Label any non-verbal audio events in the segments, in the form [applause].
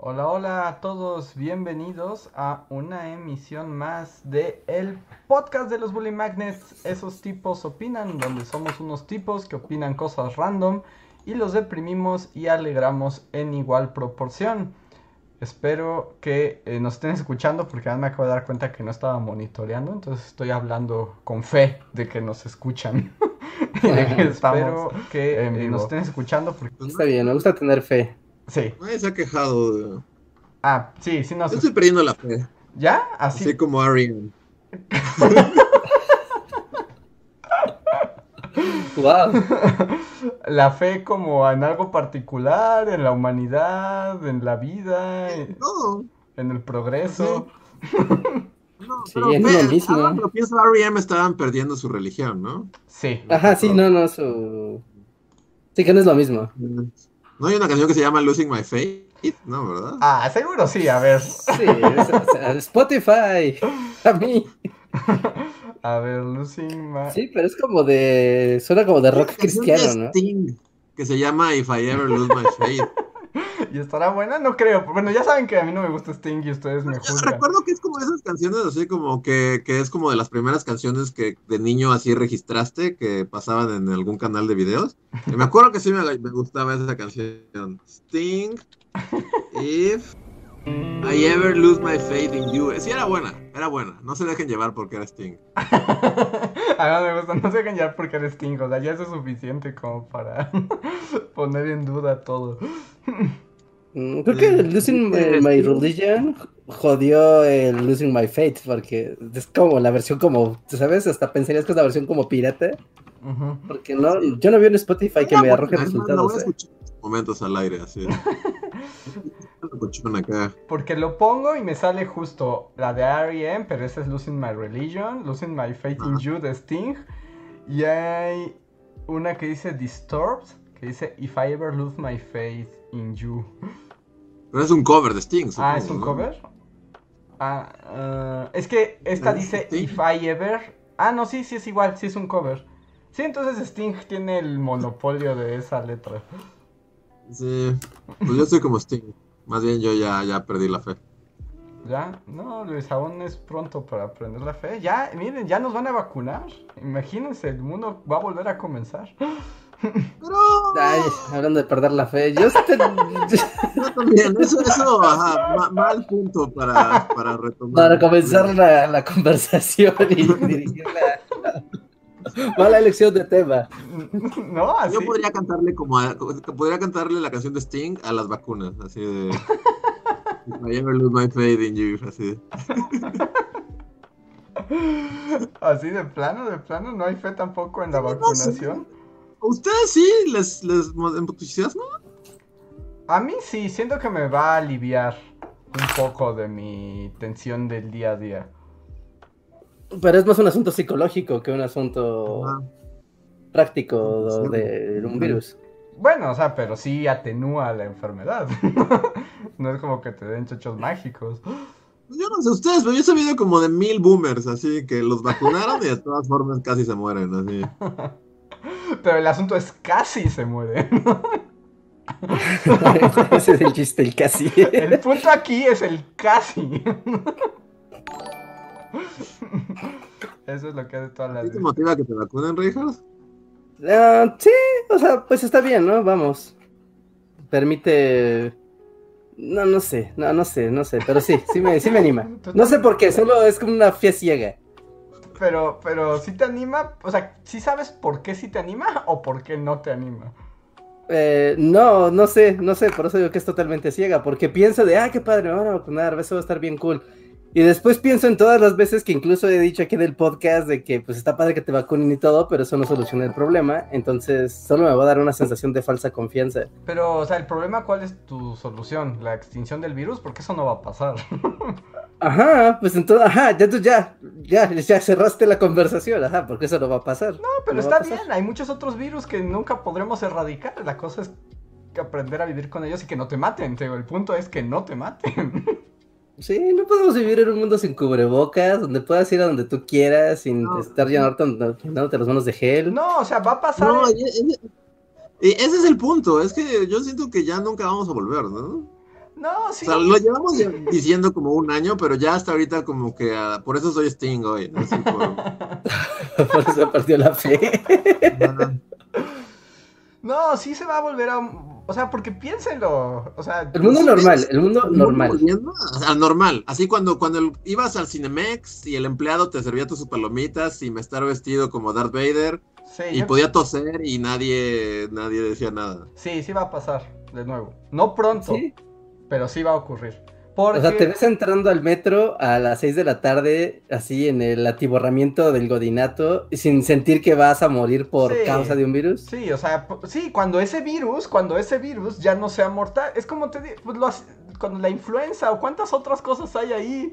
Hola, hola a todos, bienvenidos a una emisión más de el podcast de los Bully Magnets. Esos tipos opinan, donde somos unos tipos que opinan cosas random y los deprimimos y alegramos en igual proporción. Espero que eh, nos estén escuchando porque me acabo de dar cuenta que no estaba monitoreando, entonces estoy hablando con fe de que nos escuchan. [laughs] y de que espero que eh, nos estén escuchando porque... Está bien, me gusta tener fe. Sí. Nadie se ha quejado. De... Ah, sí, sí nos... Yo estoy perdiendo la fe. ¿Ya? Así, Así como Arian. Wow. [laughs] La fe como en algo particular, en la humanidad, en la vida, en, No, en el progreso. [laughs] no, Sí, pero, es lo pienso, R.E.M. estaban perdiendo su religión, ¿no? Sí. Ajá, sí, no, no, su... Sí, que no es lo mismo. ¿No hay una canción que se llama Losing My Faith? No, ¿verdad? Ah, seguro sí, a ver. Sí, es- o sea, Spotify. A mí. [laughs] A ver, Losing My... Sí, pero es como de... Suena como de rock cristiano, ¿no? Sting que se llama If I Ever Lose My Faith. [laughs] ¿Y estará buena? No creo. Bueno, ya saben que a mí no me gusta Sting y ustedes me juzgan. recuerdo que es como de esas canciones así como que, que es como de las primeras canciones que de niño así registraste que pasaban en algún canal de videos. Y me acuerdo que sí me, me gustaba esa canción. Sting, If I Ever Lose My Faith in You. Sí, era buena, era buena. No se dejen llevar porque era Sting. [laughs] A mí me gusta, no se dejen ya porque eres Sting, o sea, ya eso es suficiente como para [laughs] poner en duda todo. Mm, Creo que el Losing My, My Religion jodió el Losing My Faith, porque es como la versión como, ¿sabes? Hasta pensarías que es la versión como pirata, porque no, yo no vi en Spotify que me arroje resultados. voy a ¿eh? momentos al aire, así. [laughs] Porque lo pongo y me sale justo la de R.E.M., pero esa es Losing My Religion, Losing My Faith in. You de Sting. Y hay una que dice Disturbed, que dice If I Ever Lose My Faith in You. Pero es un cover de Sting. Ah, ¿es un ¿no? cover? Ah, ah, es que esta ¿Es dice Sting? If I Ever... Ah, no, sí, sí es igual, sí es un cover. Sí, entonces Sting tiene el monopolio de esa letra. Sí, pues yo soy como Sting. Más bien yo ya, ya perdí la fe. ¿Ya? No, Luis, aún es pronto para aprender la fe. Ya, miren, ya nos van a vacunar. Imagínense, el mundo va a volver a comenzar. Pero Ay, hablando de perder la fe, yo yo también, eso, eso, ajá, ma- mal punto para, para retomar. para comenzar la, la conversación y dirigirla. Mala elección de tema. ¿No? Así. Yo podría cantarle como a- podría cantarle la canción de Sting a las vacunas, así de If I ever lose my faith in you, así. de- Así de plano, de plano, no hay fe tampoco en la No vacunación. ¿A ustedes sí les, les entusiasma? A mí sí, siento que me va a aliviar un poco de mi tensión del día a día. Pero es más un asunto psicológico que un asunto Ajá. práctico Sí. de un virus. Bueno, o sea, pero sí atenúa la enfermedad. [laughs] no es como que te den chochos mágicos. Yo no sé ustedes, pero yo he sabido como de mil boomers, así que los vacunaron y de todas formas casi se mueren, así. [laughs] Pero el asunto es casi se muere. [laughs] Ese es el chiste, el casi. El punto aquí es el casi. Eso es lo que hace todas las ¿Sí te motiva que te vacunen, Reijos? Ah, sí, o sea, pues está bien, ¿no? Vamos. Permite. No, no sé, no, no sé, no sé, pero sí, sí me, sí me anima. No sé por qué, solo es como una fe ciega. Pero, pero si te anima, o sea, ¿sí sabes por qué sí te anima o por qué no te anima? Eh, no, no sé, no sé, por eso digo que es totalmente ciega, porque pienso de, ah, qué padre, me van a vacunar, eso va a estar bien cool. Y después pienso en todas las veces que incluso he dicho aquí en el podcast de que pues está padre que te vacunen y todo, pero eso no soluciona el problema. Entonces solo me va a dar una sensación de falsa confianza. Pero, o sea, el problema, ¿cuál es tu solución? ¿La extinción del virus? Porque eso no va a pasar. [laughs] Ajá, pues entonces, ajá, ya tú ya, ya, ya cerraste la conversación, ajá, porque eso no va a pasar. No, pero No está bien. Hay muchos otros virus que nunca podremos erradicar. La cosa es que aprender a vivir con ellos y que no te maten. El punto es que no te maten. [laughs] Sí, no podemos vivir en un mundo sin cubrebocas, donde puedas ir a donde tú quieras, sin No. estar llenándote, llenándote las manos de gel. No, o sea, va a pasar. No, y- y- y ese es el punto, es que yo siento que ya nunca vamos a volver, ¿no? No, sí. O sea, lo llevamos [laughs] diciendo como un año, pero ya hasta ahorita como que ah, por eso soy Sting hoy. ¿no? Así por- [laughs] Por eso perdió la fe. [laughs] No, sí se va a volver a. O sea, porque piénsenlo. O sea, El mundo normal, el mundo ¿el mundo normal. al normal. Así cuando, cuando el- ibas al Cinemex y el empleado te servía tus palomitas sin estar vestido como Darth Vader sí, y yo- podía toser y nadie, nadie decía nada. sí, sí va a pasar de nuevo. No pronto, Sí. pero sí va a ocurrir. O sea, te ves entrando al metro a las 6 de la tarde, así en el atiborramiento del godinato, sin sentir que vas a morir por Sí. causa de un virus. Sí, o sea, sí, cuando ese virus, cuando ese virus ya no sea mortal, es como te digo, pues lo cuando la influenza o cuántas otras cosas hay ahí,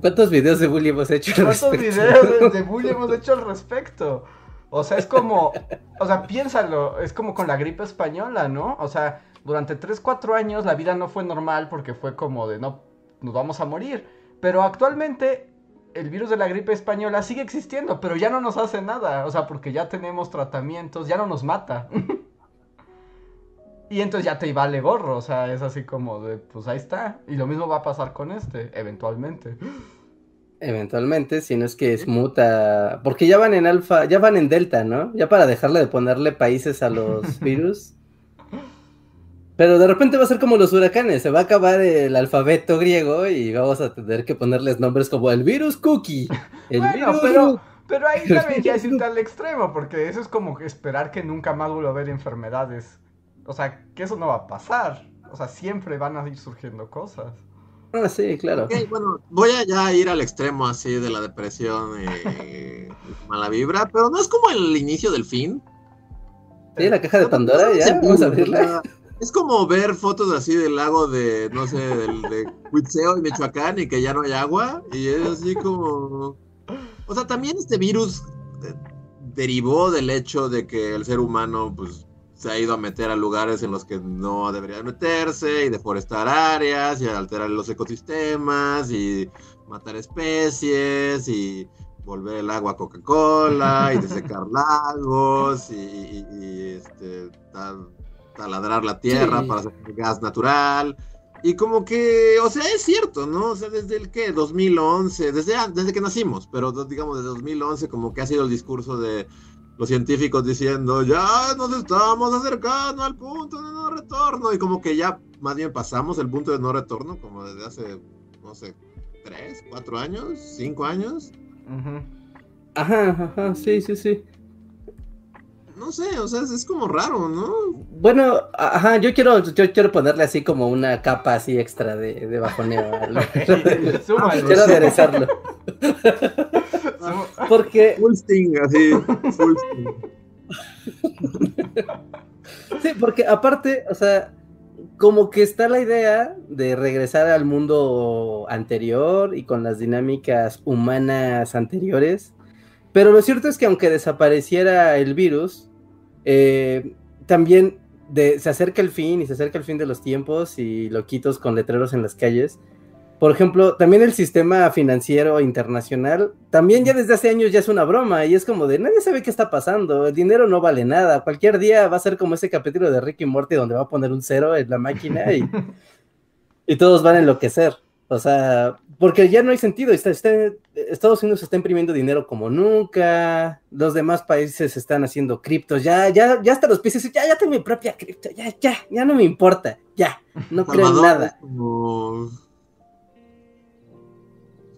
¿Cuántos videos de bullying hemos hecho? al cuántos respecto? videos de, de bullying hemos [laughs] hecho al respecto. O sea, es como, o sea, piénsalo, es como con la gripe española, ¿no? O sea, durante 3, 4 años la vida no fue normal porque fue como de no, nos vamos a morir. Pero actualmente el virus de la gripe española sigue existiendo, pero ya no nos hace nada. O sea, porque ya tenemos tratamientos, ya no nos mata. [laughs] y entonces ya te vale gorro, o sea, es así como de, pues ahí está. Y lo mismo va a pasar con este, eventualmente. Eventualmente, si no es que es muta, porque ya van en alfa, ya van en delta, ¿no? Ya para dejarle de ponerle países a los [laughs] virus. Pero de repente va a ser como los huracanes, se va a acabar el alfabeto griego y vamos a tener que ponerles nombres como el virus cookie, el [laughs] Bueno, virus pero, pero ahí también ya es irte al extremo, porque eso es como que esperar que nunca más vuelva a haber enfermedades. O sea, que eso no va a pasar. O sea, siempre van a ir surgiendo cosas. Ah, sí, claro. Ok, bueno, voy a ya ir al extremo así de la depresión y mala vibra, pero no es como el inicio del fin. Sí, la caja de Pandora, ya, vamos a abrirla. Es como ver fotos así del lago de, no sé, del de Huitzeo y Michoacán y que ya no hay agua. Y es así como. O sea, también este virus eh, derivó del hecho de que el ser humano, pues, se ha ido a meter a lugares en los que no debería meterse y deforestar áreas y alterar los ecosistemas y matar especies y volver el agua a Coca-Cola y [laughs] desecar lagos y, y- y, este, tal- taladrar la tierra Sí. para hacer gas natural. Y como que, o sea, es cierto, ¿no? O sea, desde el que, 2011, desde, desde que nacimos, pero digamos desde 2011 como que ha sido el discurso de los científicos diciendo, ya nos estamos acercando al punto de no retorno. Y como que ya más bien pasamos el punto de no retorno, como desde hace, no sé, tres, cuatro años, cinco años. Ajá, ajá, sí, sí, sí. No sé, o sea, es, como raro, ¿no? Bueno, ajá, yo quiero, yo quiero ponerle así como una capa así extra de, de bajoneo. al- [laughs] Súmale. quiero aderezarlo. Porque, Full sting, así, full sting. sí, porque aparte, o sea, como que está la idea de regresar al mundo anterior y con las dinámicas humanas anteriores. Pero lo cierto es que aunque desapareciera el virus, eh, también de- se acerca el fin y se acerca el fin de los tiempos y loquitos con letreros en las calles. Por ejemplo, también el sistema financiero internacional, también ya desde hace años ya es una broma y es como de nadie sabe qué está pasando, el dinero no vale nada, cualquier día va a ser como ese capítulo de Ricky Morty donde va a poner un cero en la máquina y, [laughs] y todos van a enloquecer. O sea, porque ya no hay sentido, está, está- Estados Unidos está imprimiendo dinero como nunca, los demás países están haciendo criptos, ya, ya, ya hasta los países, ya, ya tengo mi propia cripto, ya, ya, ya no me importa, ya, no [laughs] creo en nada. es como,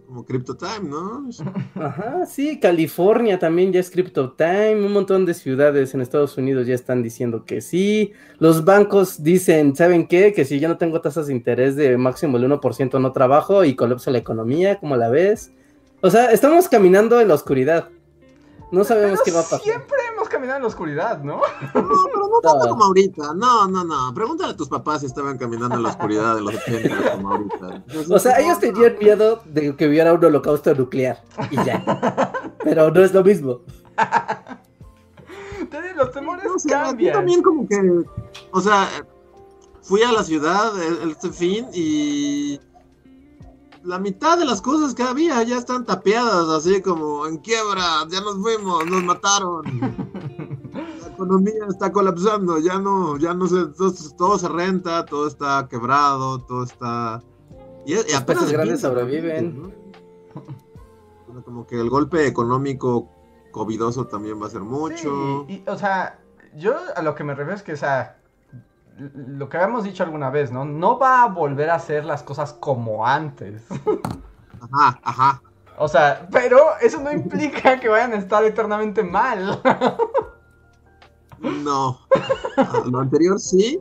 como Crypto Time, ¿no? Ajá, sí, California también ya es Crypto Time, un montón de ciudades en Estados Unidos ya están diciendo que sí, los bancos dicen, ¿saben qué? Que si yo no tengo tasas de interés de máximo el 1% no trabajo y colapso la economía, ¿cómo la ves? O sea, estamos caminando en la oscuridad. No sabemos Pero qué va a pasar. Siempre hemos caminado en la oscuridad, ¿no? No, pero no tanto como ahorita. No, no, no. Pregúntale a tus papás si estaban caminando en la oscuridad de los 80 como ahorita. O sea, ellos tenían miedo de que hubiera un holocausto nuclear y ya. Pero no es lo mismo. Los temores No, o sea, yo cambian. también como que, o sea, fui a la ciudad el- este fin y la mitad de las cosas que había ya están tapeadas, así como en quiebra, ya nos fuimos, nos mataron. La economía está colapsando, ya no, ya no se, todo, todo se renta, todo está quebrado, todo está... Y, y apenas peces grandes sobreviven. ¿no? O sea, Como que el golpe económico covidoso también va a ser mucho. Sí, y, o sea, yo a lo que me refiero es que, o sea, lo que habíamos dicho alguna vez, ¿no? No va a volver a hacer las cosas como antes. Ajá, ajá. O sea, pero eso no implica que vayan a estar eternamente mal. [laughs] No. Ah, Lo anterior sí.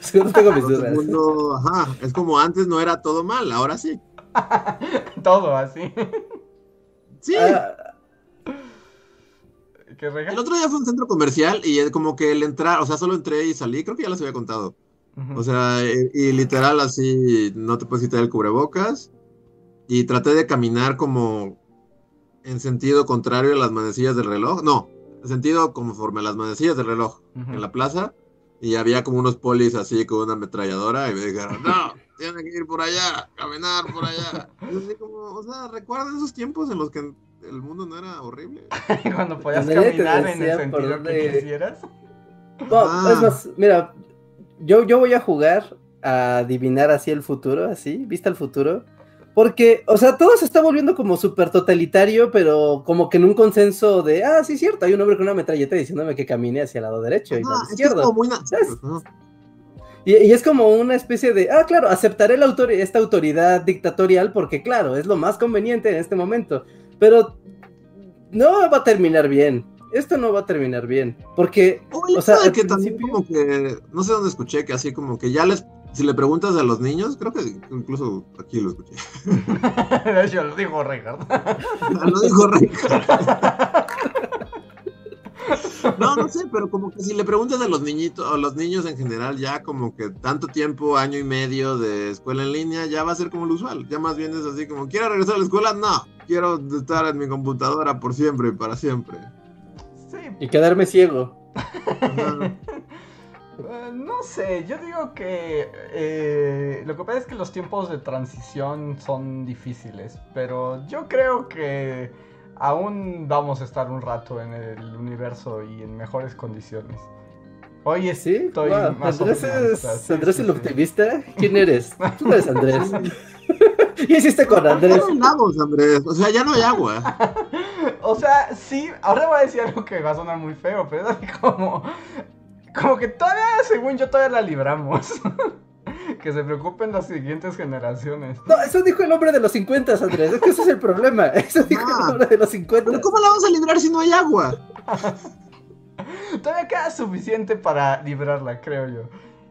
Seguro tengo mis dudas. segundo, ajá. Es como antes no era todo mal, ahora sí. [laughs] Todo así. Sí. Ah. El otro día fue un centro comercial y es como que el entrar, o sea, solo entré y salí, creo que ya les había contado. O sea, y, y literal así, no te puedes quitar el cubrebocas. Y traté de caminar como en sentido contrario a las manecillas del reloj. No, sentido conforme a las manecillas del reloj en la plaza. Y había como unos polis así con una ametralladora y me dijeron, [laughs] no, tienen que ir por allá, caminar por allá. Y así como, o sea, ¿recuerdan esos tiempos en los que el mundo no era horrible? [laughs] Cuando podías Nadie te caminar en el sentido que quisieras. no, Ah. es más, mira, yo, yo voy a jugar a adivinar así el futuro, así, vista el futuro. Porque, o sea, todo se está volviendo como súper totalitario, pero como que en un consenso de, ah, sí, cierto, hay un hombre con una metralleta diciéndome que camine hacia el lado derecho y Ajá, lado es que es izquierdo. Ajá. Y, y es como una especie de, ah, claro, aceptaré la autor- esta autoridad dictatorial porque, claro, es lo más conveniente en este momento. Pero no va a terminar bien. Esto no va a terminar bien. Porque, O sea, al que también como que, no sé dónde escuché, que así como que ya les, si le preguntas a los niños, creo que incluso aquí lo escuché, Yo lo digo, Ricardo. lo dijo Rick. [laughs] No, no sé, pero como que si le preguntas a los niñitos, a los niños en general, ya como que tanto tiempo, año y medio de escuela en línea, ya va a ser como lo usual. Ya más bien es así como, ¿quiero regresar a la escuela? No, quiero estar en mi computadora por siempre y para siempre. Sí, y quedarme ciego. Ajá. Eh, no sé, yo digo que eh, lo que pasa es que los tiempos de transición son difíciles, pero yo creo que aún vamos a estar un rato en el universo y en mejores condiciones. Hoy ¿Sí? estoy Wow, más Andrés es sí, Andrés sí, el sí. optimista. ¿Quién eres? Tú no eres Andrés. [laughs] ¿Qué hiciste [laughs] con Ya Andrés? no hay lagos, Andrés, o sea, ya no hay agua. [laughs] O sea, sí, ahora voy a decir algo que va a sonar muy feo, pero es como. Como que todavía, según yo, todavía la libramos. [laughs] que se preocupen las siguientes generaciones. No, eso dijo el hombre de los 50, Andrés. Es que ese es el problema. [laughs] Eso dijo Ah. el hombre de los 50. Pero ¿cómo la vamos a librar si no hay agua? [laughs] Todavía queda suficiente para librarla, creo yo.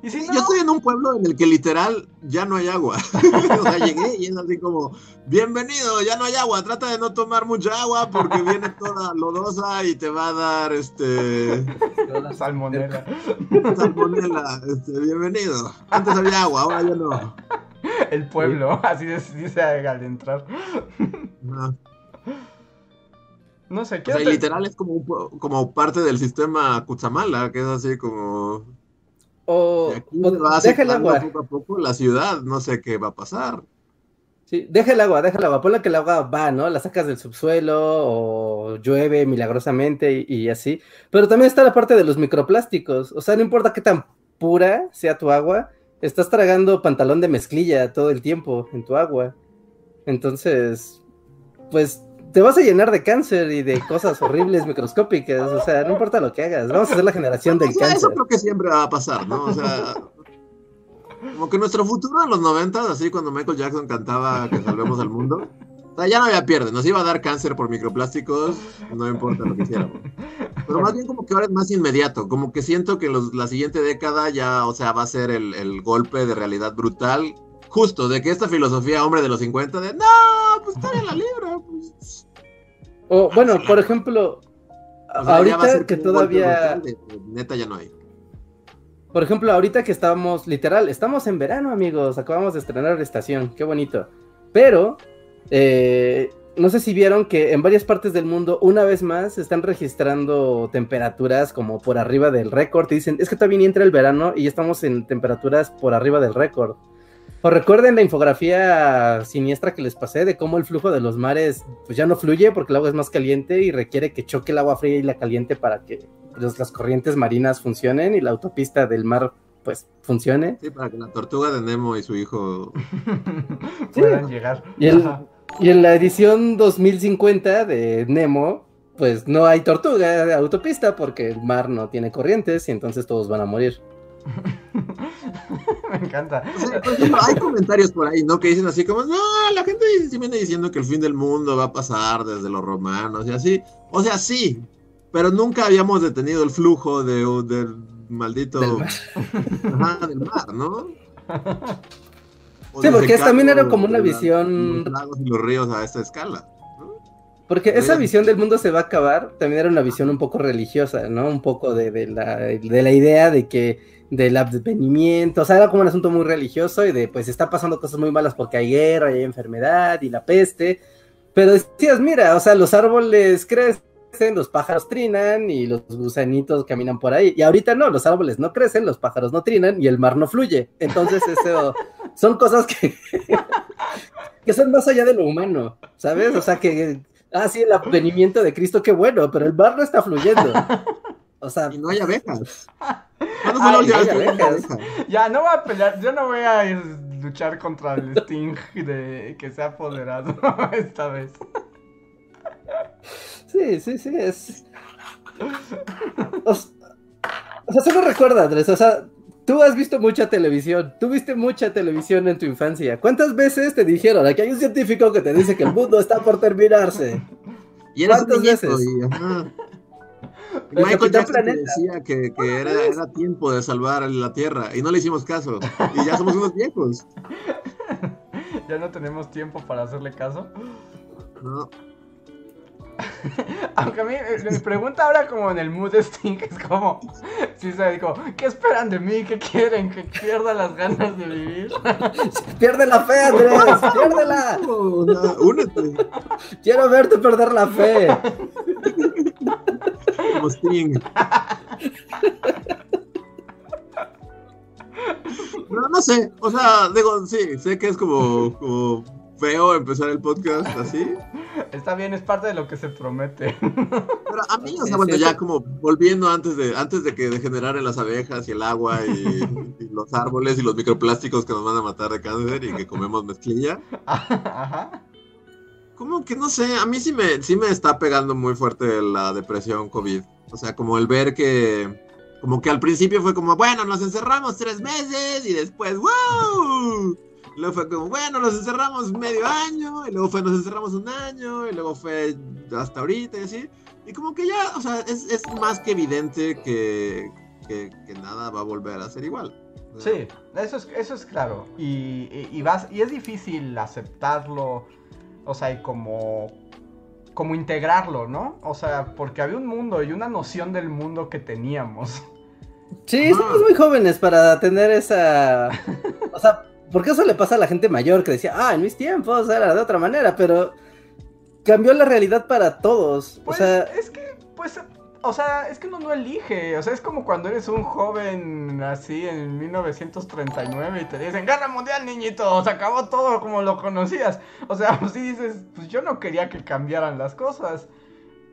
Y si no, Yo estoy en un pueblo en el que literal ya no hay agua. [laughs] o sea, llegué y es así como, bienvenido, ya no hay agua, trata de no tomar mucha agua porque viene toda lodosa y te va a dar este salmonela. [laughs] salmonela. Este, bienvenido. Antes había agua, ahora ya no. El pueblo, así es- dice al entrar. No sé, O quiero sea, literal es como, como parte del sistema Cutzamala, que es así como... O, deja el agua. poco a poco la ciudad, no sé qué va a pasar. Sí, deja el agua, deja el agua. Ponle que el agua va, ¿no? La sacas del subsuelo o llueve milagrosamente y, y así. Pero también está la parte de los microplásticos. O sea, no importa qué tan pura sea tu agua, estás tragando pantalón de mezclilla todo el tiempo en tu agua. Entonces, pues te vas a llenar de cáncer y de cosas horribles microscópicas. O sea, no importa lo que hagas. Vamos a ser la generación del sea, eso cáncer. creo que siempre va a pasar, ¿no? O sea, Como que nuestro futuro en los 90, así cuando Michael Jackson cantaba que salvemos al mundo, o sea, ya no había pierde, nos iba a dar cáncer por microplásticos, no importa lo que hiciéramos. Pero más bien como que ahora es más inmediato, como que siento que los, la siguiente década ya, o sea, va a ser el, el golpe de realidad brutal, justo, de que esta filosofía hombre de los 50 de, no, pues está en la libra, pues... O bueno, por ejemplo, O sea, ahorita que todavía... neta ya no hay. Por ejemplo, ahorita que estamos, literal, estamos en verano, amigos. Acabamos de estrenar la estación, qué bonito. Pero, eh, no sé si vieron que en varias partes del mundo, una vez más, se están registrando temperaturas como por arriba del récord. Y dicen, es que todavía ni entra el verano y ya estamos en temperaturas por arriba del récord. O recuerden la infografía siniestra que les pasé de cómo el flujo de los mares pues ya no fluye porque el agua es más caliente y requiere que choque el agua fría y la caliente para que los- las corrientes marinas funcionen y la autopista del mar pues funcione. Sí, para que la tortuga de Nemo y su hijo [laughs] Puedan llegar. Y el-. Y en la edición 2050 de Nemo, pues no hay tortuga de autopista porque el mar no tiene corrientes y entonces todos van a morir. [laughs] Me encanta. Por ejemplo, hay comentarios por ahí, ¿no? Que dicen así como, no, la gente dice- viene diciendo que el fin del mundo va a pasar desde los romanos y así. O sea, sí, pero nunca habíamos detenido el flujo de, del maldito... Del mar. [laughs] Ajá, del mar, ¿no? O Sí, porque también era como una visión- Los lagos y los ríos a esta escala. Porque esa visión del mundo se va a acabar, también era una visión un poco religiosa, ¿no? Un poco de, de la, de la idea de que del advenimiento, o sea, era como un asunto muy religioso y de pues está pasando cosas muy malas porque hay guerra, y hay enfermedad y la peste, pero decías, mira, o sea, los árboles crecen, los pájaros trinan y los gusanitos caminan por ahí, y ahorita no, los árboles no crecen, los pájaros no trinan y el mar no fluye, entonces eso son cosas que, [laughs] que son más allá de lo humano, ¿sabes? O sea, que Ah, sí, el advenimiento de Cristo, qué bueno, pero el mar no está fluyendo. O sea, Y no hay abejas. ¿Cuándo fue la Ay, última no vez hay que hubo una abejas. abeja? Ya, no voy a pelear, yo no voy a luchar contra el Sting de que se ha apoderado [laughs] esta vez. sí, sí, sí, es. O, sea, solo recuerda, Andrés, o sea, tú has visto mucha televisión, tú viste mucha televisión en tu infancia. ¿Cuántas veces te dijeron, aquí hay un científico que te dice que el mundo está por terminarse? Y eres un ¿Cuántas veces? y, ajá. [laughs] Y Pero Michael Jackson Planeta. decía que, que era, era tiempo de salvar la Tierra y no le hicimos caso. Y ya somos unos viejos. [laughs] Ya no tenemos tiempo para hacerle caso. ¿no? [laughs] Aunque a mí eh, mi pregunta ahora como en el mood Sting es como, si se dijo, ¿qué esperan de mí? ¿Qué quieren? ¿Que pierda las ganas de vivir? [laughs] Pierde la fe, Andrés, [laughs] piérdela. No, no, únete. Quiero verte perder la fe. Como Sting. No, no sé, o sea, digo, sí, sé que es como, como feo empezar el podcast así, [laughs] Está bien, es parte de lo que se promete. pero a mí, o sea, bueno, ya como volviendo antes de antes de que degeneraran las abejas y el agua y, [laughs] y los árboles y los microplásticos que nos van a matar de cáncer y que comemos mezclilla, [laughs] Ajá. como que no sé, a mí sí me, sí me está pegando muy fuerte la depresión COVID, o sea, como el ver que, como que al principio fue como, bueno, nos encerramos tres meses y después, ¡wow! Luego fue como, bueno, nos encerramos medio año, y luego fue, nos encerramos un año, y luego fue hasta ahorita y así. Y como que ya, o sea, es, es más que evidente que, que, que nada va a volver a ser igual. Sí, eso es, eso es claro. Y, y, y vas, y es difícil aceptarlo, o sea, y como, como integrarlo, ¿no? O sea, porque había un mundo y una noción del mundo que teníamos. Sí, somos muy jóvenes para tener esa. O sea, porque eso le pasa a la gente mayor que decía, ah, en mis tiempos era de otra manera, pero cambió la realidad para todos. Pues o sea, es que, pues, o sea, es que uno no elige. O sea, es como cuando eres un joven así en 1939 y te dicen, Guerra Mundial, niñito, se acabó todo como lo conocías. O sea, [laughs] pues sí dices, pues yo no quería que cambiaran las cosas.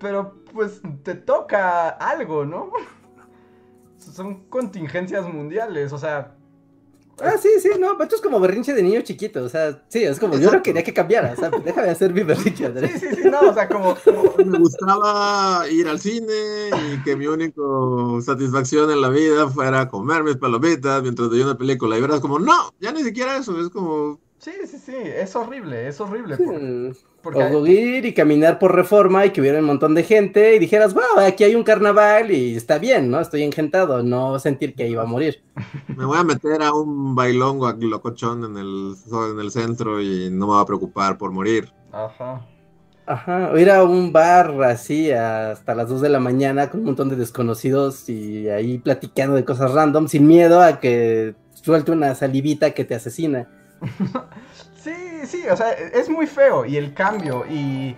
Pero pues te toca algo, ¿no? [laughs] Son contingencias mundiales, o sea, Ah, sí, sí, no, esto es como berrinche de niño chiquito, o sea, sí, es como, yo no quería que cambiara, o sea, déjame hacer mi berrinche, Andrés. Sí, sí, sí, no, o sea, como... [laughs] Me gustaba ir al cine y que mi única satisfacción en la vida fuera comer mis palomitas mientras veía una película, y verás como, no, ya ni siquiera eso, es como... Sí, sí, sí, es horrible, es horrible. Por, porque... O ir y caminar por reforma y que hubiera un montón de gente y dijeras, wow, aquí hay un carnaval y está bien, ¿no? Estoy engentado, no sentir que iba a morir. Me voy a meter a un bailongo locochón en el, en el centro y no me va a preocupar por morir. Ajá. Ajá, o ir a un bar así hasta las 2 de la mañana con un montón de desconocidos y ahí platicando de cosas random sin miedo a que suelte una salivita que te asesina. Sí, sí, o sea, es muy feo y el cambio y,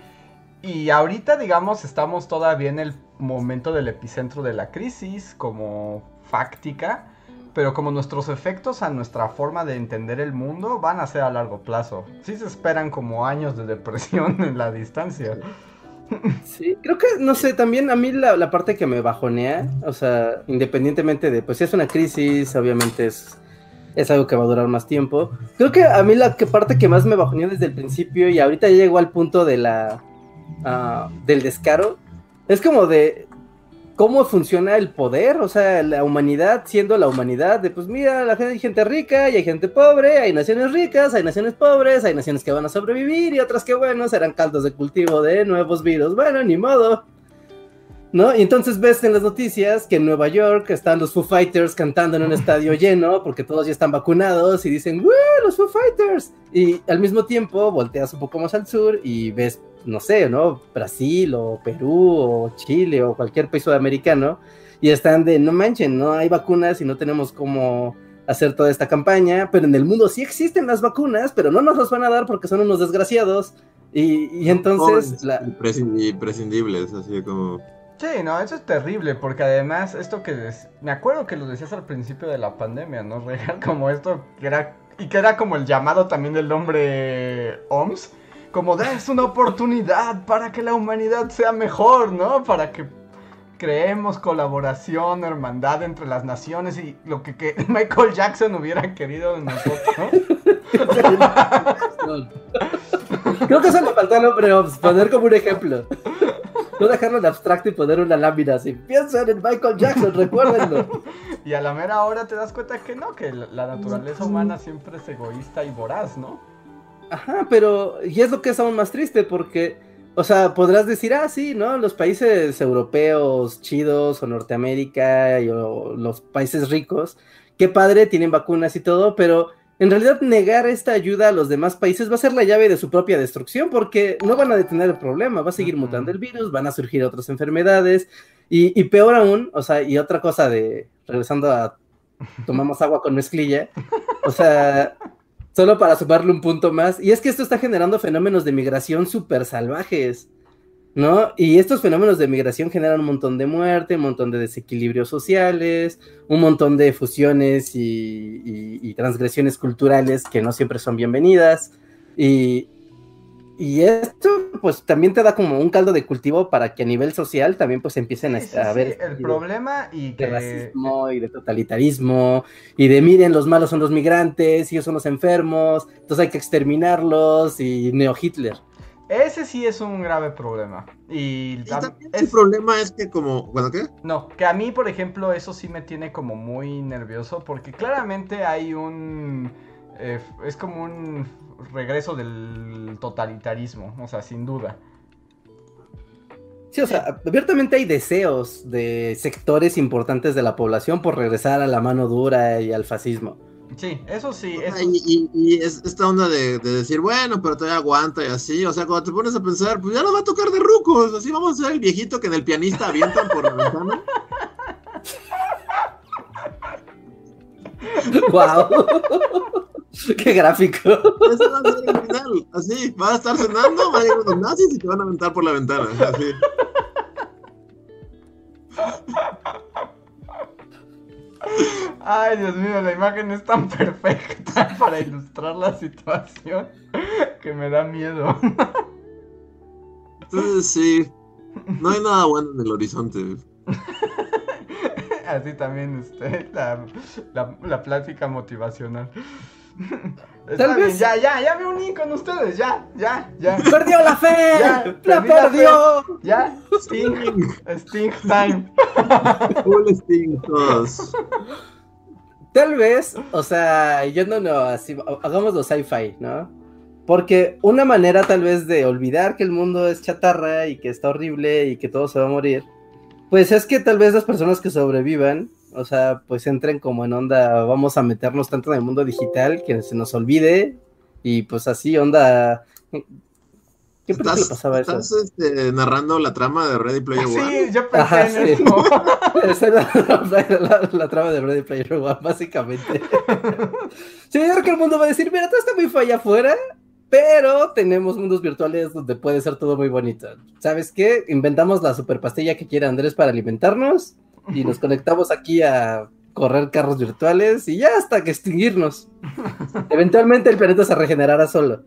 y ahorita digamos estamos todavía en el momento del epicentro de la crisis como fáctica, pero como nuestros efectos a nuestra forma de entender el mundo van a ser a largo plazo. Sí se esperan como años de depresión [laughs] en la distancia. Sí, creo que, no sé, también a mí la, la parte que me bajonea, o sea, independientemente de, pues si es una crisis, obviamente es es algo que va a durar más tiempo. Creo que a mí la parte que más me bajoneó desde el principio y ahorita ya llegó al punto de la uh, del descaro, es como de cómo funciona el poder, o sea, la humanidad siendo la humanidad, de pues mira, la gente, hay gente rica y hay gente pobre, hay naciones ricas, hay naciones pobres, hay naciones que van a sobrevivir y otras que bueno, serán caldos de cultivo de nuevos virus. Bueno, ni modo. ¿No? Y entonces ves en las noticias que en Nueva York están los Foo Fighters cantando en un estadio lleno porque todos ya están vacunados y dicen, ¡Woo, los Foo Fighters! Y al mismo tiempo volteas un poco más al sur y ves, no sé, ¿no? Brasil o Perú o Chile o cualquier país sudamericano y están de, no manchen, no hay vacunas y no tenemos cómo hacer toda esta campaña, pero en el mundo sí existen las vacunas, pero no nos las van a dar porque son unos desgraciados. Y, entonces... la... Imprescindibles, así como... Sí, no, eso es terrible, porque además esto que me acuerdo que lo decías al principio de la pandemia, ¿no? Real, [laughs] como esto que era y que era como el llamado también del nombre OMS, como de es una oportunidad para que la humanidad sea mejor, ¿no? Para que creemos colaboración, hermandad entre las naciones y lo que, que [laughs] Michael Jackson hubiera querido en nosotros. [laughs] Creo que eso le faltó al hombre OMS, poner como un ejemplo. No dejarlo en abstracto y poner una lámina así. Piensen en Michael Jackson, recuérdenlo. Y a la mera hora te das cuenta que no, que la naturaleza humana siempre es egoísta y voraz, ¿no? Ajá, pero. Y es lo que es aún más triste porque. O sea, podrás decir, ah, sí, ¿no? Los países europeos chidos o Norteamérica y, o los países ricos, qué padre, tienen vacunas y todo, pero en realidad negar esta ayuda a los demás países va a ser la llave de su propia destrucción porque no van a detener el problema, va a seguir mutando el virus, van a surgir otras enfermedades y, peor aún, o sea, y otra cosa de, regresando a tomamos agua con mezclilla, o sea, solo para sumarle un punto más, y es que esto está generando fenómenos de migración súper salvajes. ¿No? Y estos fenómenos de migración generan un montón de muerte, un montón de desequilibrios sociales, un montón de fusiones y, transgresiones culturales que no siempre son bienvenidas. Y, esto pues también te da como un caldo de cultivo para que a nivel social también pues empiecen a, ver el problema y de racismo y de totalitarismo y de miren los malos son los migrantes ellos son los enfermos entonces hay que exterminarlos y neo Hitler ese sí es un grave problema. Y, también el problema es que como, bueno, ¿qué? No, que a mí, por ejemplo, eso sí me tiene como muy nervioso porque claramente hay un... Eh, es como un regreso del totalitarismo, o sea, sin duda. Sí, o sea, abiertamente hay deseos de sectores importantes de la población por regresar a la mano dura y al fascismo. Sí, eso sí. Y, es esta onda de, decir, bueno, pero todavía aguanta y así. O sea, cuando te pones a pensar, pues ya no va a tocar de rucos. Así vamos a ser el viejito que en el pianista avientan por la ventana. [laughs] ¡Wow! ¡Qué gráfico! Eso va a ser el final. Así, vas a estar cenando, van a llegar unos nazis y te van a aventar por la ventana. Así. Ay, Dios mío, la imagen es tan perfecta [laughs] para ilustrar la situación que me da miedo. Entonces sí, no hay nada bueno en el horizonte. Así también este, la, la, la plática motivacional. [laughs] Tal bien, vez- ya, ya, ya me uní con ustedes, ya, ya, ya. ¡Perdió la fe! [laughs] Ya, ¡La perdió! Ya, Sting, Sting time. [laughs] Full Sting todos. Tal vez, o sea, yéndonos así, hagámoslo sci-fi, ¿no? Porque una manera tal vez de olvidar que el mundo es chatarra y que está horrible y que todo se va a morir, pues es que tal vez las personas que sobrevivan, o sea, pues entren como en onda, vamos a meternos tanto en el mundo digital que se nos olvide y pues así onda... ¿Qué ¿Estás, pasaba eso? estás, este, narrando la trama de Ready Player One? Sí, yo pensé Ajá, en sí. eso. [laughs] [laughs] Esa era la, la- la trama de Ready Player One, básicamente. [laughs] Sí, yo creo que el mundo va a decir, mira, todo está muy feo allá afuera, pero tenemos mundos virtuales donde puede ser todo muy bonito. ¿Sabes qué? Inventamos la super pastilla que quiere Andrés para alimentarnos y nos conectamos aquí a correr carros virtuales y ya hasta que extinguirnos. [laughs] Eventualmente el planeta se regenerará solo.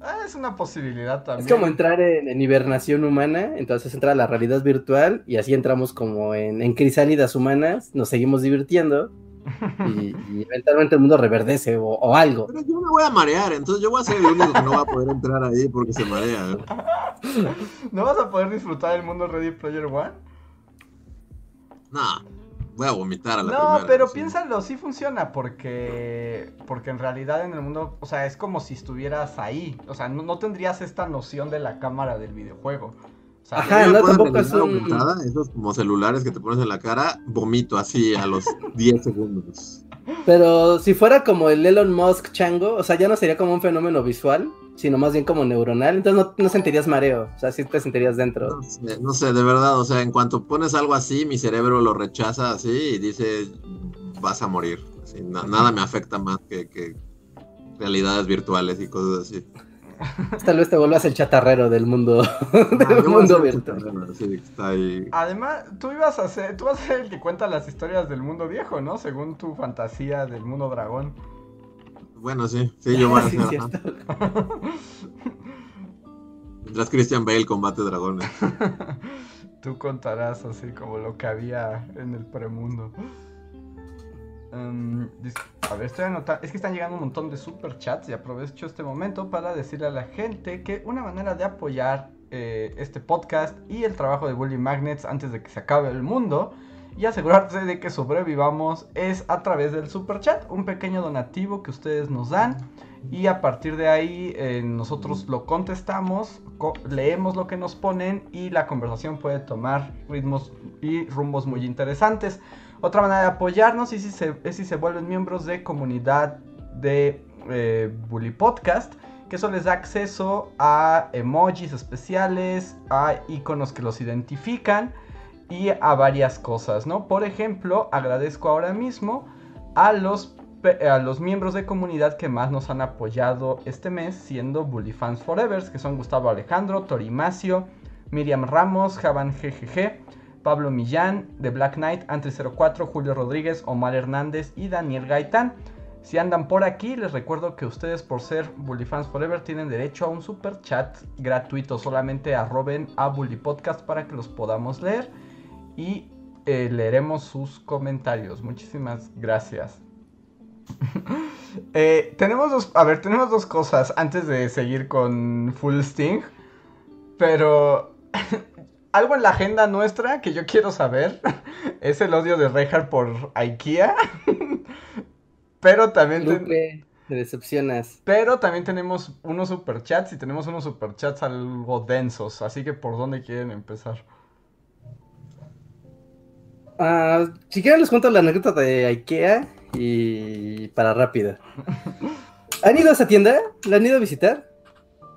Ah, es una posibilidad también. Es como entrar en, en hibernación humana, entonces entra a la realidad virtual y así entramos como en, en crisálidas humanas, nos seguimos divirtiendo [laughs] y, y eventualmente el mundo reverdece o, o algo. Pero yo me voy a marear, entonces yo voy a ser el único que no va a poder entrar ahí porque se marea. ¿No [laughs] vas a poder disfrutar el mundo Ready Player One? No, voy a vomitar a la No, primera, pero sí. piénsalo, sí funciona porque porque en realidad en el mundo, o sea, es como si estuvieras ahí, o sea, no, no tendrías esta noción de la cámara del videojuego. O sea, Ajá, A mí me no, tampoco es un- aumentada, esos como celulares que te pones en la cara, vomito así a los [laughs] 10 segundos. Pero si fuera como el Elon Musk chango, o sea, ya no sería como un fenómeno visual, sino más bien como neuronal, entonces no, no sentirías mareo, o sea, sí te sentirías dentro. No sé, no sé, de verdad, o sea, en cuanto pones algo así, mi cerebro lo rechaza así y dice, vas a morir. Así, na- nada me afecta más que, que realidades virtuales y cosas así. Tal vez te vuelvas el chatarrero del mundo, Ah, [laughs] del mundo virtual. está ahí. Además, tú ibas a ser, tú vas a ser el que cuenta las historias del mundo viejo, ¿no? Según tu fantasía del mundo dragón. Bueno, sí, sí, [laughs] yo voy a hacer. Mientras Christian Bale combate dragones. [laughs] Tú contarás así como lo que había en el premundo. Em, a ver, estoy anotando. Es que están llegando un montón de super chats y aprovecho este momento para decirle a la gente que una manera de apoyar eh, este podcast y el trabajo de Bully Magnets antes de que se acabe el mundo y asegurarse de que sobrevivamos es a través del super chat, un pequeño donativo que ustedes nos dan y a partir de ahí eh, nosotros lo contestamos, co- leemos lo que nos ponen y la conversación puede tomar ritmos y rumbos muy interesantes. Otra manera de apoyarnos es si se, es si se vuelven miembros de comunidad de eh, Bully Podcast, que eso les da acceso a emojis especiales, a iconos que los identifican y a varias cosas, ¿no? Por ejemplo, agradezco ahora mismo a los, a los miembros de comunidad que más nos han apoyado este mes, siendo Bully Fans Forever, que son Gustavo Alejandro, Torimacio, Miriam Ramos, Javan GGG, Pablo Millán, The Black Knight, Antre04, Julio Rodríguez, Omar Hernández y Daniel Gaitán. Si andan por aquí, les recuerdo que ustedes por ser Bully Fans Forever tienen derecho a un super chat gratuito. Solamente arroben a Bully Podcast para que los podamos leer y eh, leeremos sus comentarios. Muchísimas gracias. [laughs] Eh, tenemos dos, a ver, tenemos dos cosas antes de seguir con Full Sting, pero [laughs] algo en la agenda nuestra que yo quiero saber [laughs] es el odio de Reinhardt por IKEA, pero también Lupe, te decepcionas. pero también tenemos unos superchats y tenemos unos superchats algo densos, así que por dónde quieren empezar. Ah, si quieren les cuento la anécdota de IKEA y para rápido. [laughs] ¿Han ido a esa tienda? ¿La han ido a visitar?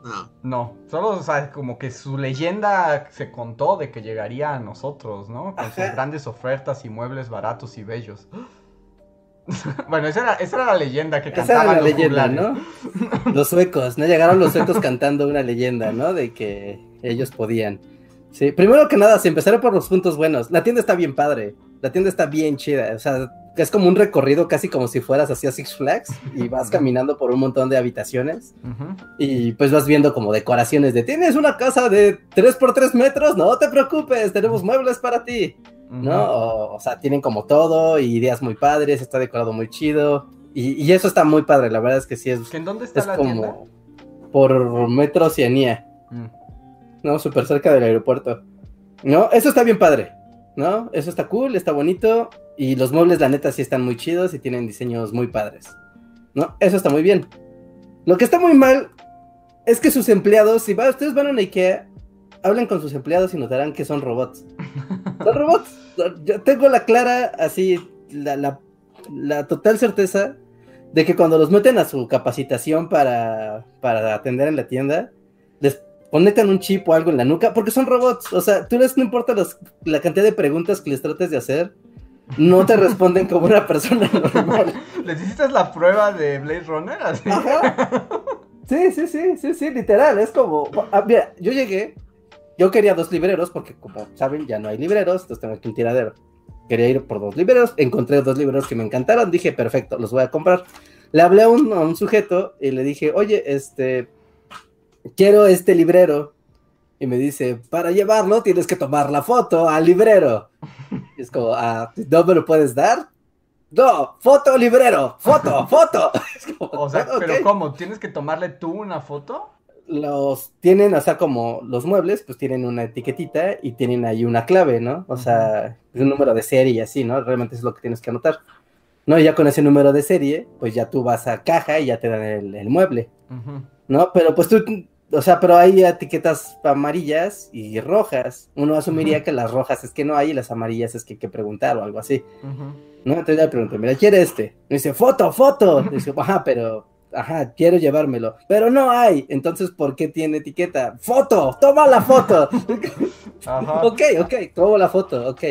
No, No, solo, o sea, como que su leyenda se contó de que llegaría a nosotros, ¿no? Con sus grandes ofertas y muebles baratos y bellos. [gasps] bueno, esa era, esa era la leyenda que Esa era cantaban la los leyenda, juglares. ¿no? [laughs] Los suecos, ¿no? Llegaron los suecos cantando una leyenda, ¿no? De que ellos podían. Sí, primero que nada, si empezaré por los puntos buenos. La tienda está bien padre. La tienda está bien chida. O sea, es como un recorrido casi como si fueras hacia Six Flags y vas caminando por un montón de habitaciones y pues vas viendo como decoraciones de tienes una casa de 3 por 3 metros, no te preocupes, tenemos muebles para ti. ¿no? O, o, sea, tienen como todo y ideas muy padres, está decorado muy chido. Y, y eso está muy padre, la verdad es que sí es. ¿En dónde está es la como tienda? por Metro Oceanía, Mm. ¿No? Súper cerca del aeropuerto. ¿No? Eso está bien padre, ¿no? Eso está cool, está bonito. Y los muebles, la neta, sí están muy chidos y tienen diseños muy padres. ¿No? Eso está muy bien. Lo que está muy mal es que sus empleados, si va, ustedes van a una IKEA, hablan con sus empleados y notarán que son robots. [laughs] Son robots. Yo tengo la clara, así, la, la, la total certeza de que cuando los meten a su capacitación para, para atender en la tienda, les conectan un chip o algo en la nuca, porque son robots. O sea, tú les no importa la cantidad de preguntas que les trates de hacer, no te responden como una persona normal. [laughs] ¿Les hiciste la prueba de Blade Runner? Así. Ajá. Sí, sí, sí, sí, sí, literal. Es como, ah, mira, yo llegué, yo quería dos libreros, porque como saben, ya no hay libreros, entonces tengo aquí un tiradero. Quería ir por dos libreros, encontré dos libreros que me encantaron, dije, perfecto, los voy a comprar. Le hablé a un, a un sujeto y le dije, oye, este, quiero este librero. Y me dice, para llevarlo tienes que tomar la foto al librero. Y es como, ah, ¿no me lo puedes dar? No, foto librero, foto, [laughs] foto. Como, O sea, [laughs] pero ¿cómo? ¿Tienes que tomarle tú una foto? los tienen, o sea, como los muebles, pues tienen una etiquetita y tienen ahí una clave, ¿no? O sea, es un número de serie y así, ¿no? Realmente es lo que tienes que anotar. No, y ya con ese número de serie, pues ya tú vas a caja y ya te dan el, el mueble. ¿no? Pero pues tú, o sea, pero hay etiquetas amarillas y rojas. Uno asumiría que las rojas es que no hay y las amarillas es que hay que preguntar o algo así. Ujú. ¿no? Entonces le pregunto, mira, ¿quiere este? Me dice, foto, foto. Le dice, ajá, pero, ajá, quiero llevármelo. Pero no hay. Entonces, ¿por qué tiene etiqueta? Foto, toma la foto. Ajá. [laughs] ok, ok, tomo la foto, ok.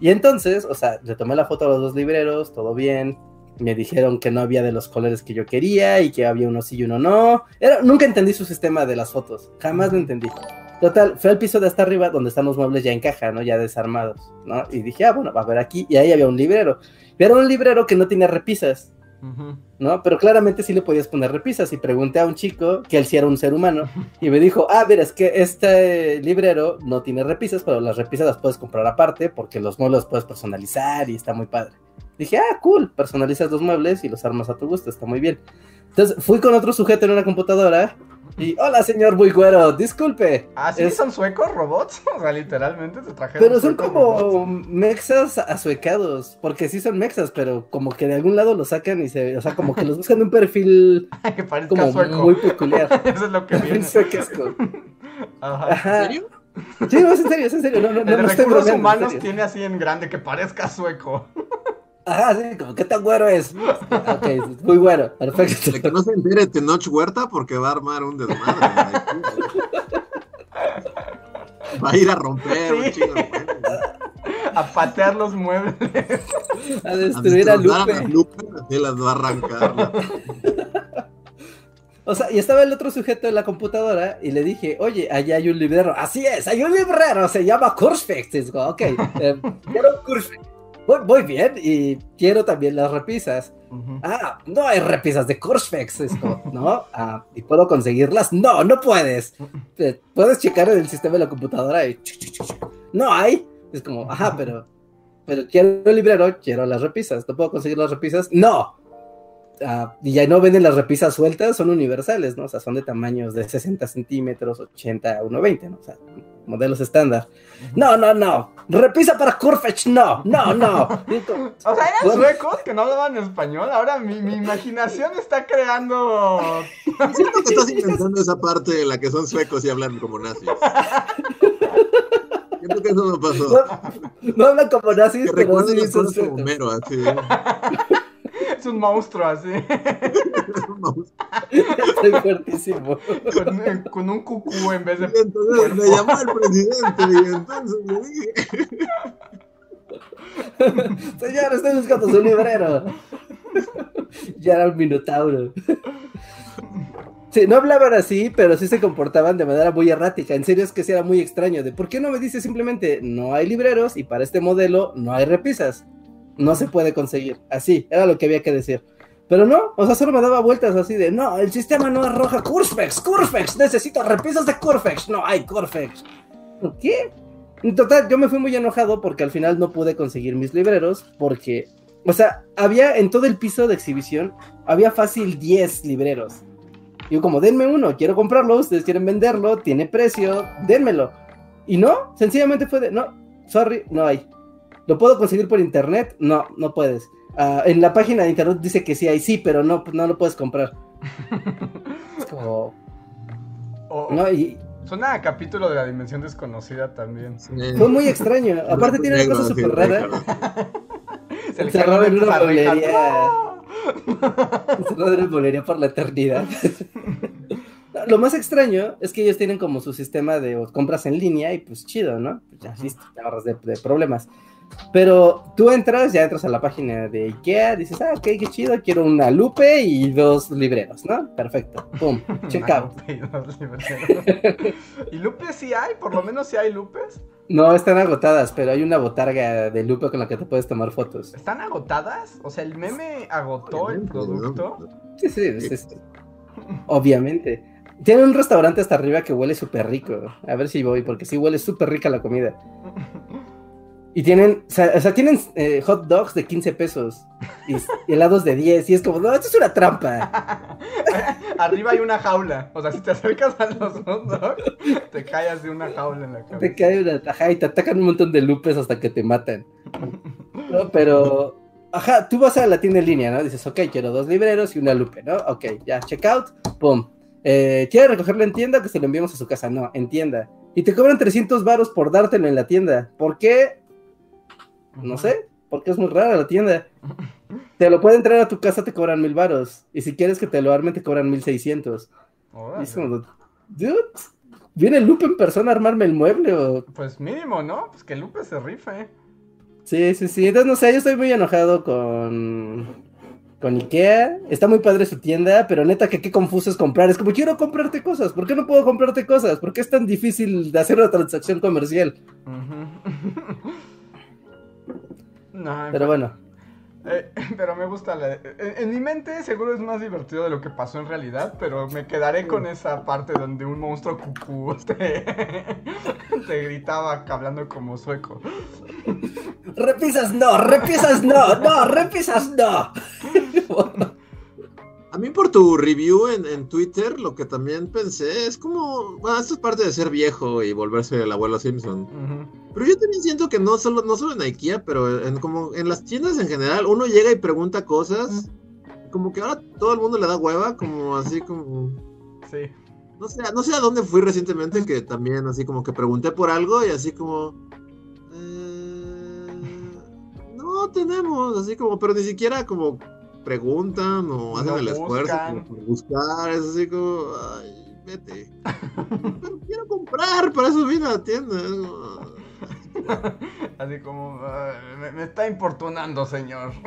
Y entonces, o sea, le tomé la foto a los dos libreros, todo bien. Me dijeron que no había de los colores que yo quería y que había uno sí y uno no. Era, nunca entendí su sistema de las fotos, jamás lo entendí. Total, fue al piso de hasta arriba donde están los muebles ya en caja, ¿no? Ya desarmados, ¿no? Y dije, ah, bueno, va a ver aquí. Y ahí había un librero. Pero era un librero que no tenía repisas. ¿no? Pero claramente sí le podías poner repisas. Y pregunté a un chico que él sí era un ser humano. [laughs] Y me dijo, ah, mira, es que este librero no tiene repisas, pero las repisas las puedes comprar aparte porque los muebles los puedes personalizar y está muy padre. Dije, ah, cool, personalizas los muebles y los armas a tu gusto, está muy bien. Entonces fui con otro sujeto en una computadora y, hola, señor muy güero, disculpe. ¿Ah, sí? Es- ¿Son suecos robots? [laughs] O sea, literalmente se trajeron Pero son como robots. mexas azuecados, porque sí son mexas, pero como que de algún lado los sacan y se, o sea, como que los buscan de un perfil [laughs] que parezca como sueco. muy peculiar. [laughs] Eso es lo que viene. Suequesco. Ajá. ¿En Ajá. serio? Sí, no, es en serio, es en serio. No, no, El no, recursos humanos tiene así en grande que parezca sueco. Ajá, sí, como, ¿qué tan güero es? Ok, muy bueno, De perfecto. que no se entere Tenoch Huerta porque va a armar un desmadre. Va a ir a romper un chingo de muebles. [laughs] A patear los muebles. A A destruir a a Lupe. Lupe, así las va a arrancar. [laughs] O sea, y estaba el otro sujeto en la computadora y le dije, oye, allá hay un librero. Así es, hay un librero, se llama digo, ok, eh, quiero un. Voy, voy bien y quiero también las repisas. Ah, no hay repisas de Kurzfecht. Es como, ¿no? [laughs] Ah, ¿y puedo conseguirlas? No, no puedes. Eh, Puedes checar en el sistema de la computadora y... No hay. Es como, ajá, pero... Pero quiero el librero, quiero las repisas. ¿No puedo conseguir las repisas? No. Ah, y ya no venden las repisas sueltas, son universales, ¿no? O sea, son de tamaños de 60 centímetros, 80, 1,20, ¿no? O sea, modelos estándar. No, no, no. Repisa para Kurfetch, no, no, no. [laughs] O sea, eran Bueno. suecos que no hablaban español. Ahora mi, mi imaginación está creando. Siento que estás inventando esa parte en la que son suecos y hablan como nazis. [laughs] Siento que eso no pasó. no, no hablan como nazis, Que pero recuerden sí son cosas como suecos. Homero, así. [laughs] Es un monstruo así. Estoy fuertísimo. Con, con un cucú en vez de. Y entonces me llamó el presidente y entonces le dije, Señor, estoy buscando su librero. ya era un minotauro. Sí, no hablaban así, pero sí se comportaban de manera muy errática. En serio es que sí era muy extraño. De por qué no me dice simplemente no hay libreros y para este modelo no hay repisas. No se puede conseguir. Así, era lo que había que decir. Pero no, o sea, solo me daba vueltas así de no, el sistema no arroja Curfex, Curfex, necesito repisas de Curfex. No hay Curfex. ¿Qué? En total, yo me fui muy enojado porque al final no pude conseguir mis libreros porque, o sea, había en todo el piso de exhibición, había fácil 10 libreros. Yo como, denme uno, quiero comprarlo, ustedes quieren venderlo, tiene precio, denmelo. Y no, sencillamente fue de, no, sorry, no hay. ¿Lo puedo conseguir por internet? No, no puedes. Ah, en la página de internet dice que sí hay, sí, pero no, no lo puedes comprar. [laughs] es como... No, y Suena a capítulo de la dimensión desconocida también. fue muy extraño. Aparte tiene una cosa súper rara. Se Encerrado en una bolería. Encerrado en el bolería [laughs] por la eternidad. [laughs] Lo más extraño es que ellos tienen como su sistema de compras en línea y pues chido, ¿no? Pues ya listo, te ahorras de, de problemas. Pero tú entras, ya entras a la página de IKEA, dices, ah, ok, qué chido, quiero una lupe y dos libreros, ¿no? Perfecto, pum, [laughs] check out. lupe y dos libreros. [laughs] ¿Y lupes sí hay? ¿Por lo menos sí hay lupes? No, están agotadas, pero hay una botarga de lupe con la que te puedes tomar fotos. ¿Están agotadas? O sea, ¿el meme agotó el producto? ¿no? Sí, sí, es- es- obviamente. Tiene un restaurante hasta arriba que huele súper rico. A ver si voy, porque sí huele súper rica la comida. [laughs] Y tienen, o sea, o sea, tienen eh, hot dogs de 15 pesos y helados de 10. Y es como, no, esto es una trampa. [laughs] Arriba hay una jaula. O sea, si te acercas a los hot dogs, te callas de una jaula en la Te cabeza. cae una tajada y te atacan un montón de lupes hasta que te matan. No, pero, ajá, tú vas a la tienda en línea, ¿no? Dices, ok, quiero dos libreros y una lupe, ¿no? Ok, ya, checkout, pum. Eh, ¿Quiere recogerlo en tienda o que se lo enviemos a su casa? No, en tienda. Y te cobran 300 varos por dártelo en la tienda. ¿Por qué? No sé, porque es muy rara la tienda. [laughs] Te lo pueden traer a tu casa, te cobran mil varos. Y si quieres que te lo armen, te cobran 1600. Y Órale. es como, dude, ¿viene Lupe en persona a armarme el mueble o Pues mínimo, ¿no? Pues que Lupe se rife. Sí, sí, sí. Entonces, no sé, yo estoy muy enojado con, con Ikea. Está muy padre su tienda, pero neta que qué confuso es comprar. Es como, quiero comprarte cosas. ¿Por qué no puedo comprarte cosas? ¿Por qué es tan difícil de hacer una transacción comercial? [laughs] No, Pero bueno, Eh, [laughs] pero me gusta la... En, en mi mente seguro es más divertido de lo que pasó en realidad, pero me quedaré con esa parte donde un monstruo cucú [laughs] te, te gritaba hablando como sueco. repisas no, repisas no, no, repisas no. [laughs] A mí por tu review en, en Twitter, lo que también pensé es como, bueno, esto es parte de ser viejo y volverse el abuelo Simpson. Pero yo también siento que no solo, no solo en IKEA, pero en, como en las tiendas en general, uno llega y pregunta cosas, como que ahora todo el mundo le da hueva, como así como... Sí. No sé, no sé a dónde fui recientemente que también así como que pregunté por algo y así como... eh, no tenemos, así como, pero ni siquiera como preguntan o hacen el esfuerzo buscan. por buscar, es así como... Ay, vete. [laughs] pero quiero comprar, para eso vine a la tienda. [laughs] Así como... "Ah, me, me está importunando, señor. [laughs]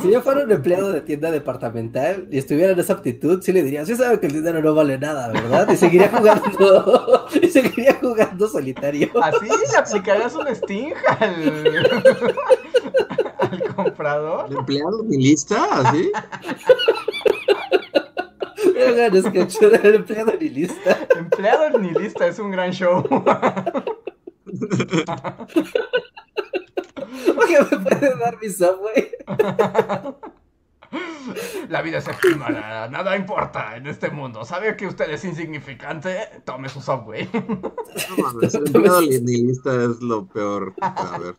Si yo fuera un empleado de tienda departamental y estuviera en esa aptitud, sí le diría, sí sabe que el dinero no vale nada, ¿verdad? Y seguiría jugando, y seguiría jugando solitario. Así le aplicarías un sting al, al comprador. ¿El empleado mi lista? ¿Así? Hagan sketch del empleado ni lista. Empleado ni lista, es un gran show. Oye, ¿me puede dar mi subway? La vida es efímera, nada importa en este mundo. ¿Sabe que usted es insignificante? Tome su subway. No mames, el empleado ni lista es lo peor. A ver.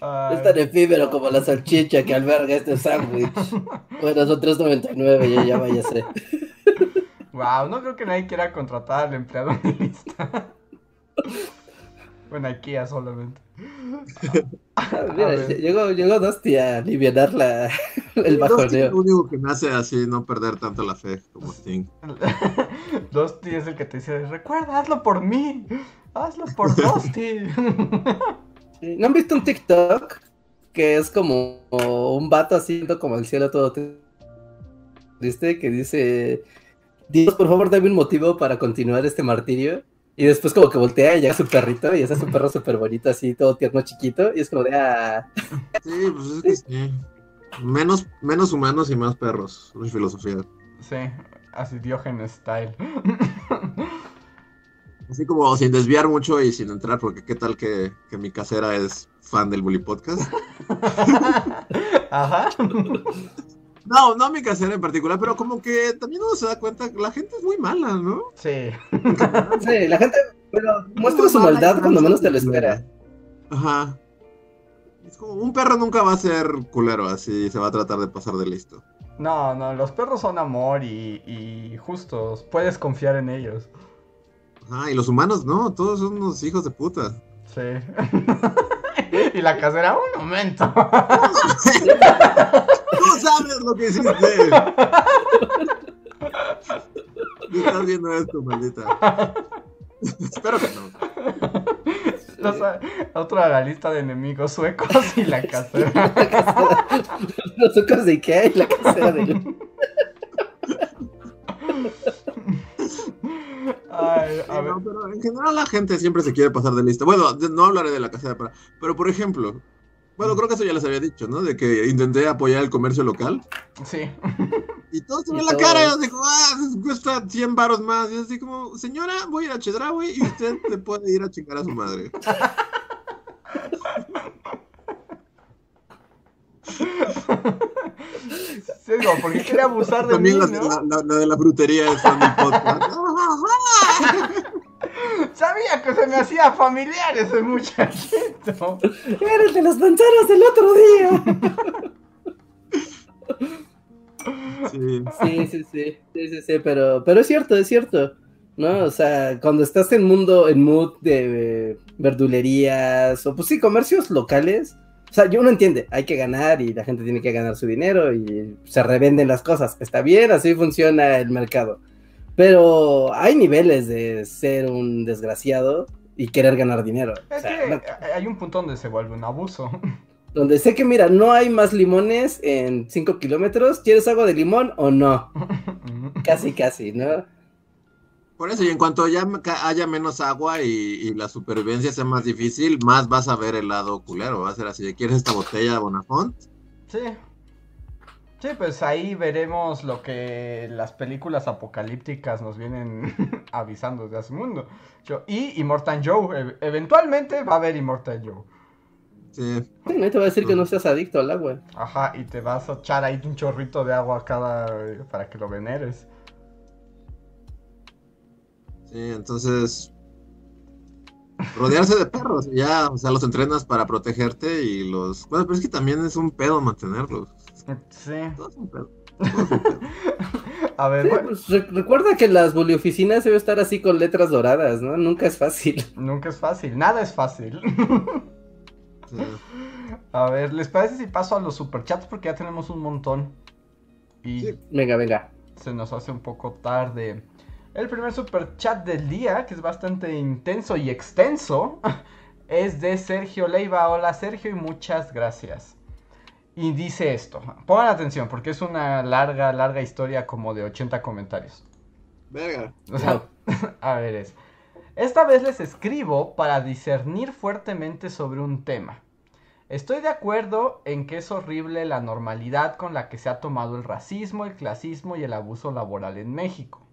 Ay, Es tan efímero como la salchicha que alberga este sándwich. [laughs] Bueno, son 3.99, ya, ya váyase. Wow, no creo que nadie quiera contratar al empleado lista. Bueno, IKEA solamente. Ah, Mira, llegó, llegó Dusty a aliviar la, el Dusty es bajoneo. lo único que me hace así no perder tanto la fe como Sting. [laughs] Dusty es el que te dice, recuerda, hazlo por mí. Hazlo por Dusty. [laughs] Sí, ¿No han visto un TikTok? Que es como un vato haciendo como el cielo todo triste, que dice, Dios, por favor, dame un motivo para continuar este martirio. Y después como que voltea y llega su perrito, y ese es un perro súper bonito, así, todo tierno, chiquito, y es como de, ah, Sí, pues es que sí. Menos, menos humanos y más perros. Mi filosofía. Sí, así Diógenes style. [laughs] Así como sin desviar mucho y sin entrar, porque qué tal que, que mi casera es fan del Bully Podcast. [laughs] Ajá. No, no mi casera en particular, pero como que también uno se da cuenta que la gente es muy mala, ¿no? Sí. [laughs] Sí, la gente pero muestra su maldad cuando menos te lo espera. Ajá. Es como un perro nunca va a ser culero, así se va a tratar de pasar de listo. No, no, los perros son amor y, y justos. Puedes confiar en ellos. Ajá, y los humanos no, todos son unos hijos de puta. Sí. [laughs] y la casera, un momento. [laughs] Tú sabes lo que hiciste. Estás viendo esto, maldita. Espero que no. [laughs] Otra la lista de enemigos suecos y la casera. Los suecos de Ikea y la casera de... Ay, a ver. no, pero en general la gente siempre se quiere pasar de lista. Bueno, de- no hablaré de la casera, pero, pero por ejemplo, bueno, creo que eso ya les había dicho, ¿no? De que intenté apoyar el comercio local Sí. y todos se Y ven la cara y yo digo, ah, cuesta 100 baros más. Y así como, señora, voy a ir a Chedraui y usted le puede ir a chingar a su madre. [laughs] Digo, porque [laughs] quiere abusar de mí, También la, ¿no? la- de la frutería es fan del podcast. [laughs] Sabía que se me hacía familiar ese muchachito. Eres de las manzanas del otro día. Sí. Sí, sí, sí, sí, sí, sí, pero, pero es cierto, es cierto, ¿no? O sea, cuando estás en mundo, en mood de eh, verdulerías, o pues sí, comercios locales, o sea, yo uno entiende, hay que ganar y la gente tiene que ganar su dinero y se revenden las cosas, está bien, así funciona el mercado, pero hay niveles de ser un desgraciado y querer ganar dinero, o Es sea, que no- hay un punto donde se vuelve un abuso. [laughs] donde sé que, mira, no hay más limones en 5 kilómetros, ¿quieres agua de limón o no? [laughs] Casi, casi, ¿no? Por eso, y en cuanto ya haya menos agua y, y la supervivencia sea más difícil, más vas a ver el lado culero. Va a ser así, de, ¿quieres esta botella de Bonafont? Sí. Sí, pues ahí veremos lo que las películas apocalípticas nos vienen [laughs] avisando desde hace mundo. Yo- y Immortal Joe, e- eventualmente va a haber Immortal Joe. Sí. Te voy a decir que no seas adicto al agua. Ajá, y te vas a echar ahí un chorrito de agua cada para que lo veneres. Sí, entonces. Rodearse de perros, ya, o sea, los entrenas para protegerte y los. Bueno, pero es que también es un pedo mantenerlos. Sí. Todo es un pedo. todo es un [laughs] pedo. A ver, Sí, bueno, pues, re- recuerda que las bolioficinas deben estar así con letras doradas, ¿no? Nunca es fácil. [laughs] nunca es fácil, nada es fácil. Sí. A ver, ¿les parece si paso a los superchats? Porque ya tenemos un montón. Y Sí. Venga, venga. se nos hace un poco tarde. El primer superchat del día, que es bastante intenso y extenso, [laughs] es de Sergio Leiva. Hola Sergio y muchas gracias. Y dice esto, pongan atención porque es una larga, larga historia como de 80 comentarios. Verga. O sea, [laughs] a ver, es. Esta vez les escribo para discernir fuertemente sobre un tema. Estoy de acuerdo en que es horrible la normalidad con la que se ha tomado el racismo, el clasismo y el abuso laboral en México.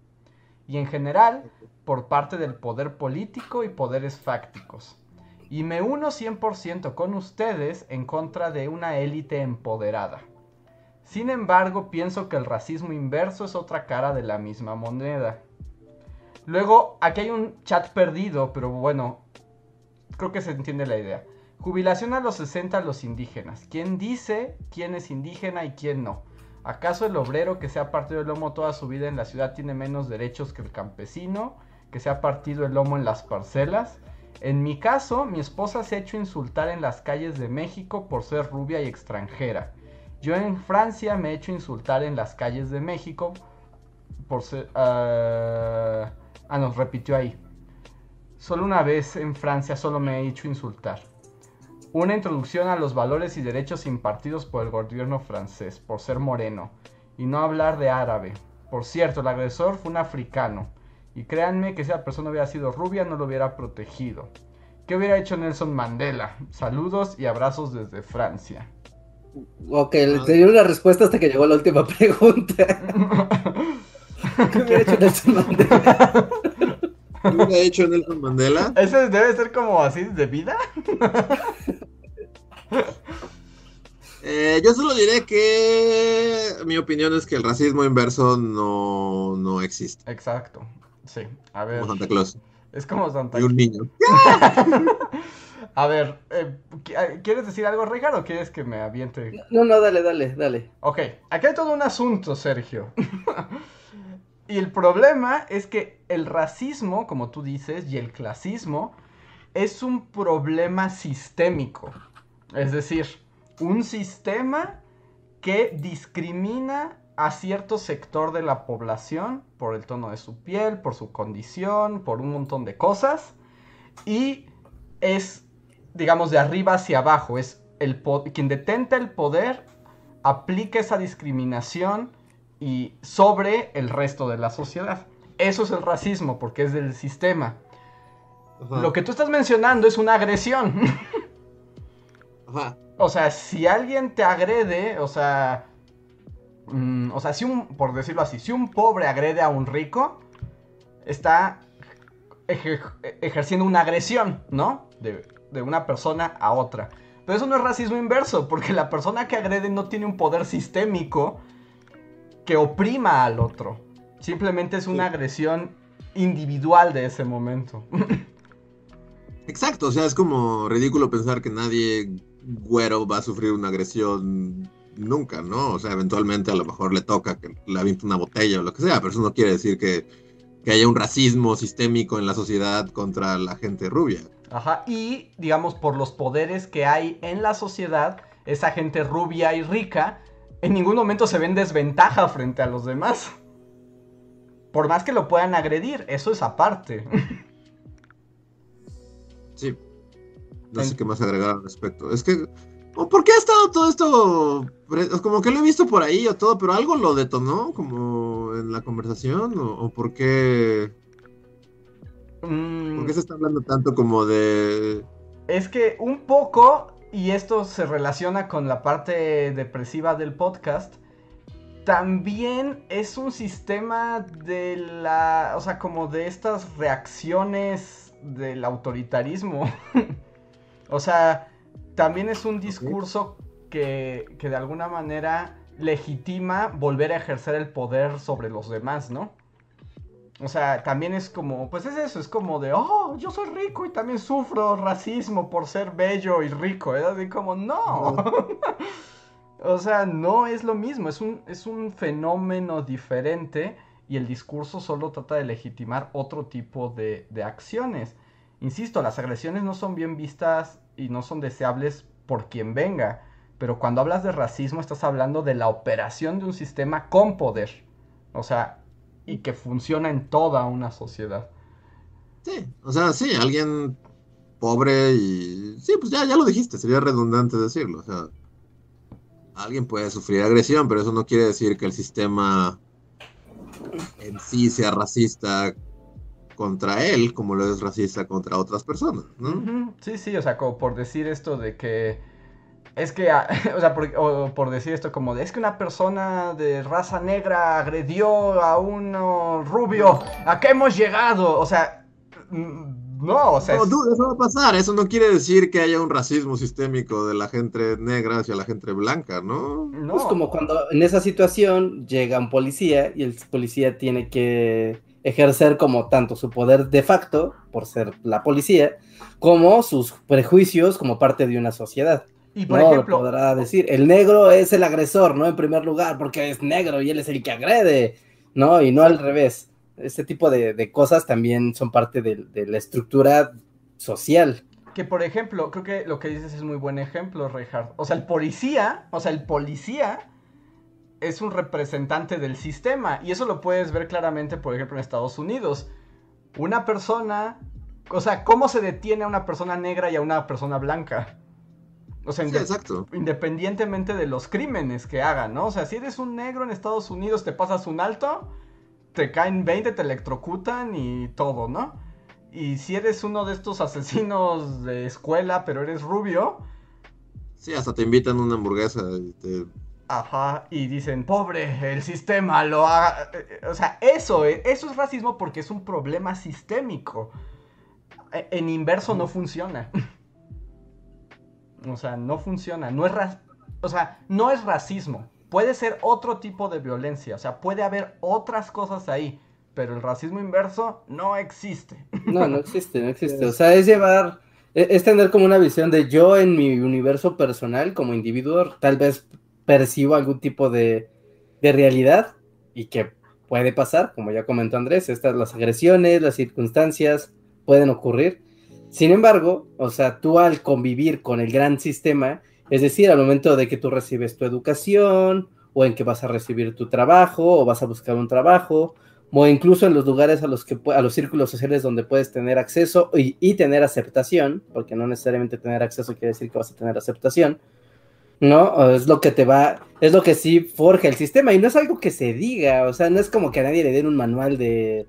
Y en general, por parte del poder político y poderes fácticos. Y me uno 100% con ustedes en contra de una élite empoderada. Sin embargo, pienso que el racismo inverso es otra cara de la misma moneda. Luego, aquí hay un chat perdido, pero bueno, creo que se entiende la idea. Jubilación a los 60 a los indígenas. ¿Quién dice quién es indígena y quién no? ¿Acaso el obrero que se ha partido el lomo toda su vida en la ciudad tiene menos derechos que el campesino que se ha partido el lomo en las parcelas? En mi caso, mi esposa se ha hecho insultar en las calles de México por ser rubia y extranjera. Yo en Francia me he hecho insultar en las calles de México por ser... ah, ah, no, repitió ahí. Solo una vez en Francia solo me he hecho insultar. Una introducción a los valores y derechos impartidos por el gobierno francés, por ser moreno, y no hablar de árabe. Por cierto, el agresor fue un africano, y créanme que si la persona hubiera sido rubia no lo hubiera protegido. ¿Qué hubiera hecho Nelson Mandela? Saludos y abrazos desde Francia. Ok, te dio una respuesta hasta que llegó la última pregunta. [laughs] ¿Qué hubiera hecho Nelson Mandela? ¿Qué hubiera hecho Nelson Mandela? Ese debe ser como así de vida. [laughs] Eh, yo solo diré que mi opinión es que el racismo inverso no, no existe. Exacto. Sí. A ver. Como Santa Claus. Es como Santa Y un niño. [laughs] A ver, eh, ¿qui- ¿quieres decir algo, Richard, o quieres que me aviente? No, no, dale, dale, dale. Ok, aquí hay todo un asunto, Sergio. [laughs] y el problema es que el racismo, como tú dices, y el clasismo es un problema sistémico. Es decir, un sistema que discrimina a cierto sector de la población por el tono de su piel, por su condición, por un montón de cosas. Y es, digamos, de arriba hacia abajo. Es el quien detenta el poder aplica esa discriminación y sobre el resto de la sociedad. Eso es el racismo, porque es del sistema. Ajá. Lo que tú estás mencionando es una agresión. [laughs] Ajá. O sea, si alguien te agrede, o sea, mm, o sea, si un, por decirlo así, si un pobre agrede a un rico, está ejer- ejerciendo una agresión, ¿no? De, de una persona a otra. Pero eso no es racismo inverso, porque la persona que agrede no tiene un poder sistémico que oprima al otro. Simplemente es una agresión individual de ese momento. [laughs] Exacto, o sea, es como ridículo pensar que nadie güero va a sufrir una agresión nunca, ¿no? O sea, eventualmente a lo mejor le toca que le aviente una botella o lo que sea, pero eso no quiere decir que, que haya un racismo sistémico en la sociedad contra la gente rubia. Ajá, y digamos por los poderes que hay en la sociedad, esa gente rubia y rica en ningún momento se ve en desventaja frente a los demás. Por más que lo puedan agredir, eso es aparte. Sí. No sé qué más agregar al respecto. Es que, ¿o ¿por qué ha estado todo esto? Como que lo he visto por ahí o todo, pero algo lo detonó como en la conversación, o, o por qué, Mm, por qué se está hablando tanto como de... Es que un poco, y esto se relaciona con la parte depresiva del podcast, también es un sistema de la, o sea, como de estas reacciones del autoritarismo. [laughs] o sea, también es un discurso que, que de alguna manera legitima volver a ejercer el poder sobre los demás, ¿no? O sea, también es como, pues es eso, es como de, oh, yo soy rico y también sufro racismo por ser bello y rico. Es así como, no. [laughs] o sea, no es lo mismo, es un, es un fenómeno diferente y el discurso solo trata de legitimar otro tipo de, de acciones. Insisto, las agresiones no son bien vistas y no son deseables por quien venga, pero cuando hablas de racismo estás hablando de la operación de un sistema con poder. O sea, y que funciona en toda una sociedad. Sí, o sea, sí, alguien pobre y... Sí, pues ya, ya lo dijiste, sería redundante decirlo. O sea, alguien puede sufrir agresión, pero eso no quiere decir que el sistema en sí sea racista contra él, como lo es racista contra otras personas, ¿no? Sí, sí, o sea, como por decir esto de que es que, ah, [laughs] o sea, por, o por decir esto como de, es que una persona de raza negra agredió a uno rubio, ¿a qué hemos llegado? O sea, mm, no, o sea, No, es- dude, eso va a pasar. Eso no quiere decir que haya un racismo sistémico de la gente negra hacia la gente blanca, ¿no? no. Es como cuando en esa situación llega un policía y el policía tiene que ejercer como tanto su poder de facto, por ser la policía, como sus prejuicios como parte de una sociedad. y por no, ejemplo, podrá decir, el negro es el agresor, ¿no? En primer lugar, porque es negro y él es el que agrede, ¿no? Y no al revés. Este tipo de, de cosas también son parte de, de la estructura social. que por ejemplo, creo que lo que dices es muy buen ejemplo, Reinhardt. O sea, el policía, o sea, el policía es un representante del sistema. Y eso lo puedes ver claramente, por ejemplo, en Estados Unidos. Una persona, o sea, ¿cómo se detiene a una persona negra y a una persona blanca? O sea, Sí, inde- exacto. independientemente de los crímenes que hagan, ¿no? O sea, si eres un negro en Estados Unidos, te pasas un alto, te caen 20, te electrocutan y todo, ¿no? Y si eres uno de estos asesinos de escuela, pero eres rubio, Sí, hasta te invitan una hamburguesa y te Ajá, y dicen, pobre, el sistema lo ha... O sea, eso, eso es racismo porque es un problema sistémico. E, en inverso no funciona. O sea, no funciona. No es O sea, no es racismo. Puede ser otro tipo de violencia. O sea, puede haber otras cosas ahí. Pero el racismo inverso no existe. No, no existe, no existe. O sea, es llevar. E, es tener como una visión de yo en mi universo personal, como individuo, tal vez percibo algún tipo de, de realidad y que puede pasar, como ya comentó Andrés, estas las agresiones, las circunstancias pueden ocurrir. Sin embargo, o sea, tú al convivir con el gran sistema, es decir, al momento de que tú recibes tu educación, o en que vas a recibir tu trabajo, o vas a buscar un trabajo, o incluso en los lugares a los que a los círculos sociales donde puedes tener acceso y, tener aceptación, porque no necesariamente tener acceso quiere decir que vas a tener aceptación, ¿no? Es lo que te va, es lo que sí forja el sistema, y no es algo que se diga, o sea, no es como que a nadie le den un manual de,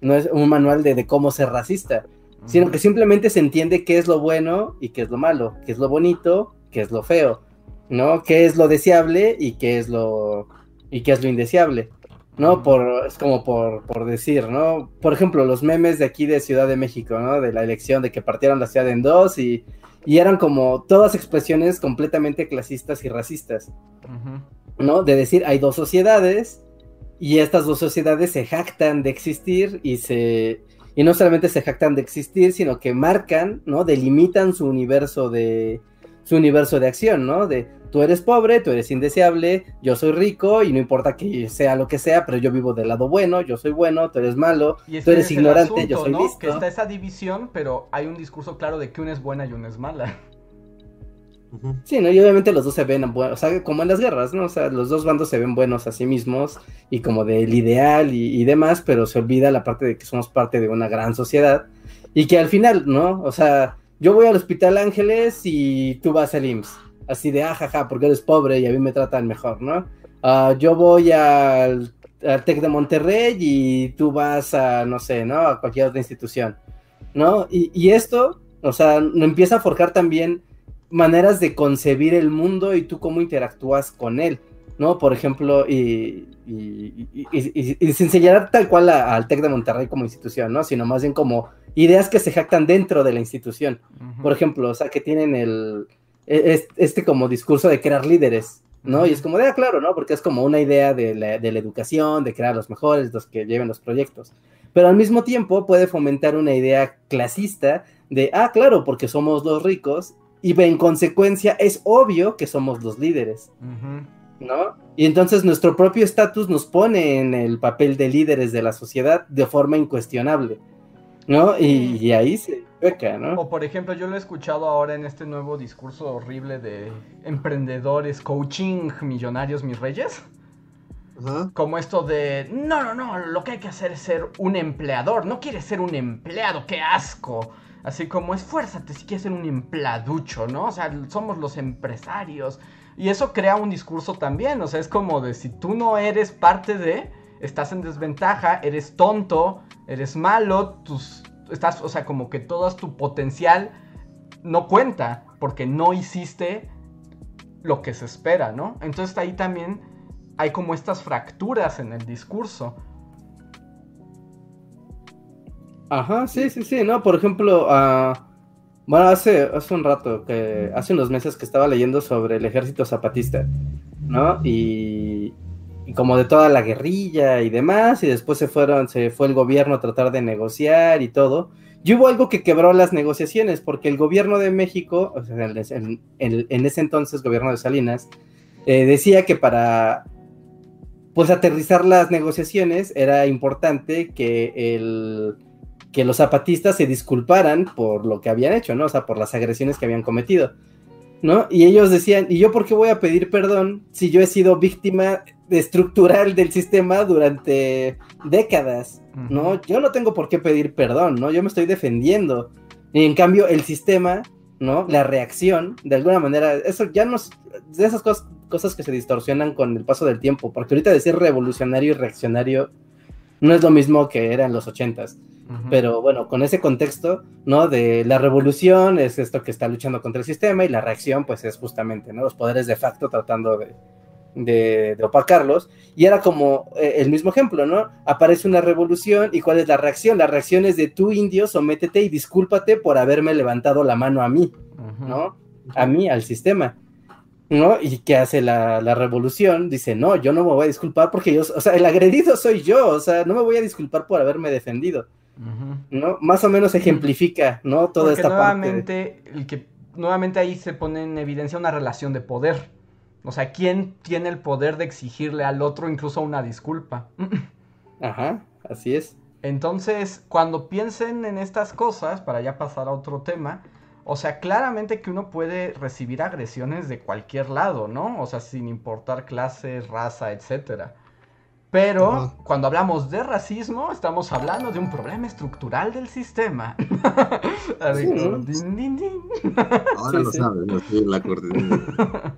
no es un manual de cómo ser racista sino que simplemente se entiende qué es lo bueno y qué es lo malo, qué es lo bonito, qué es lo feo, ¿no? Qué es lo deseable y qué es lo y qué es lo indeseable, ¿no? Por es como por, por decir, ¿no? Por ejemplo, los memes de aquí de Ciudad de México, ¿no? De la elección de que partieron la ciudad en dos y, y eran como todas expresiones completamente clasistas y racistas, ¿no? De decir, hay dos sociedades y estas dos sociedades se jactan de existir y se y no solamente se jactan de existir, sino que marcan, ¿no? Delimitan su universo de su universo de acción, ¿no? De tú eres pobre, tú eres indeseable, yo soy rico y no importa que sea lo que sea, pero yo vivo del lado bueno, yo soy bueno, tú eres malo, tú eres ignorante, yo soy listo. Que está esa división, pero hay un discurso claro de que una es buena y una es mala. Sí, ¿no? Y obviamente los dos se ven buenos, o sea, como en las guerras, ¿no? O sea, los dos bandos se ven buenos a sí mismos y como del ideal y, demás, pero se olvida la parte de que somos parte de una gran sociedad y que al final, ¿no? O sea, yo voy al Hospital Ángeles y tú vas al IMSS, así de, ajaja, ah, porque eres pobre y a mí me tratan mejor, ¿no? Uh, yo voy al, al de Monterrey y tú vas a, no sé, ¿no? A cualquier otra institución, ¿no? Y, y esto, o sea, empieza a forjar también maneras de concebir el mundo y tú cómo interactúas con él, ¿no? Por ejemplo, y, sin señalar tal cual al TEC de Monterrey como institución, ¿no? Sino más bien como ideas que se jactan dentro de la institución. Por ejemplo, o sea, que tienen el, e, este como discurso de crear líderes, ¿no? Y es como de, ah, claro, ¿no? Porque es como una idea de la, de la educación, de crear los mejores, los que lleven los proyectos. Pero al mismo tiempo puede fomentar una idea clasista de, ah, claro, porque somos los ricos y en consecuencia es obvio que somos los líderes, ¿no? Y entonces nuestro propio estatus nos pone en el papel de líderes de la sociedad de forma incuestionable, ¿no? Y, ahí se peca, ¿no? O por ejemplo, yo lo he escuchado ahora en este nuevo discurso horrible de emprendedores, coaching, millonarios, mis reyes. Como esto de, no, no, no, lo que hay que hacer es ser un empleador, no quieres ser un empleado, qué asco. Así como esfuérzate si quieres ser un empladucho, ¿no? O sea, somos los empresarios. Y eso crea un discurso también, o sea, es como de si tú no eres parte de, estás en desventaja, eres tonto, eres malo, tus, estás, o sea, como que todo tu potencial no cuenta porque no hiciste lo que se espera, ¿no? Entonces ahí también hay como estas fracturas en el discurso. Ajá, sí, sí, sí, no, por ejemplo, uh, bueno, hace, hace un rato, que hace unos meses que estaba leyendo sobre el ejército zapatista, ¿no? Y, como de toda la guerrilla y demás, y después se fueron, se fue el gobierno a tratar de negociar y todo. Y hubo algo que quebró las negociaciones, porque el gobierno de México, o sea, en, ese entonces gobierno de Salinas, eh, decía que para pues aterrizar las negociaciones era importante que el que los zapatistas se disculparan por lo que habían hecho, ¿no? O sea, por las agresiones que habían cometido, ¿no? Y ellos decían, ¿y yo por qué voy a pedir perdón si yo he sido víctima estructural del sistema durante décadas, ¿no? Yo no tengo por qué pedir perdón, ¿no? Yo me estoy defendiendo. Y en cambio, el sistema, ¿no? La reacción, de alguna manera, eso ya nos, de esas cosas, cosas que se distorsionan con el paso del tiempo, porque ahorita decir revolucionario y reaccionario no es lo mismo que era en los ochentas. Pero bueno, con ese contexto, ¿no? De la revolución es esto que está luchando contra el sistema y la reacción, pues es justamente, ¿no? Los poderes de facto tratando de, de, opacarlos, y era como eh, el mismo ejemplo, ¿no? Aparece una revolución y ¿cuál es la reacción? La reacción es de tú, indio, sométete y discúlpate por haberme levantado la mano a mí, ¿no? A mí, al sistema. ¿no? Y qué hace la, revolución, dice, no, yo no me voy a disculpar porque yo, o sea, el agredido soy yo, o sea, no me voy a disculpar por haberme defendido, ¿no? Más o menos ejemplifica, ¿no? Toda esta nuevamente, parte. El que, nuevamente ahí se pone en evidencia una relación de poder. O sea, ¿quién tiene el poder de exigirle al otro incluso una disculpa? [clears throat] Ajá, así es. Entonces, cuando piensen en estas cosas, para ya pasar a otro tema, o sea, claramente que uno puede recibir agresiones de cualquier lado, ¿no? O sea, sin importar clase, raza, etcétera. Pero cuando hablamos de racismo, estamos hablando de un problema estructural del sistema. Ahora lo sabes, no estoy en la [laughs]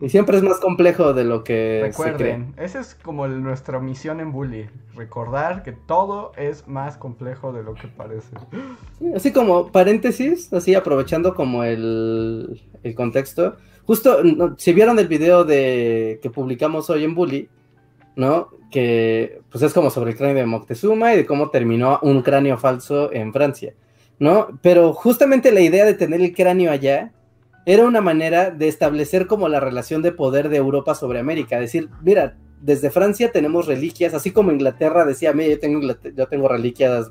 Y siempre es más complejo de lo que Recuerden, esa es como nuestra misión en Bully. Recordar que todo es más complejo de lo que parece. así como paréntesis, así aprovechando como el, el contexto. Justo, si vieron el video de que publicamos hoy en Bully, ¿no? Que pues es como sobre el cráneo de Moctezuma y de cómo terminó un cráneo falso en Francia, ¿no? Pero justamente la idea de tener el cráneo allá era una manera de establecer como la relación de poder de Europa sobre América, decir, mira, desde Francia tenemos reliquias, así como Inglaterra decía, mira, yo tengo, yo tengo reliquias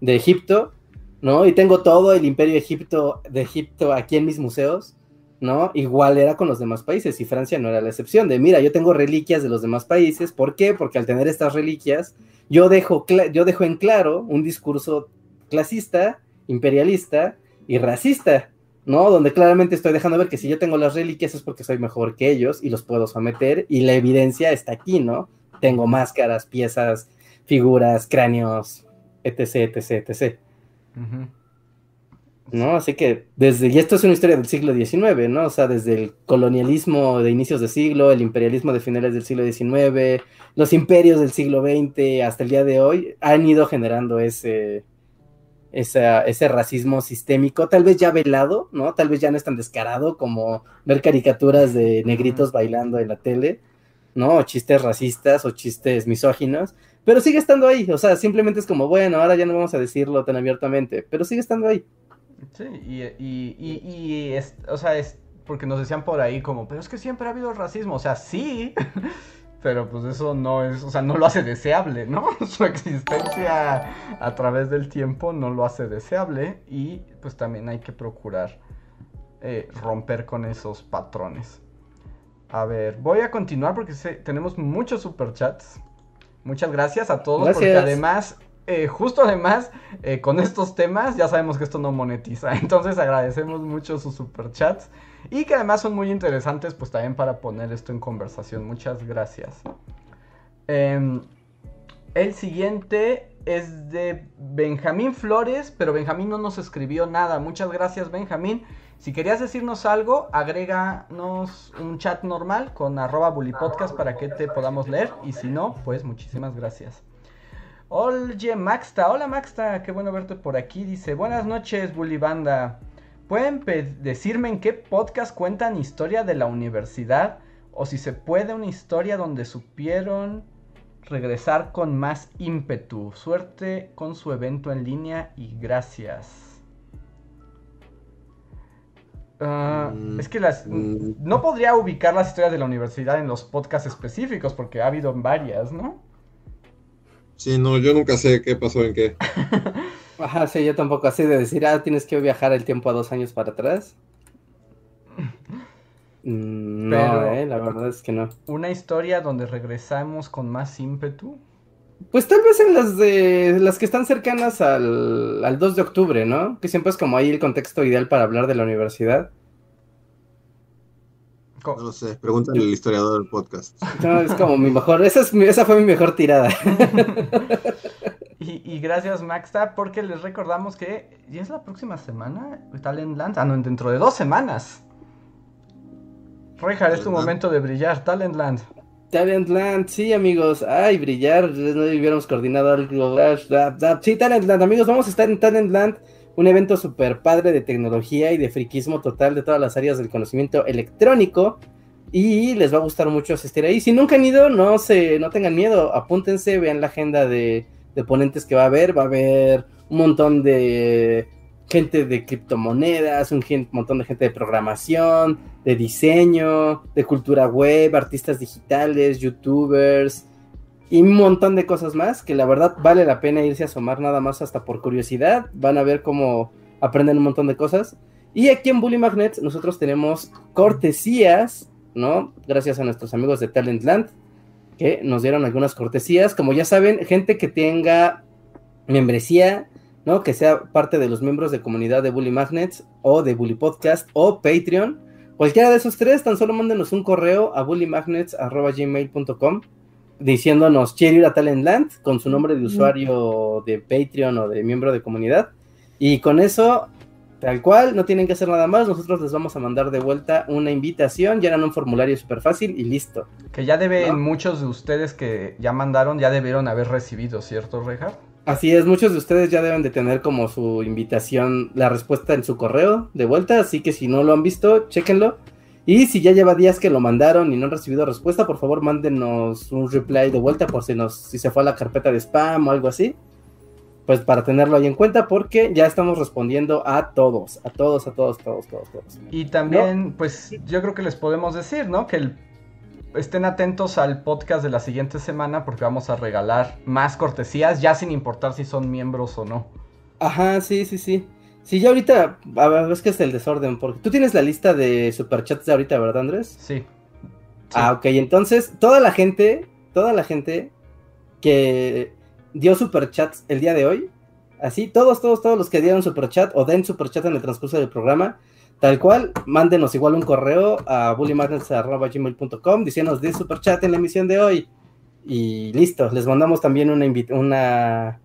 de Egipto, ¿no? Y tengo todo el imperio Egipto, de Egipto aquí en mis museos, ¿no? Igual era con los demás países y Francia no era la excepción de, mira, yo tengo reliquias de los demás países, ¿por qué? Porque al tener estas reliquias, yo dejo, yo dejo en claro un discurso clasista, imperialista y racista, ¿no? Donde claramente estoy dejando ver que si yo tengo las reliquias es porque soy mejor que ellos y los puedo someter y la evidencia está aquí, ¿no? Tengo máscaras, piezas, figuras, cráneos, etc, etc, etc. ¿no? Así que desde, y esto es una historia del siglo XIX, ¿no? O sea, desde el colonialismo de inicios de siglo, el imperialismo de finales del siglo XIX, los imperios del siglo XX hasta el día de hoy han ido generando ese, ese racismo sistémico, tal vez ya velado, ¿no? Tal vez ya no es tan descarado como ver caricaturas de negritos bailando en la tele, ¿no? O chistes racistas o chistes misóginos, pero sigue estando ahí, o sea, simplemente es como, bueno, ahora ya no vamos a decirlo tan abiertamente, pero sigue estando ahí. Sí, y, y, y, es, o sea, es porque nos decían por ahí como, pero es que siempre ha habido racismo, o sea, sí, [laughs] pero pues eso no es, o sea, no lo hace deseable, ¿no? [laughs] Su existencia a través del tiempo no lo hace deseable y pues también hay que procurar eh, romper con esos patrones. A ver, voy a continuar porque tenemos muchos superchats. Muchas gracias a todos porque además eh, justo además, eh, con estos temas, ya sabemos que esto no monetiza. [laughs] Entonces agradecemos mucho sus superchats. Y que además son muy interesantes, pues también para poner esto en conversación. Muchas gracias. Em, el siguiente es de Benjamín Flores, pero Benjamín no nos escribió nada. Muchas gracias, Benjamín. Si querías decirnos algo, agréganos un chat normal con arroba para que te podamos leer. Y si no, pues muchísimas gracias. Oye, Maxta, hola Maxta, qué bueno verte por aquí. Dice, buenas noches, Bully Banda. ¿Pueden decirme en qué podcast cuentan historia de la universidad? O si se puede una historia donde supieron regresar con más ímpetu. Suerte con su evento en línea y gracias. Ah, mm, es que las mm. no podría ubicar las historias de la universidad en los podcasts específicos porque ha habido varias, ¿no? Sí, no, yo nunca sé qué pasó en qué. [laughs] Ajá, sí, yo tampoco así de decir, ah, tienes que viajar el tiempo a dos años para atrás. Mm, no, eh, la verdad es que no. ¿Una historia donde regresamos con más ímpetu? Pues tal vez en las de las que están cercanas al, al 2 de octubre, ¿no? Que siempre es como ahí el contexto ideal para hablar de la universidad. No lo sé, pregúntale al historiador del podcast. No, es como mi mejor, esa, es esa fue mi mejor tirada. [laughs] y, gracias Maxta, porque les recordamos que ya es la próxima semana Talentland, ah no, dentro de dos semanas. Rejar, es tu momento de brillar, Talentland. Talentland, sí amigos, ay, brillar, no hubiéramos coordinado algo. Sí, Talentland, amigos, vamos a estar en Talentland un evento super padre de tecnología y de friquismo total de todas las áreas del conocimiento electrónico. y les va a gustar mucho asistir ahí. Si nunca han ido, no se, no tengan miedo, apúntense, vean la agenda de, de ponentes que va a haber, va a haber un montón de gente de criptomonedas, un montón de gente de programación, de diseño, de cultura web, artistas digitales, youtubers y un montón de cosas más que la verdad vale la pena irse a asomar nada más hasta por curiosidad. Van a ver cómo aprenden un montón de cosas. Y aquí en Bully Magnets nosotros tenemos cortesías, ¿no? Gracias a nuestros amigos de Talentland que nos dieron algunas cortesías. Como ya saben, gente que tenga membresía ¿no? Que sea parte de los miembros de comunidad de Bully Magnets o de Bully Podcast o Patreon. Cualquiera de esos tres, tan solo mándenos un correo a bullymagnets.gmail.com diciéndonos quiero ir a Talentland con su nombre de usuario de Patreon o de miembro de comunidad. Y con eso, tal cual, no tienen que hacer nada más. Nosotros les vamos a mandar de vuelta una invitación, llenan un formulario súper fácil y listo. Que ya deben, muchos de ustedes que ya mandaron, ya debieron haber recibido, ¿cierto, Reja? Así es, muchos de ustedes ya deben de tener como su invitación, la respuesta en su correo de vuelta, así que si no lo han visto, chéquenlo. Y si ya lleva días que lo mandaron y no han recibido respuesta, por favor mándenos un reply de vuelta por si, nos, si se fue a la carpeta de spam o algo así. Pues para tenerlo ahí en cuenta porque ya estamos respondiendo a todos, a todos, a todos, todos, todos, todos. Y también, pues yo creo que les podemos decir, ¿no? Que el estén atentos al podcast de la siguiente semana porque vamos a regalar más cortesías, ya sin importar si son miembros o no. Ajá, sí, sí, sí. Sí, ya ahorita, a ver, es que es el desorden, porque tú tienes la lista de superchats de ahorita, ¿verdad, Andrés? Sí. Ah, ok, entonces, toda la gente, toda la gente que dio superchats el día de hoy, así, todos, todos, todos los que dieron superchat o den superchat en el transcurso del programa, Tal cual, mándenos igual un correo a bullymagnets.gmail.com diciéndonos de superchat en la emisión de hoy. Y listo, les mandamos también una, una,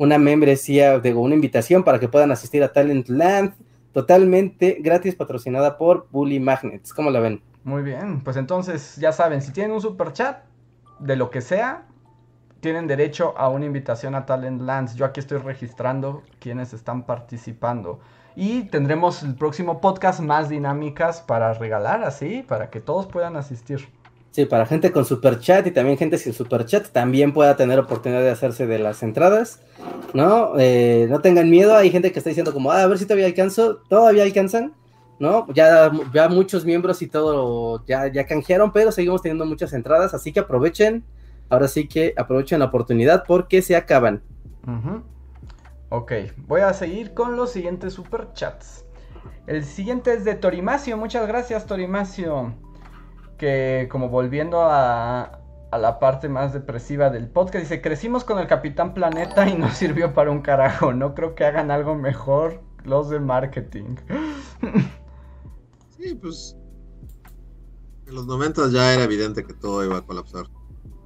una membresía, digo, una invitación para que puedan asistir a Talentland totalmente gratis, patrocinada por Bully Magnets. ¿Cómo la ven? Muy bien, pues entonces ya saben, si tienen un superchat de lo que sea, tienen derecho a una invitación a Talentlands. Yo aquí estoy registrando quienes están participando. Y tendremos el próximo podcast más dinámicas para regalar, así, para que todos puedan asistir. Sí, para gente con super chat y también gente sin super chat también pueda tener oportunidad de hacerse de las entradas, ¿no? Eh, no tengan miedo, hay gente que está diciendo como, ah, a ver si todavía alcanzo, todavía alcanzan, ¿no? Ya, ya muchos miembros y todo ya, ya canjearon, pero seguimos teniendo muchas entradas, así que aprovechen, ahora sí que aprovechen la oportunidad porque se acaban. Ok, voy a seguir con los siguientes superchats. El siguiente es de Torimacio, muchas gracias Torimacio. Que como volviendo a, a la parte más depresiva del podcast, dice, crecimos con el Capitán Planeta y no [laughs] sirvió para un carajo. No creo que hagan algo mejor los de marketing. [laughs] Sí, pues... En los 90 ya era evidente que todo iba a colapsar.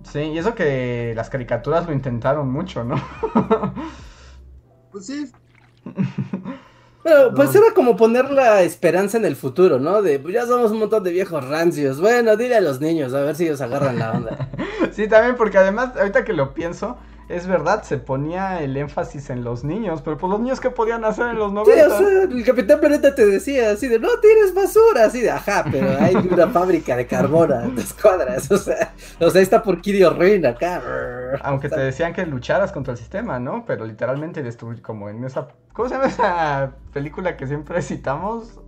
Sí, y eso que las caricaturas lo intentaron mucho, ¿no? [laughs] Pues sí. Pero pues era como poner la esperanza en el futuro, ¿no? De pues ya somos un montón de viejos rancios. Bueno, dile a los niños a ver si ellos agarran la onda. [laughs] sí, también porque además, ahorita que lo pienso, es verdad, se ponía el énfasis en los niños, pero pues los niños ¿qué podían hacer en los 90? Sí, o sea, el Capitán Planeta te decía así de, no tienes basura, así de, ajá, pero hay una fábrica de carbón a dos cuadras, o sea, o sea, está por Kidio Reina acá. Aunque te decían que lucharas contra el sistema, ¿no? Pero literalmente destruir, como en esa, ¿cómo se llama esa película que siempre citamos?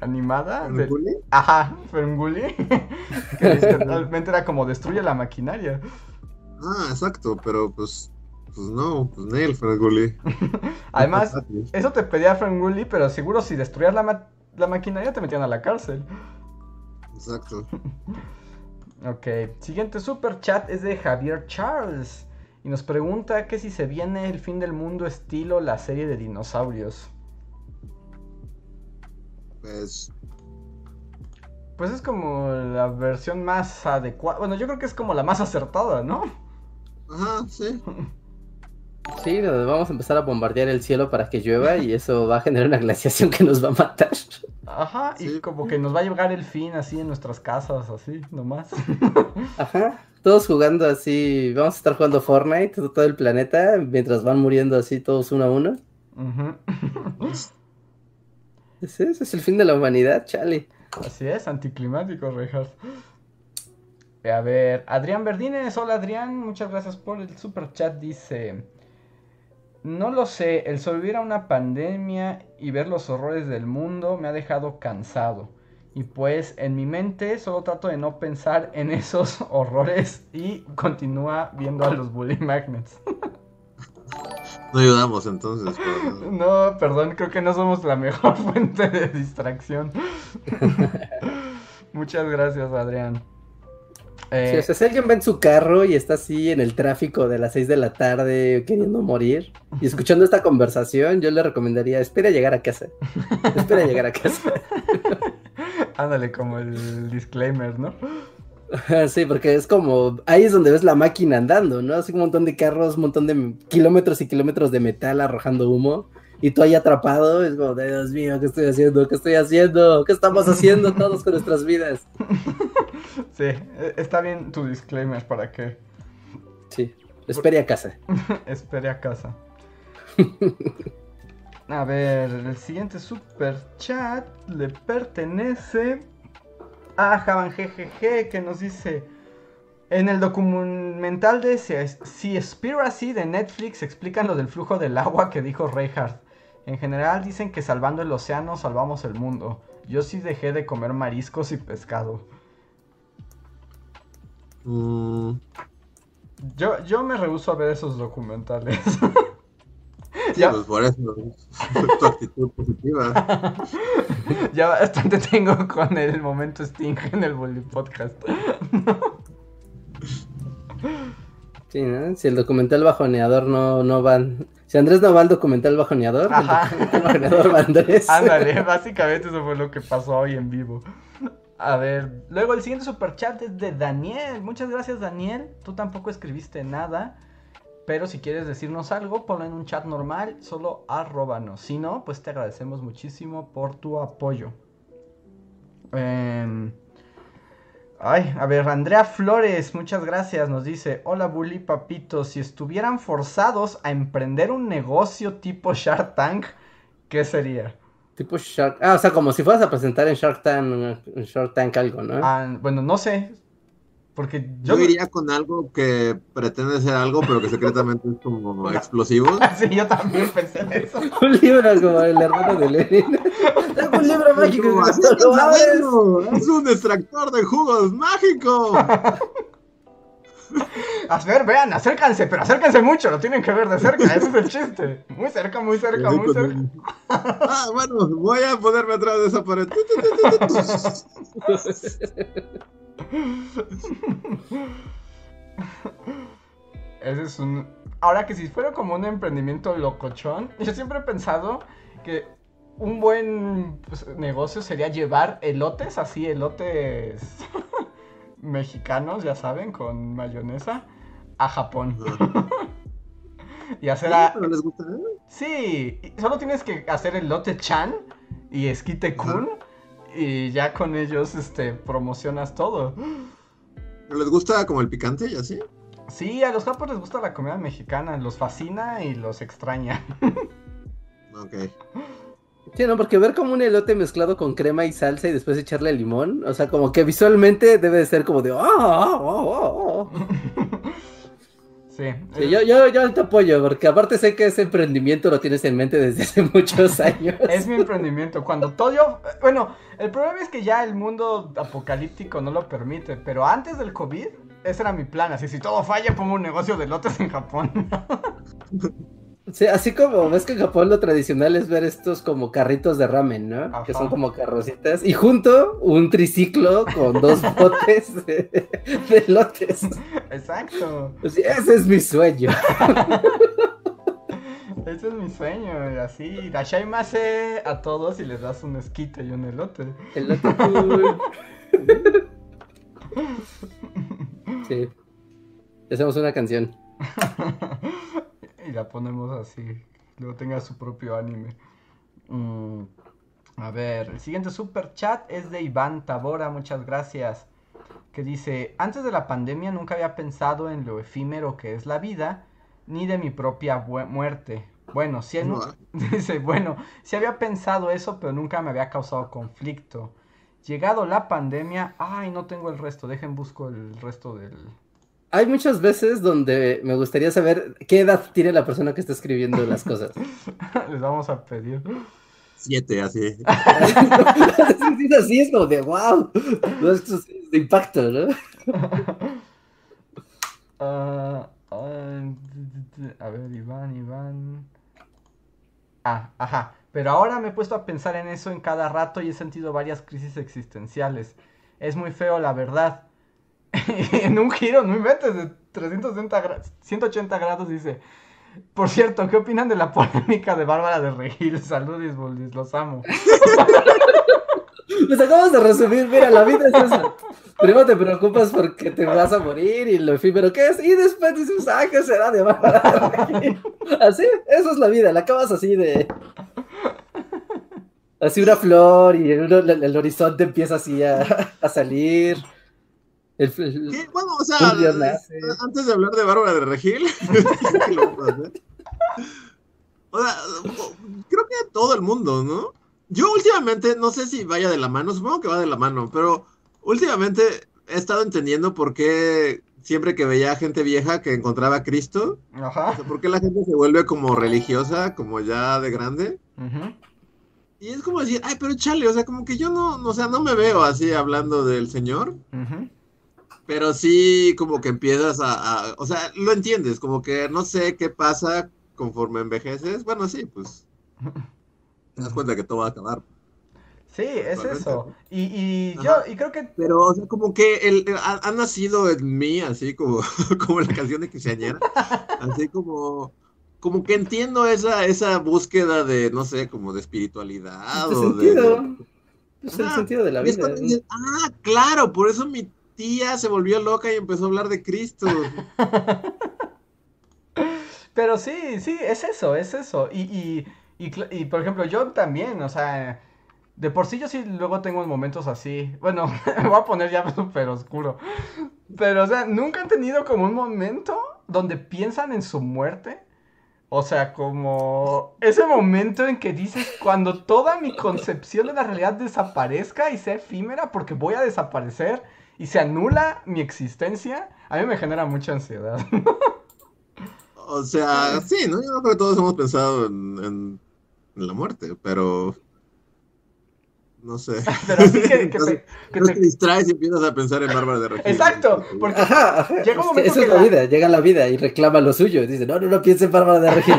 animada. De... Ajá, Ferngully. [laughs] que literalmente era como destruye la maquinaria. Ah, exacto, pero pues, pues no, pues Neil Franguli. [laughs] Además, eso te pedía Franguli, pero seguro si destruías la, la maquinaria te metían a la cárcel. Exacto. [laughs] ok, siguiente super chat es de Javier Charles. Y nos pregunta que si se viene el fin del mundo estilo la serie de dinosaurios. Pues pues es como la versión más adecuada. Bueno, yo creo que es como la más acertada, ¿no? Ajá, sí. [laughs] Sí, vamos a empezar a bombardear el cielo para que llueva y eso va a generar una glaciación que nos va a matar. Ajá, y como que nos va a llegar el fin así en nuestras casas, así, nomás. [laughs] Ajá, todos jugando así, vamos a estar jugando Fortnite, todo el planeta, mientras van muriendo así todos uno a uno. [laughs] Ese, es el fin de la humanidad, chale. Así es, anticlimático, Reinhardt. A ver, Adrián Verdines, hola Adrián, muchas gracias por el super chat. Dice: No lo sé, el sobrevivir a una pandemia y ver los horrores del mundo me ha dejado cansado. Y pues en mi mente solo trato de no pensar en esos [laughs] horrores y continúa viendo a los Bully Magnets. [laughs] No ayudamos entonces. pero- [laughs] No, perdón, creo que no somos la mejor fuente de distracción. Muchas gracias, Adrián. Eh, Sí, o sea, si alguien va en su carro y está así en el tráfico de las 6 de la tarde queriendo morir y escuchando esta conversación, yo le recomendaría, espera llegar a casa. Espera llegar a casa. [laughs] ándale, como el disclaimer, ¿no? [laughs] Sí, porque es como, ahí es donde ves la máquina andando, ¿no? Así un montón de carros, un montón de kilómetros y kilómetros de metal arrojando humo. Y tú ahí atrapado, es como, Dios mío, ¿qué estoy haciendo? ¿Qué estoy haciendo? ¿Qué estamos haciendo todos con nuestras vidas? [laughs] Sí, eh, está bien tu disclaimer para que Sí, espere a casa. [laughs] espere a casa. [laughs] A ver, el siguiente super chat le pertenece a Javan GGG que nos dice en el documental de Seaspiracy de Netflix explican lo del flujo del agua que dijo Reinhardt. En general dicen que salvando el océano salvamos el mundo. Yo sí dejé de comer mariscos y pescado. Mm, Yo, yo me rehuso a ver esos documentales. [laughs] sí, Ya. pues por eso. [laughs] tu actitud positiva. [laughs] ya bastante tengo con el momento Sting en el Bully Podcast. Sí, ¿no? Si el documental bajoneador no, no va... Si Andrés no va al documental bajoneador, Ajá. el bajoneador va Andrés. [laughs] Ándale, básicamente eso fue lo que pasó hoy en vivo. A ver, luego el siguiente super chat es de Daniel. Muchas gracias, Daniel. Tú tampoco escribiste nada. Pero si quieres decirnos algo, ponlo en un chat normal, solo arróbanos. Si no, pues te agradecemos muchísimo por tu apoyo. Em, Ay, a ver, Andrea Flores, muchas gracias. Nos dice: Hola, Bully Papito. Si estuvieran forzados a emprender un negocio tipo Shark Tank, ¿qué sería? Tipo Shark... Ah, o sea, como si fueras a presentar en Shark Tank, en Shark Tank algo, ¿no? Ah, bueno, no sé. Porque Yo yo. iría con algo que pretende ser algo, pero que secretamente es como [laughs] explosivo. [laughs] sí, yo también pensé en eso. [laughs] Un libro como el hermano de Lenin. Tengo un libro mágico Como, que "Así cuando que lo abres- saberlo, Es un extractor de jugos mágico. A ver, vean, acércanse, pero acérquense mucho, lo tienen que ver de cerca, ese es el chiste. Muy cerca, muy cerca, muy cerca. Ah, bueno, voy a ponerme atrás de esa pared. Ese es un. Ahora que si fuera como un emprendimiento locochón, [laughs] yo siempre he pensado que un buen pues, negocio sería llevar elotes, así elotes [laughs] mexicanos, ya saben, con mayonesa, a Japón. [laughs] y hacer a... ¿Pero les gusta? Sí, y solo tienes que hacer elote chan y esquite kun y ya con ellos este promocionas todo. ¿Pero les gusta como el picante y así? Sí, a los japos les gusta la comida mexicana, los fascina y los extraña. [laughs] Ok. Sí, no, porque ver como un elote mezclado con crema y salsa y después echarle limón, o sea, como que visualmente debe de ser como de... "Ah, ah, ah, ah, ah". Sí, Sí, es, yo, yo, yo te apoyo, porque aparte sé que ese emprendimiento lo tienes en mente desde hace [laughs] muchos años. es mi emprendimiento. Cuando todo yo... Bueno, el problema es que ya el mundo apocalíptico no lo permite, pero antes del COVID, ese era mi plan. Así, si todo falla, pongo un negocio de elotes en Japón. [laughs] Sí, así como ves que en Japón lo tradicional es ver estos como carritos de ramen, ¿no? Ajá. Que son como carrocitas. Y junto un triciclo con dos [laughs] botes de, de elotes. Exacto. Pues ese es mi sueño. [laughs] Ese es mi sueño. Así, dashaimase a todos y les das un esquite y un elote. Elote cool. [laughs] Sí. Hacemos una canción. Y la ponemos así. Luego tenga su propio anime. Mm, a ver, el siguiente super chat es de Iván Tabora, muchas gracias. Que dice, antes de la pandemia nunca había pensado en lo efímero que es la vida, ni de mi propia muerte. Bueno, sí, No, [laughs] dice, bueno, sí había pensado eso, pero nunca me había causado conflicto. Llegado la pandemia, ay, no tengo el resto, dejen busco el resto del... Hay muchas veces donde me gustaría saber qué edad tiene la persona que está escribiendo las cosas. [laughs] Les vamos a pedir. Siete, así. [laughs] es así, es como de wow. No, esto es de impacto, ¿no? [laughs] Ah, a ver, Iván, Iván. Ah, ajá. Pero ahora me he puesto a pensar en eso en cada rato y he sentido varias crisis existenciales. Es muy feo, la verdad. [laughs] en un giro, no inventes, de 360 grados, 180 grados dice. Por cierto, ¿qué opinan de la polémica de Bárbara de Regil? [laughs] Saludos, Boldis, los amo. [laughs] Los acabas de resumir, mira, la vida es eso. Primero te preocupas porque te vas a morir y lo efímero que es, y después dices, ah, ¿qué será de Bárbara de Regil? Así, eso es la vida, la acabas así de... Así una flor y el, horizonte empieza así a salir. El, el, ¿Qué? Bueno, o sea, antes de hablar de Bárbara de Regil, [laughs] o sea, creo que todo el mundo, ¿no? Yo últimamente, no sé si vaya de la mano, supongo que va de la mano, pero últimamente he estado entendiendo por qué siempre que veía gente vieja que encontraba a Cristo, Ajá. O sea, por qué la gente se vuelve como religiosa, como ya de grande. Uh -huh. Y es como decir, ay, pero chale, o sea, como que yo no, o sea, no me veo así hablando del Señor. Uh -huh. Pero sí, como que empiezas a, a, o sea, lo entiendes, como que no sé qué pasa conforme envejeces. Bueno, sí, pues [laughs] te das cuenta que todo va a acabar. Sí, es eso. Y, y yo, y creo que... Pero, o sea, como que el, ha, ha, nacido en mí, así como, [laughs] como la canción de Quinceañera, [laughs] así como como que entiendo esa, esa búsqueda de, no sé, como de espiritualidad. ¿De o sentido? de... Es el sentido de la vida. Ah, claro, por eso mi tía se volvió loca y empezó a hablar de Cristo. [laughs] Pero sí, sí, es eso, es eso. Y, y, y, por ejemplo, yo también, o sea, de por sí yo sí luego tengo momentos así. Bueno, me [laughs] voy a poner ya [laughs] súper oscuro. Pero, o sea, nunca han tenido como un momento donde piensan en su muerte. O sea, como ese momento en que dices, cuando toda mi concepción de la realidad desaparezca y sea efímera porque voy a desaparecer y se anula mi existencia, a mí me genera mucha ansiedad. [laughs] o sea, sí, ¿no? Yo creo que todos hemos pensado en, en, en la muerte, pero no sé. [laughs] Pero así que, que, [laughs] Entonces, te, que no te- te distraes y empiezas a pensar en Bárbara de Regil. Exacto, porque Ajá, ajá. Llega un momento eso que es la la- vida, llega la vida y reclama lo suyo. Dice, no, no, no piense en Bárbara de Regil.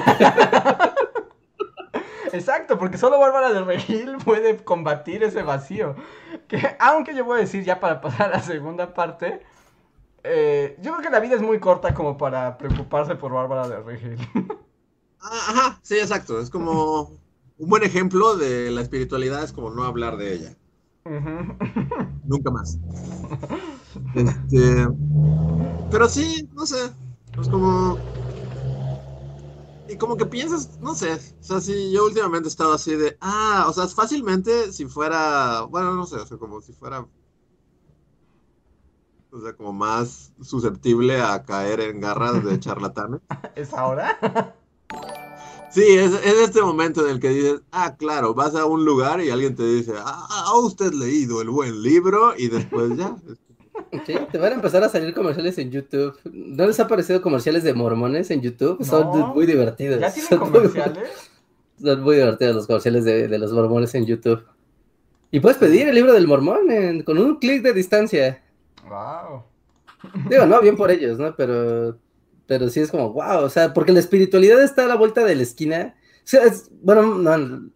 Exacto, porque solo Bárbara de Regil puede combatir ese vacío. Que, [laughs] aunque yo voy a decir ya para pasar a la segunda parte, eh, yo creo que la vida es muy corta como para preocuparse por Bárbara de Regil. [laughs] Ah, Ajá, sí, exacto. Es como un buen ejemplo de la espiritualidad, es como no hablar de ella. Ujú. Nunca más. [laughs] Este, pero sí, no sé. Es como. Como que piensas, no sé. O sea, sí, yo últimamente he estado así de. Ah, o sea, fácilmente si fuera. Bueno, no sé, o sea, como si fuera. O sea, como más susceptible a caer en garras de [laughs] charlatanes. ¿Es ahora? [laughs] Sí, es, es este momento en el que dices, ah, claro, vas a un lugar y alguien te dice, ah, ¿ha usted leído el buen libro? Y después ya. [laughs] Sí, te van a empezar a salir comerciales en YouTube. ¿No les ha parecido comerciales de mormones en YouTube? Son muy divertidos. ¿Ya tienen Son muy- comerciales? [laughs] Son muy divertidos los comerciales de, de los mormones en YouTube. Y puedes pedir el libro del mormón en- con un clic de distancia. Wow. Digo, no, bien por ellos, ¿no? Pero, pero sí es como, wow, o sea, porque la espiritualidad está a la vuelta de la esquina. O sea, es- bueno, no,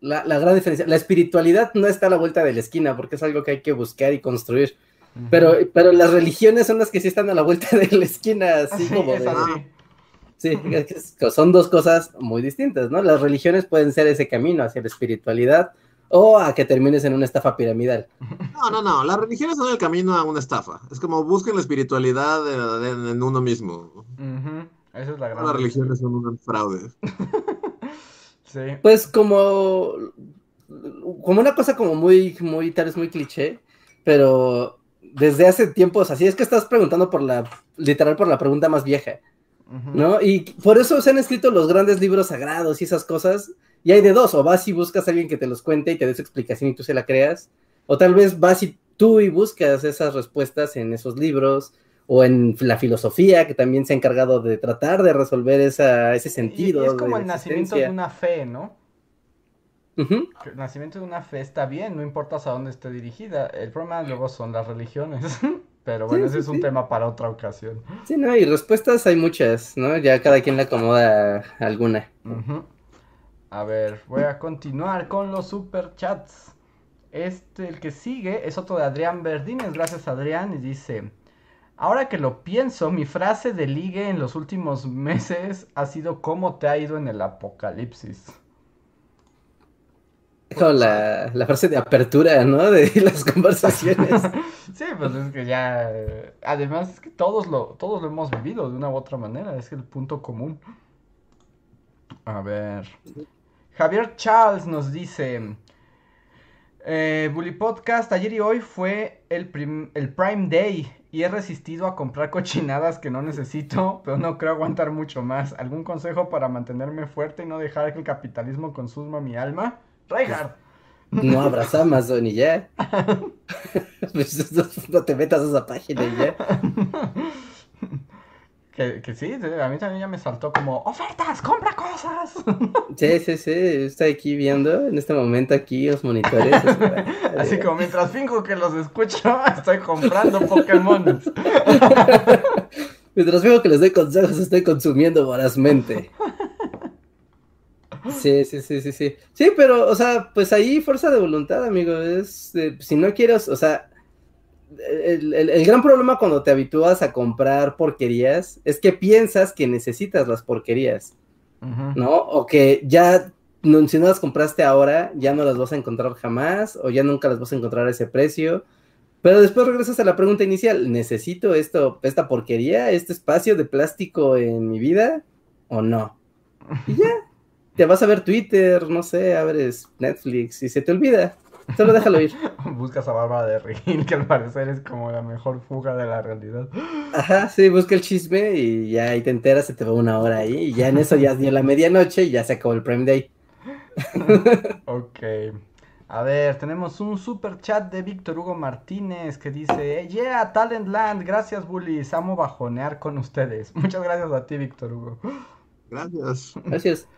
la, la gran diferencia, la espiritualidad no está a la vuelta de la esquina porque es algo que hay que buscar y construir. Pero, pero las religiones son las que sí están a la vuelta de la esquina, así Sí, como de-. Sí, es que es- son dos cosas muy distintas, ¿no? Las religiones pueden ser ese camino hacia la espiritualidad o a que termines en una estafa piramidal. No, no, no, las religiones son el camino a una estafa. Es como busquen la espiritualidad de- de- en uno mismo. Esa es la gran. Las religiones son un fraude. [laughs] Sí. Pues como, como una cosa como muy, muy, tal vez muy cliché, pero desde hace tiempos, así es que estás preguntando por la, literal por la pregunta más vieja. ¿no? Y por eso se han escrito los grandes libros sagrados y esas cosas, y hay de dos, o vas y buscas a alguien que te los cuente y te dé su explicación y tú se la creas, O tal vez vas y tú y buscas esas respuestas en esos libros o en la filosofía, que también se ha encargado de tratar de resolver esa, ese sentido. Y, es como el nacimiento de una fe, ¿no? El nacimiento de una fe está bien, no importa a dónde esté dirigida. El problema luego son las religiones. [laughs] Pero bueno, ese es un tema para otra ocasión. Sí, no, y respuestas hay muchas, ¿no? Ya cada quien le acomoda alguna. A ver, voy a continuar con los superchats. Este, el que sigue, es otro de Adrián Verdines. Gracias, Adrián. Y dice: Ahora que lo pienso, mi frase de ligue en los últimos meses ha sido: ¿Cómo te ha ido en el apocalipsis? La, la, frase de apertura, ¿no? De [laughs] las conversaciones. [laughs] sí, pues es que ya. Además, es que todos lo, todos lo hemos vivido de una u otra manera. Es el punto común. A ver. Javier Charles nos dice. Eh, Bully Podcast, ayer y hoy fue el, el Prime Day y he resistido a comprar cochinadas que no necesito, [laughs] pero no creo aguantar mucho más. ¿Algún consejo para mantenerme fuerte y no dejar que el capitalismo consuma mi alma? Reinhardt. No abras Amazon y ya. [laughs] Pues, no te metas a esa página y ya. Que, que, sí, a mí también ya me saltó como, ofertas, compra cosas. [laughs] Sí, sí, sí, estoy aquí viendo en este momento aquí los monitores. [laughs] Así como mientras finjo que los escucho, estoy comprando Pokémon. mientras finjo que les doy consejos, estoy consumiendo vorazmente. Sí, sí, sí, sí, sí. Sí, pero, o sea, pues ahí fuerza de voluntad, amigo. Es, si no quieres, o sea, el, gran problema cuando te habitúas a comprar porquerías es que piensas que necesitas las porquerías, ¿no? O que ya, si no las compraste ahora, ya no las vas a encontrar jamás, o ya nunca las vas a encontrar a ese precio. Pero después regresas a la pregunta inicial, ¿necesito esto, esta porquería, este espacio de plástico en mi vida o no? Y ya, [laughs] te vas a ver Twitter, no sé, abres Netflix y se te olvida. Solo déjalo ir. [laughs] Buscas a Bárbara de Regil, que al parecer es como la mejor fuga de la realidad. Ajá, sí, busca el chisme y ya ahí te enteras, se te va una hora ahí y ya en eso ya dio la medianoche y ya se acabó el Prime Day. [laughs] ok. A ver, tenemos un super chat de Víctor Hugo Martínez que dice, yeah, Talentland, gracias bullies, amo bajonear con ustedes. [laughs] Muchas gracias a ti, Víctor Hugo. Gracias. Gracias.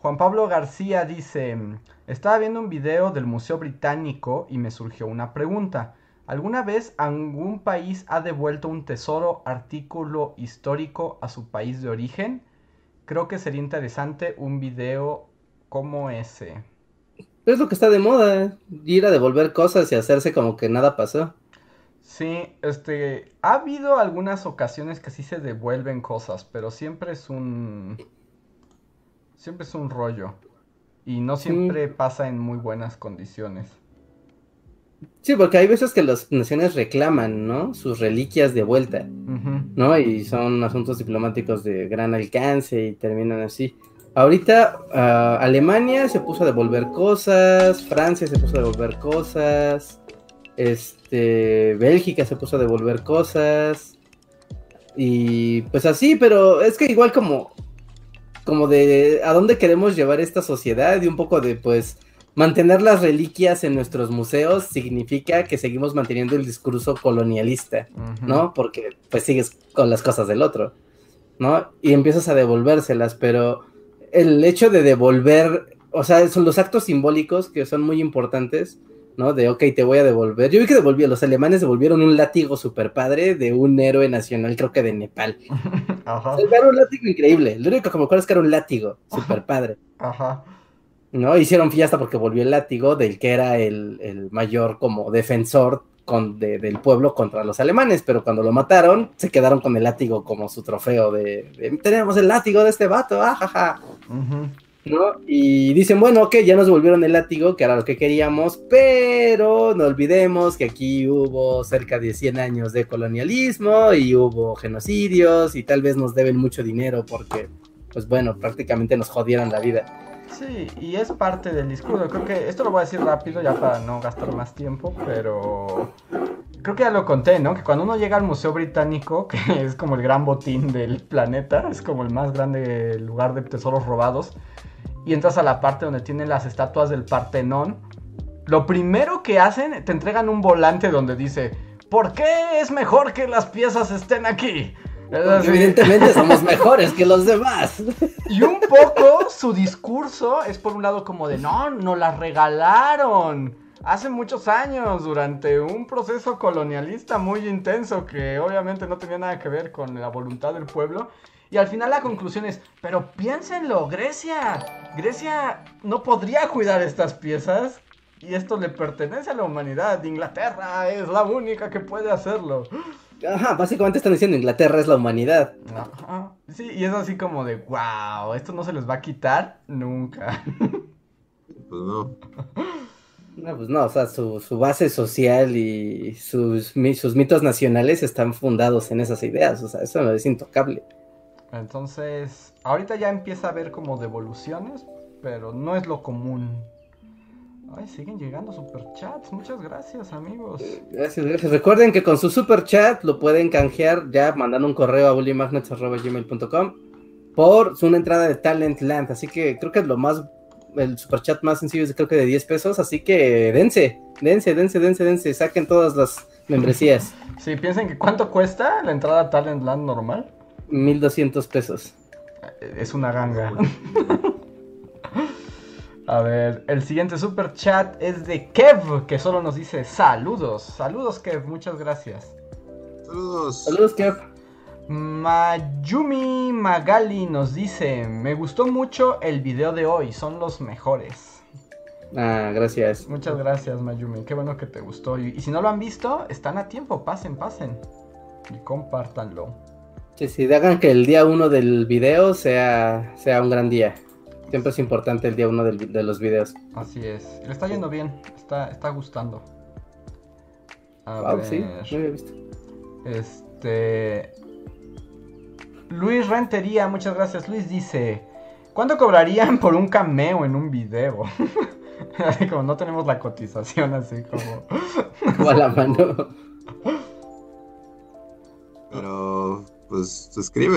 Juan Pablo García dice, estaba viendo un video del Museo Británico y me surgió una pregunta. ¿Alguna vez algún país ha devuelto un tesoro, artículo histórico a su país de origen? Creo que sería interesante un video como ese. Es lo que está de moda, ir a devolver cosas y hacerse como que nada pasó. Sí, este, ha habido algunas ocasiones que sí se devuelven cosas, pero siempre es un siempre es un rollo. Y no siempre pasa en muy buenas condiciones. Sí, porque hay veces que las naciones reclaman, ¿no? Sus reliquias de vuelta, ¿no? Y son asuntos diplomáticos de gran alcance y terminan así. Ahorita ah, Alemania se puso a devolver cosas, Francia se puso a devolver cosas, este, Bélgica se puso a devolver cosas. Y pues así, pero es que igual como como de a dónde queremos llevar esta sociedad y un poco de pues mantener las reliquias en nuestros museos significa que seguimos manteniendo el discurso colonialista, ¿no? Porque pues sigues con las cosas del otro, ¿no? Y empiezas a devolvérselas, pero el hecho de devolver, o sea, son los actos simbólicos que son muy importantes, ¿no? De, ok, te voy a devolver. Yo vi que devolvió, los alemanes devolvieron un látigo super padre de un héroe nacional, creo que de Nepal. [laughs] Ajá. Era un látigo increíble. Lo único que me acuerdo es que era un látigo super padre. Ajá. ¿No? Hicieron fiesta porque volvió el látigo del que era el, mayor como defensor con, del pueblo contra los alemanes, pero cuando lo mataron, se quedaron con el látigo como su trofeo de, tenemos el látigo de este vato, ajaja. Ajá. Y dicen, bueno, ok, ya nos devolvieron el látigo, que era lo que queríamos, pero no olvidemos que aquí hubo cerca de 100 años de colonialismo y hubo genocidios y tal vez nos deben mucho dinero porque, pues bueno, prácticamente nos jodieron la vida. Sí, y es parte del discurso. Creo que esto lo voy a decir rápido ya para no gastar más tiempo, pero creo que ya lo conté, ¿no? Que cuando uno llega al Museo Británico, [laughs] que es como el gran botín del planeta, es como el más grande lugar de tesoros robados, y entras a la parte donde tienen las estatuas del Partenón, lo primero que hacen, te entregan un volante donde dice, ¿por qué es mejor que las piezas estén aquí? Porque evidentemente somos mejores que los demás. Y un poco su discurso es por un lado como de, no, nos las regalaron hace muchos años durante un proceso colonialista muy intenso que obviamente no tenía nada que ver con la voluntad del pueblo. Y al final la conclusión es, pero piénsenlo, Grecia, Grecia no podría cuidar estas piezas y esto le pertenece a la humanidad. Inglaterra es la única que puede hacerlo. Ajá, básicamente están diciendo Inglaterra es la humanidad. Ajá. Sí, y es así como de, wow, esto no se les va a quitar nunca. [laughs] Pues no. No, pues no, o sea, su, su base social y sus, sus mitos nacionales están fundados en esas ideas, o sea, eso no es intocable. Entonces, ahorita ya empieza a haber como devoluciones, pero no es lo común. Ay, siguen llegando superchats. Muchas gracias, amigos. Gracias, gracias. Recuerden que con su super chat lo pueden canjear ya mandando un correo a bullymagnets.gmail.com por una entrada de Talentland. Así que creo que es lo más, el super chat más sencillo es creo que de 10 pesos. Así que dense, dense, dense, dense, dense. Saquen todas las membresías. Sí, piensen que cuánto cuesta la entrada a Talentland normal. 1200 pesos. Es una ganga. A ver, el siguiente super chat es de Kev, que solo nos dice saludos. Saludos, Kev, muchas gracias. Saludos. Saludos, Kev. Mayumi Magali nos dice, me gustó mucho el video de hoy, son los mejores. Ah, gracias. Muchas gracias Mayumi, qué bueno que te gustó. Y, y si no lo han visto, están a tiempo, pasen, pasen. Y compártanlo. Sí, sí, hagan que el día uno del video sea, sea un gran día. Siempre es importante el día uno del de los videos. Así es. Le está yendo bien, está, está gustando. A Wow, ver, sí, no había visto. Este. Luis Rentería, muchas gracias. Luis dice: ¿Cuánto cobrarían por un cameo en un video? [laughs] Así como no tenemos la cotización, así como. [laughs] O a la mano. [laughs] Pues,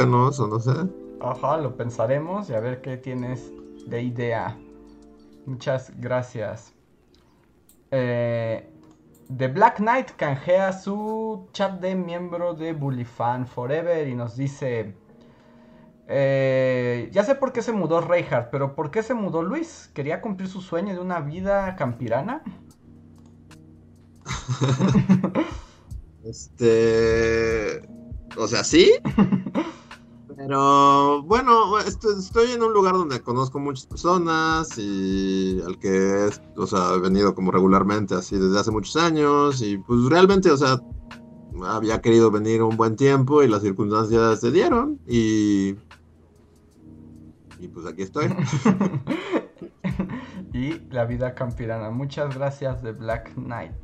¿no? Eso no sé. Ajá, lo pensaremos y a ver qué tienes de idea. Muchas gracias. Eh, The Black Knight canjea su chat de miembro de Bullyfan Forever y nos dice... eh, ya sé por qué se mudó Reinhardt, pero ¿por qué se mudó Luis? ¿Quería cumplir su sueño de una vida campirana? [laughs] Este. O sea, sí. [laughs] Pero bueno, esto- estoy en un lugar donde conozco muchas personas y al que es, o sea, he venido como regularmente así desde hace muchos años y pues realmente, o sea, había querido venir un buen tiempo y las circunstancias se dieron y y pues aquí estoy. [laughs] y la vida campirana. Muchas gracias de Black Knight.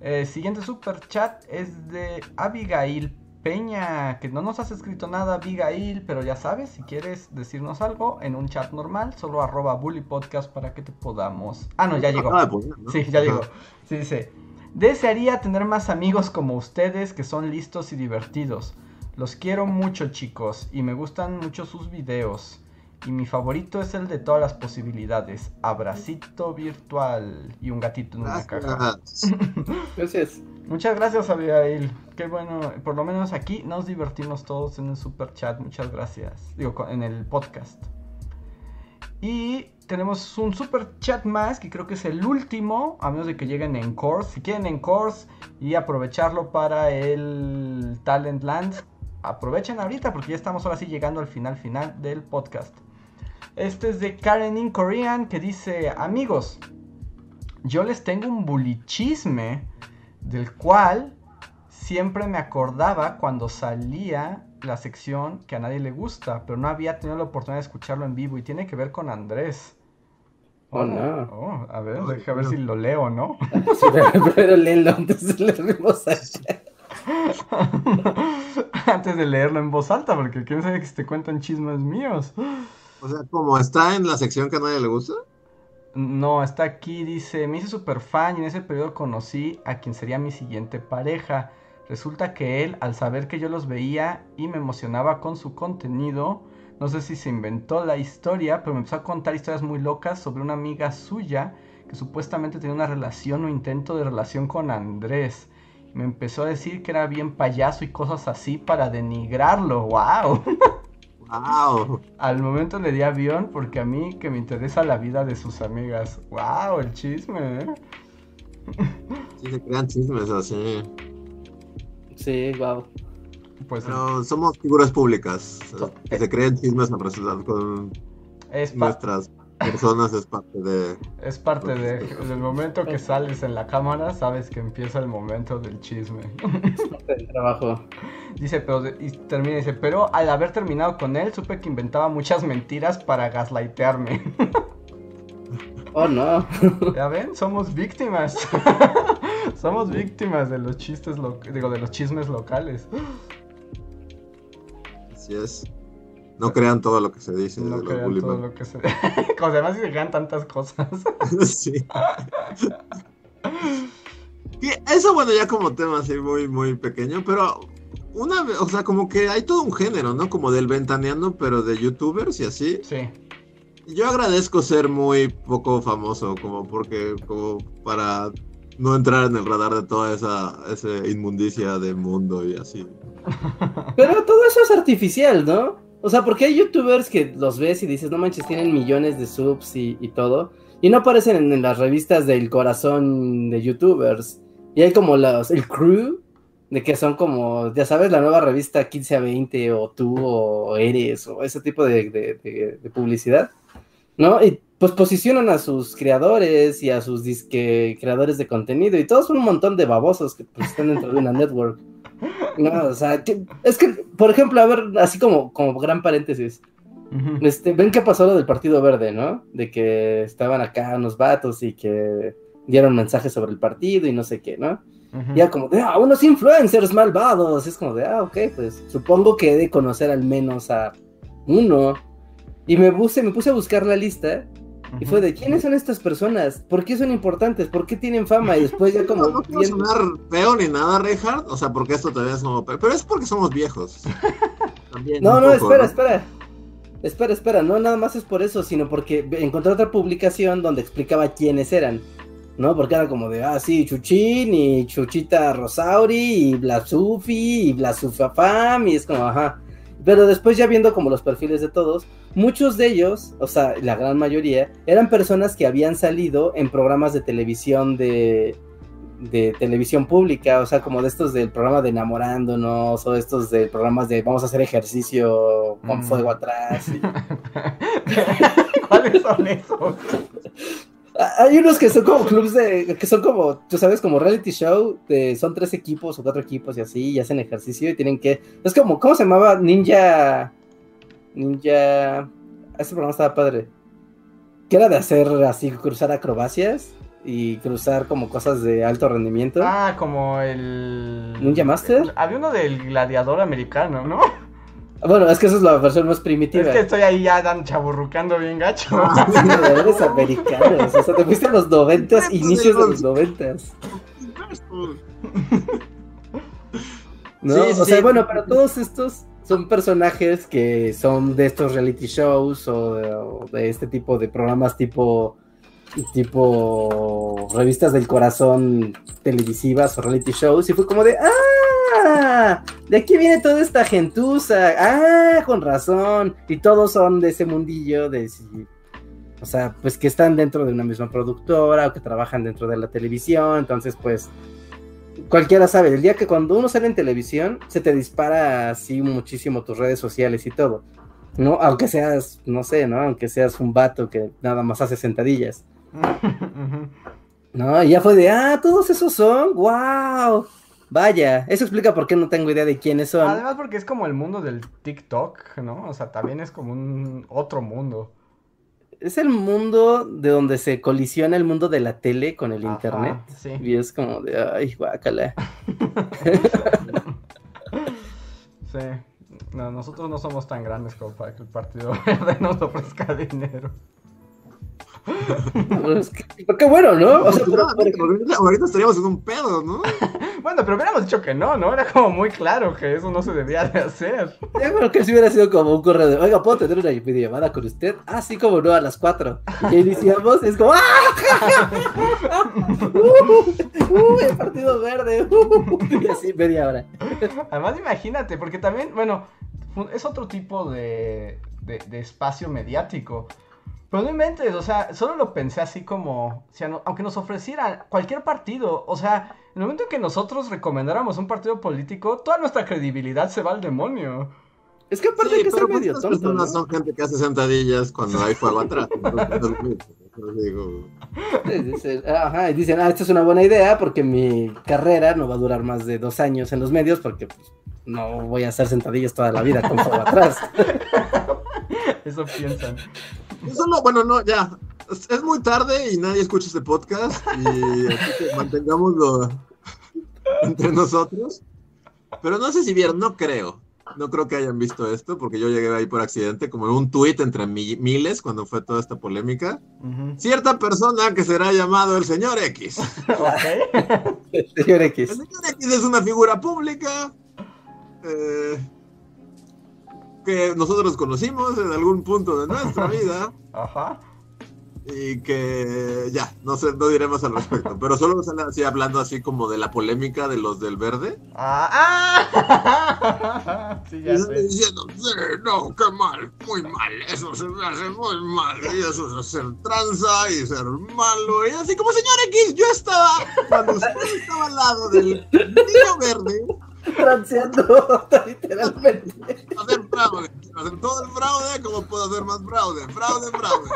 Eh, siguiente super chat es de Abigail Peña, que no nos has escrito nada, Abigail, pero ya sabes, si quieres decirnos algo en un chat normal, solo arroba bully podcast para que te podamos. Ah, no, ya llegó. Poner, ¿no? Sí, ya llegó. Sí, dice. Desearía tener más amigos como ustedes que son listos y divertidos. Los quiero mucho, chicos, y me gustan mucho sus videos. Y mi favorito es el de todas las posibilidades. Abracito virtual y un gatito en una caja. [laughs] Gracias. Muchas gracias, Abigail. Qué bueno. Por lo menos aquí nos divertimos todos en el super chat. Muchas gracias. Digo, en el podcast. Y tenemos un super chat más que creo que es el último, a menos de que lleguen en course. Si quieren en course y aprovecharlo para el Talent Land, aprovechen ahorita porque ya estamos ahora sí llegando al final final del podcast. Este es de Karen in Korean que dice, amigos, yo les tengo un bulichisme del cual siempre me acordaba cuando salía la sección que a nadie le gusta, pero no había tenido la oportunidad de escucharlo en vivo y tiene que ver con Andrés. Oh, no. Oh, a ver, deja ver si lo leo, ¿no? [laughs] Sí, pero, léelo antes de leernos allá. [laughs] Antes de leerlo en voz alta, porque quién sabe que te cuentan chismes míos. O sea, como está en la sección que a nadie le gusta. No, está aquí, dice, me hice super fan y en ese periodo conocí a quien sería mi siguiente pareja. Resulta que él, al saber que yo los veía y me emocionaba con su contenido, no sé si se inventó la historia, pero me empezó a contar historias muy locas sobre una amiga suya que supuestamente tenía una relación o intento de relación con Andrés. Me empezó a decir que era bien payaso y cosas así para denigrarlo. ¡Wow! [laughs] Wow. Al momento le di avión porque a mí que me interesa la vida de sus amigas. ¡Wow! El chisme, ¿eh? Sí, se crean chismes así. Sí, wow. Pues Pero somos figuras públicas. Que se creen chismes en realidad con es, nuestras personas, es parte de. es parte de, del momento que sales en la cámara, sabes que empieza el momento del chisme. El trabajo. Dice, pero y termina, dice, pero al haber terminado con él, supe que inventaba muchas mentiras para gaslightearme. [laughs] Oh, no. ya ven, somos víctimas. [laughs] somos víctimas de los chistes, lo- digo, de los chismes locales. Así es. No [laughs] crean todo lo que se dice No de los crean todo lo que se... [laughs] Como además se crean tantas cosas. [laughs] sí. Y eso, bueno, ya como tema así muy, muy pequeño, pero una vez, o sea, como que hay todo un género, ¿no? Como del ventaneando, pero de youtubers y así. sí. Yo agradezco ser muy poco famoso, como porque, como para no entrar en el radar de toda esa, esa inmundicia de mundo y así. Pero todo eso es artificial, ¿no? O sea, porque hay youtubers que los ves y dices, no manches, tienen millones de subs y, y todo. Y no aparecen en, en las revistas del corazón de youtubers. Y hay como los, el crew, de que son como, ya sabes, la nueva revista 15 a 20 o tú o eres o ese tipo de, de- de- de publicidad. ¿No? Y pues posicionan a sus creadores y a sus disque creadores de contenido y todos son un montón de babosos que pues, están dentro de una [laughs] network. No, o sea, es que, por ejemplo, a ver, así como, como gran paréntesis, este, ven qué pasó lo del Partido Verde, ¿no? De que estaban acá unos vatos y que dieron mensajes sobre el partido y no sé qué, ¿no? Ujú. Ya como de, ah, unos influencers malvados, es como de, ah, ok, pues supongo que he de conocer al menos a uno. Y me puse, me puse a buscar la lista y fue de, ¿quiénes son estas personas? ¿Por qué son importantes? ¿Por qué tienen fama? Y después ya [laughs] como... No, no quiero viendo- sonar feo ni nada, Reinhardt, o sea, porque esto todavía es como... Pero es porque somos viejos. [laughs] También No, no, poco, espera, espera. Espera, espera, no nada más es por eso, sino porque encontré otra publicación donde explicaba quiénes eran. ¿No? Porque era como de, ah, sí, Chuchín y Chuchita Rosauri y Blasufi y Blasufafam y es como, ajá. Pero después ya viendo como los perfiles de todos, muchos de ellos, o sea, la gran mayoría, eran personas que habían salido en programas de televisión de, de televisión pública, o sea, como de estos del programa de enamorándonos, o estos de programas de vamos a hacer ejercicio con Mm. fuego atrás. y- [laughs] ¿Cuáles son esos? [laughs] Ah, Hay unos que son como clubs de, que son como, tú sabes, como reality show, de, son tres equipos o cuatro equipos y así, y hacen ejercicio y tienen que, es como, ¿cómo se llamaba? Ninja, Ninja, ese programa estaba padre, que era de hacer así, cruzar acrobacias y cruzar como cosas de alto rendimiento. Ah, como el... ¿Ninja Master? Había uno del gladiador americano, ¿no? Bueno, es que esa es la versión más primitiva. Es que estoy ahí ya dan chaburrucando bien gacho. [laughs] Gladiadores americanos, o sea, te fuiste a los noventas, Pues, inicios de los- los noventas. [laughs] ¿no? Sí, o sea, sí. bueno, pero todos estos son personajes que son de estos reality shows o de, o de este tipo de programas tipo tipo revistas del corazón televisivas o reality shows y fue como de ah de aquí viene toda esta gentuza ah con razón y todos son de ese mundillo de o sea pues que están dentro de una misma productora o que trabajan dentro de la televisión entonces pues cualquiera sabe, el día que cuando uno sale en televisión, se te dispara así muchísimo tus redes sociales y todo. ¿No? Aunque seas, no sé, ¿no? Aunque seas un vato que nada más hace sentadillas. [laughs] ¿No? Y ya fue de, ah, todos esos son, wow. Vaya, eso explica por qué no tengo idea de quiénes son. Además porque es como el mundo del TikTok, ¿no? O sea, también es como un otro mundo. Es el mundo de donde se colisiona el mundo de la tele con el Ajá, internet. sí. Y es como de, ay, guácala. [laughs] Sí. No, nosotros no somos tan grandes como para que el Partido [laughs] Verde nos ofrezca dinero. Pero es que- pero qué bueno, ¿no? O sea, pero, ahorita, ahorita estaríamos en un pedo, ¿no? [laughs] Bueno, pero hubiéramos dicho que no, ¿no? Era como muy claro que eso no se debía de hacer. Ya creo que si hubiera sido como un correo de, oiga, ¿puedo tener una videollamada con usted? Así como no, a las 4. Y iniciamos, es como, ¡ah! [laughs] ¡Uh! ¡Uh! El partido verde. ¡Uh! Y así media hora. Además, imagínate, porque también, bueno, es otro tipo de, de, de espacio mediático. Pero no inventes, o sea, solo lo pensé así como, si a no- aunque nos ofrecieran cualquier partido, o sea, en el momento en que nosotros recomendáramos un partido político, toda nuestra credibilidad se va al demonio. Es que aparte Sí, hay que ser medio tonto, ¿no? personas son gente que hace sentadillas cuando hay fuego atrás. Digo, dicen, ajá, y dicen, ah, esta es una buena idea porque mi carrera no va a durar más de dos años en los medios porque pues, no voy a hacer sentadillas toda la vida con fuego atrás. [laughs] Eso piensan. Solo, bueno, no, ya. Es, muy tarde y nadie escucha este podcast. Y así que [laughs] mantengámoslo entre nosotros. Pero no sé si vieron, no creo. No creo que hayan visto esto, porque yo llegué ahí por accidente, como en un tuit entre mi- miles cuando fue toda esta polémica. Cierta persona que será llamado el señor X. [laughs] Ok. Señor El X. señor X es una figura pública eh, que nosotros conocimos en algún punto de nuestra [laughs] vida. Ajá. Y que ya, no sé, no diré más al respecto, pero solo sale así hablando así como de la polémica de los del verde. Ah, ah. [laughs] Sí, ya Y sé. diciendo, "Sí, no, qué mal, muy mal, eso se me hace muy mal, y eso es ser tranza y ser malo, y así como señor X, yo estaba, cuando usted estaba al lado del niño verde, Transeando, [laughs] literalmente. hacer fraude, hacer todo el fraude, ¿cómo puedo hacer más fraude? Fraude, fraude.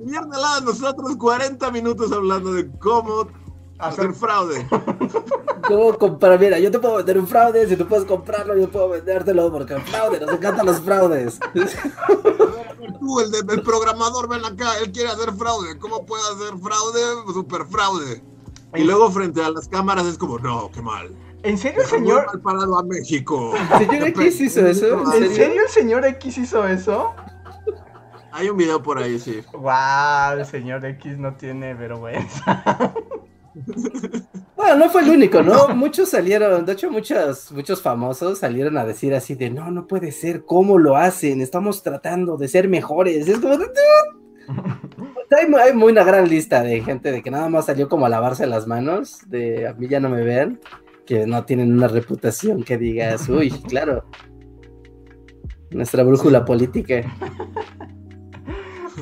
Y viernes al lado de nosotros 40 minutos hablando de cómo hacer Hacer- fraude. ¿Cómo comprar? Mira, yo te puedo vender un fraude, si tú puedes comprarlo, yo puedo vendértelo, porque el fraude, nos encantan los fraudes. A ver, a ver, Tú, el, de- el programador, ven acá, él quiere hacer fraude. ¿Cómo puede hacer fraude? Super fraude. Y luego frente a las cámaras es como, no, qué mal. ¿En serio el señor? mal parado a México. ¿Señor X hizo eso? ¿En serio el señor X hizo eso? Hay un video por ahí, sí. Wow, el señor X no tiene vergüenza. [laughs] Bueno, no fue el único, ¿no? Muchos salieron, de hecho muchos, muchos famosos salieron a decir así de, no, no puede ser, ¿cómo lo hacen? Estamos tratando de ser mejores. Es como, "Dude". hay, hay muy una gran lista de gente de que nada más salió como a lavarse las manos, de a mí ya no me ven, que no tienen una reputación que digas, uy, [laughs] claro. Nuestra brújula política,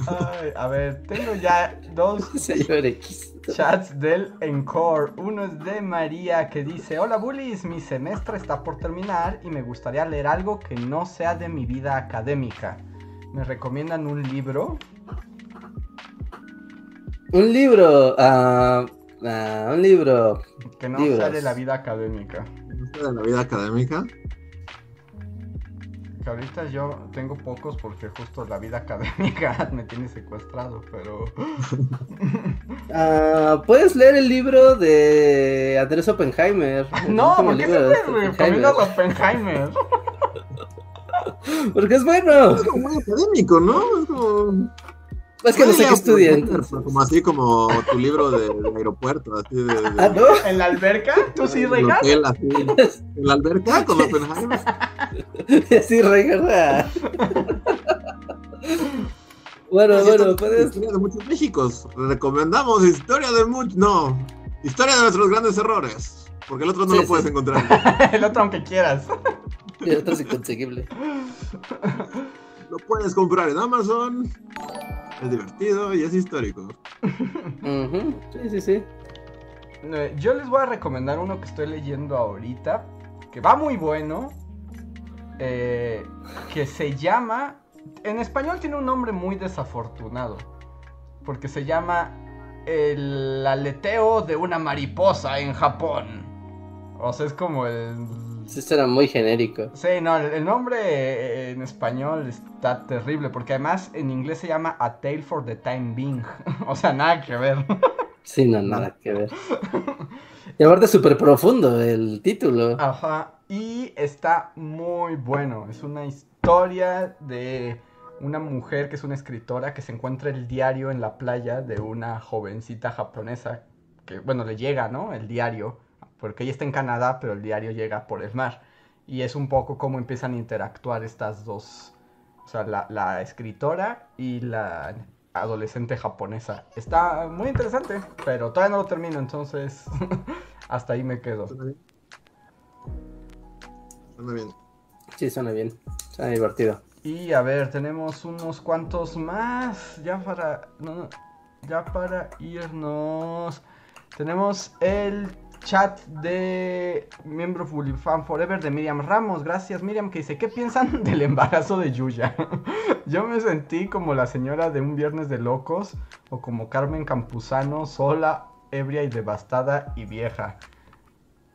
Ay, a ver, tengo ya dos [laughs] señor X. chats del Encore. Uno es de María que dice: Hola bullies, mi semestre está por terminar y me gustaría leer algo que no sea de mi vida académica. ¿Me recomiendan un libro? Un libro, ah, ah, un libro. Que no sea Libros. de la vida académica. De la vida académica. Que ahorita yo tengo pocos porque justo la vida académica [laughs] me tiene secuestrado, pero. [laughs] Ah, Puedes leer el libro de Andrés Oppenheimer. [laughs] No, último ¿por qué libro de siempre recomiendas a Oppenheimer? Porque es bueno. Es como muy académico, ¿no? Es como. Es que no sé qué estudian. Como así como tu libro de, de aeropuerto, así de. de- Ah, ¿no? ¿En la alberca? ¿Tú sí, del así. En la alberca con Oppenheimer. [laughs] Sí. [laughs] Bueno, Así bueno, está, puedes. Historia de muchos Méxicos. Recomendamos historia de muchos. No. Historia de nuestros grandes errores. Porque el otro no Sí, lo puedes sí. encontrar. [laughs] El otro, aunque quieras. Y otro es inconseguible. Lo puedes comprar en Amazon. Es divertido y es histórico. Sí, sí, sí. Eh, Yo les voy a recomendar uno que estoy leyendo ahorita, que va muy bueno, eh, que se llama, en español tiene un nombre muy desafortunado, porque se llama El aleteo de una mariposa en Japón. O sea, es como el... Esto era muy genérico. Sí, no, el, el nombre eh, en español está terrible, porque además en inglés se llama A Tale for the Time Being. [laughs] o sea, nada que ver. Sí, no, nada que ver. Y aparte es súper profundo el título. Ajá, y está muy bueno. Es una historia de una mujer que es una escritora que se encuentra el diario en la playa de una jovencita japonesa que, bueno, le llega, ¿no? El diario porque ella está en Canadá, pero el diario llega por el mar. Y es un poco cómo empiezan a interactuar estas dos, o sea, la, la escritora y la adolescente japonesa. Está muy interesante, pero todavía no lo termino, entonces [laughs] hasta ahí me quedo. Suena bien. Suena bien. Sí, suena bien. Suena divertido. Y a ver, tenemos unos cuantos más. Ya para. no, no, ya para irnos. Tenemos el chat de miembro Fully Fan Forever de Miriam Ramos. Gracias, Miriam, que dice: ¿Qué piensan [laughs] del embarazo de Yuya? [laughs] Yo me sentí como la señora de un viernes de locos. O como Carmen Campuzano, sola, ebria y devastada y vieja.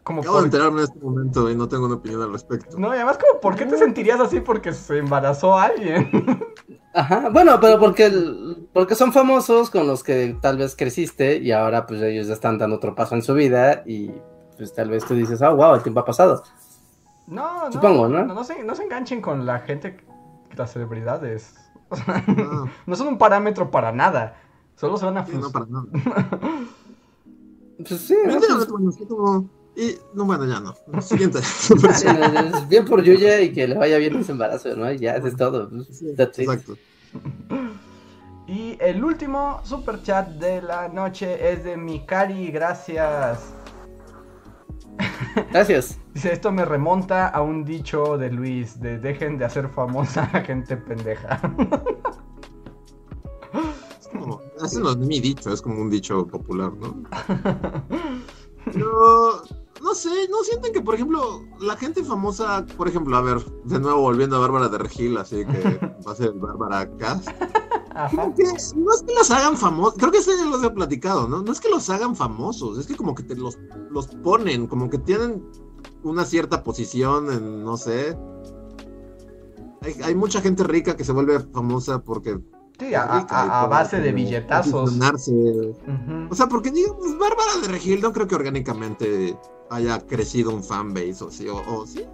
Como Acabo de por- enterarme en este momento y no tengo una opinión al respecto. No, y además, como, ¿por qué te sentirías así? Porque se embarazó alguien. [laughs] Ajá, bueno, pero porque, el- porque son famosos con los que tal vez creciste y ahora pues ellos ya están dando otro paso en su vida y pues tal vez tú dices, ah, wow, el tiempo ha pasado. No, no. Supongo, ¿no? No, se, no se enganchen con la gente, las celebridades. [laughs] O sea, No, no son un parámetro para nada. Solo se van a sí, no, para nada. [laughs] Pues sí, Y, no, bueno, ya no. [laughs] Siguiente. Bien por Yuya y que le vaya bien ese embarazo, ¿no? Y ya, eso es todo. Sí. Exacto. Y el último super chat de la noche es de Mikari. Gracias. [laughs] Gracias. Dice, esto me remonta a un dicho de Luis, de dejen de hacer famosa a gente pendeja. [laughs] Es como, ese no es mi dicho, es como un dicho popular, ¿no? Pero, no sé, ¿no sienten que, por ejemplo, la gente famosa, por ejemplo, a ver, de nuevo volviendo a Bárbara de Regil, así que [laughs] va a ser Bárbara Cast, como que no es que los hagan famosos, creo que eso ya los he platicado, ¿no? No es que los hagan famosos, es que como que te los, los ponen, como que tienen una cierta posición en, no sé. Hay, hay mucha gente rica que se vuelve famosa porque Sí, a, base de billetazos. O sea, porque digamos, Bárbara de Regil no creo que orgánicamente haya crecido un fanbase o sí, o, o sí.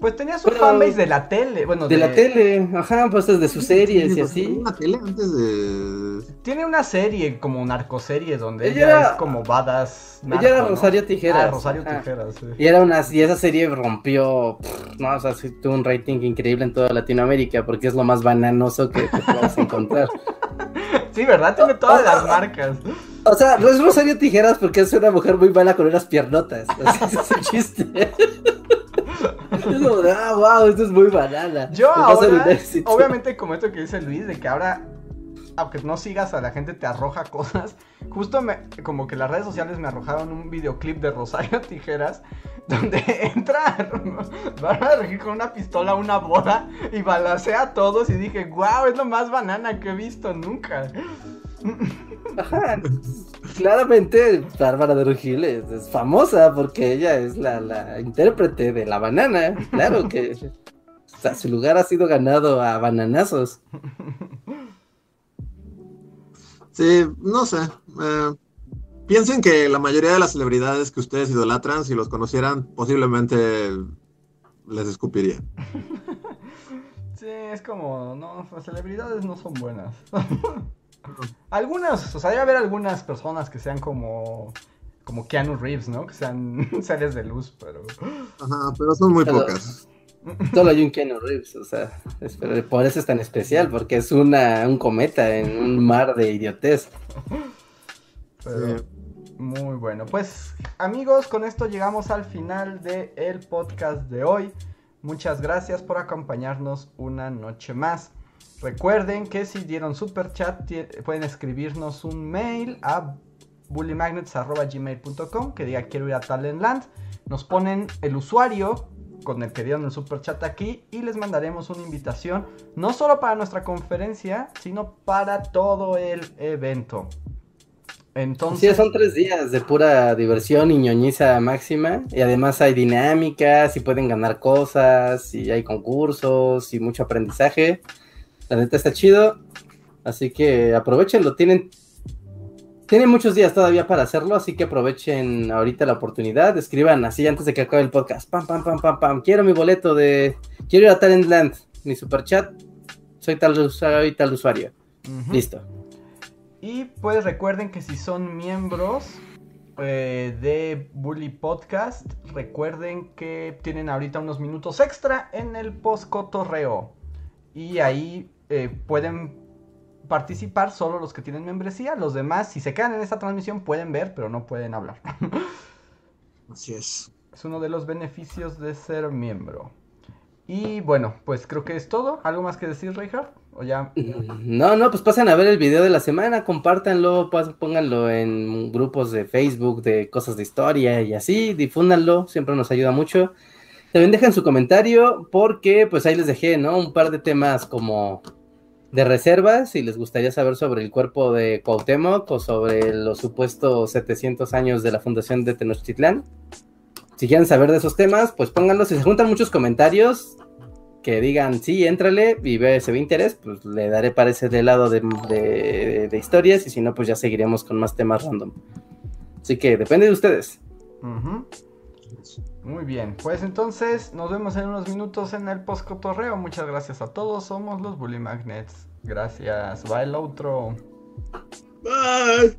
Pues tenía su Pero- fanbase de la tele. Bueno, De la tele, ajá, pues desde sus series y Pues, así. Una tele antes de. Tiene una serie como narcoserie donde Ella ella, era- es como badass. Ella era. Rosario Tijeras. Ah, Rosario ajá. Tijeras, sí. Y era una, y esa serie rompió, pff, no, o sea, sí tuvo un rating increíble en toda Latinoamérica porque es lo más bananoso que te puedas encontrar. [laughs] Sí, ¿verdad? Tiene todas las marcas. O sea, no es Rosario Tijeras porque es una mujer muy mala con unas piernotas. Ese es el chiste. [laughs] Es como de, ah, wow, esto es muy banana. Yo a ahora, obviamente como esto que dice Luis, de que ahora, aunque no sigas a la gente, te arroja cosas. Justo me, como que las redes sociales me arrojaron un videoclip de Rosario Tijeras, donde [laughs] entra Bárbara de Regil con una pistola a una boda y balacea a todos y dije, wow, es lo más banana que he visto nunca. Ajá. Claramente, Bárbara de Regil es, es famosa porque ella es la, la intérprete de la banana. Claro que o sea, su lugar ha sido ganado a bananazos. Sí, no sé. eh, piensen que la mayoría de las celebridades que ustedes idolatran, si los conocieran, posiblemente les escupirían. [laughs] Sí, es como, no, las celebridades no son buenas. [laughs] algunas, o sea, debe haber algunas personas que sean como, como Keanu Reeves, ¿no? Que sean [laughs] seres de luz, pero... Ajá, pero son muy Pero- pocas. Solo hay un Keanu Reeves, o sea, es- por eso es tan especial, porque es una, un cometa en un mar de idiotez. pero Sí. Muy bueno. Pues, amigos, con esto llegamos al final del el podcast de hoy. Muchas gracias por acompañarnos una noche más. Recuerden que si dieron super chat pueden escribirnos un mail a bullymagnets.gmail.com que diga quiero ir a Talentland. Nos ponen el usuario con el que dieron el super chat aquí y les mandaremos una invitación no solo para nuestra conferencia, sino para todo el evento. Entonces, Sí, son tres días de pura diversión y ñoñiza máxima. Y además hay dinámicas y pueden ganar cosas y hay concursos y mucho aprendizaje. La neta está chido. Así que aprovechenlo. Tienen, tienen muchos días todavía para hacerlo. Así que aprovechen ahorita la oportunidad. Escriban así antes de que acabe el podcast. Pam, pam, pam, pam, pam. Quiero mi boleto de. Quiero ir a Talentland. Mi super chat. Soy tal, usuario. Listo. Y pues recuerden que si son miembros, eh, de Bully Podcast. Recuerden que tienen ahorita unos minutos extra en el post cotorreo. Y ahí eh, pueden participar solo los que tienen membresía. Los demás, si se quedan en esta transmisión, pueden ver, pero no pueden hablar. [laughs] Así es. Es uno de los beneficios de ser miembro. Y bueno, pues creo que es todo. ¿Algo más que decir, Reinhardt? ¿O ya? No, no, pues pasen a ver el video de la semana, compártanlo, pónganlo en grupos de Facebook de cosas de historia y así, difúndanlo, siempre nos ayuda mucho. También dejen su comentario porque pues ahí les dejé, ¿no? Un par de temas como de reservas, si les gustaría saber sobre el cuerpo de Cuauhtémoc o sobre los supuestos 700 años de la fundación de Tenochtitlán. Si quieren saber de esos temas, pues pónganlos. Si se juntan muchos comentarios, que digan sí, éntrale y ve, se ve interés, pues le daré para ese de lado de, de- historias y si no, pues ya seguiremos con más temas random. Así que depende de ustedes. Muy bien, pues entonces nos vemos en unos minutos en el post cotorreo. Muchas gracias a todos, somos los Bully Magnets. Gracias, va el otro. Bye.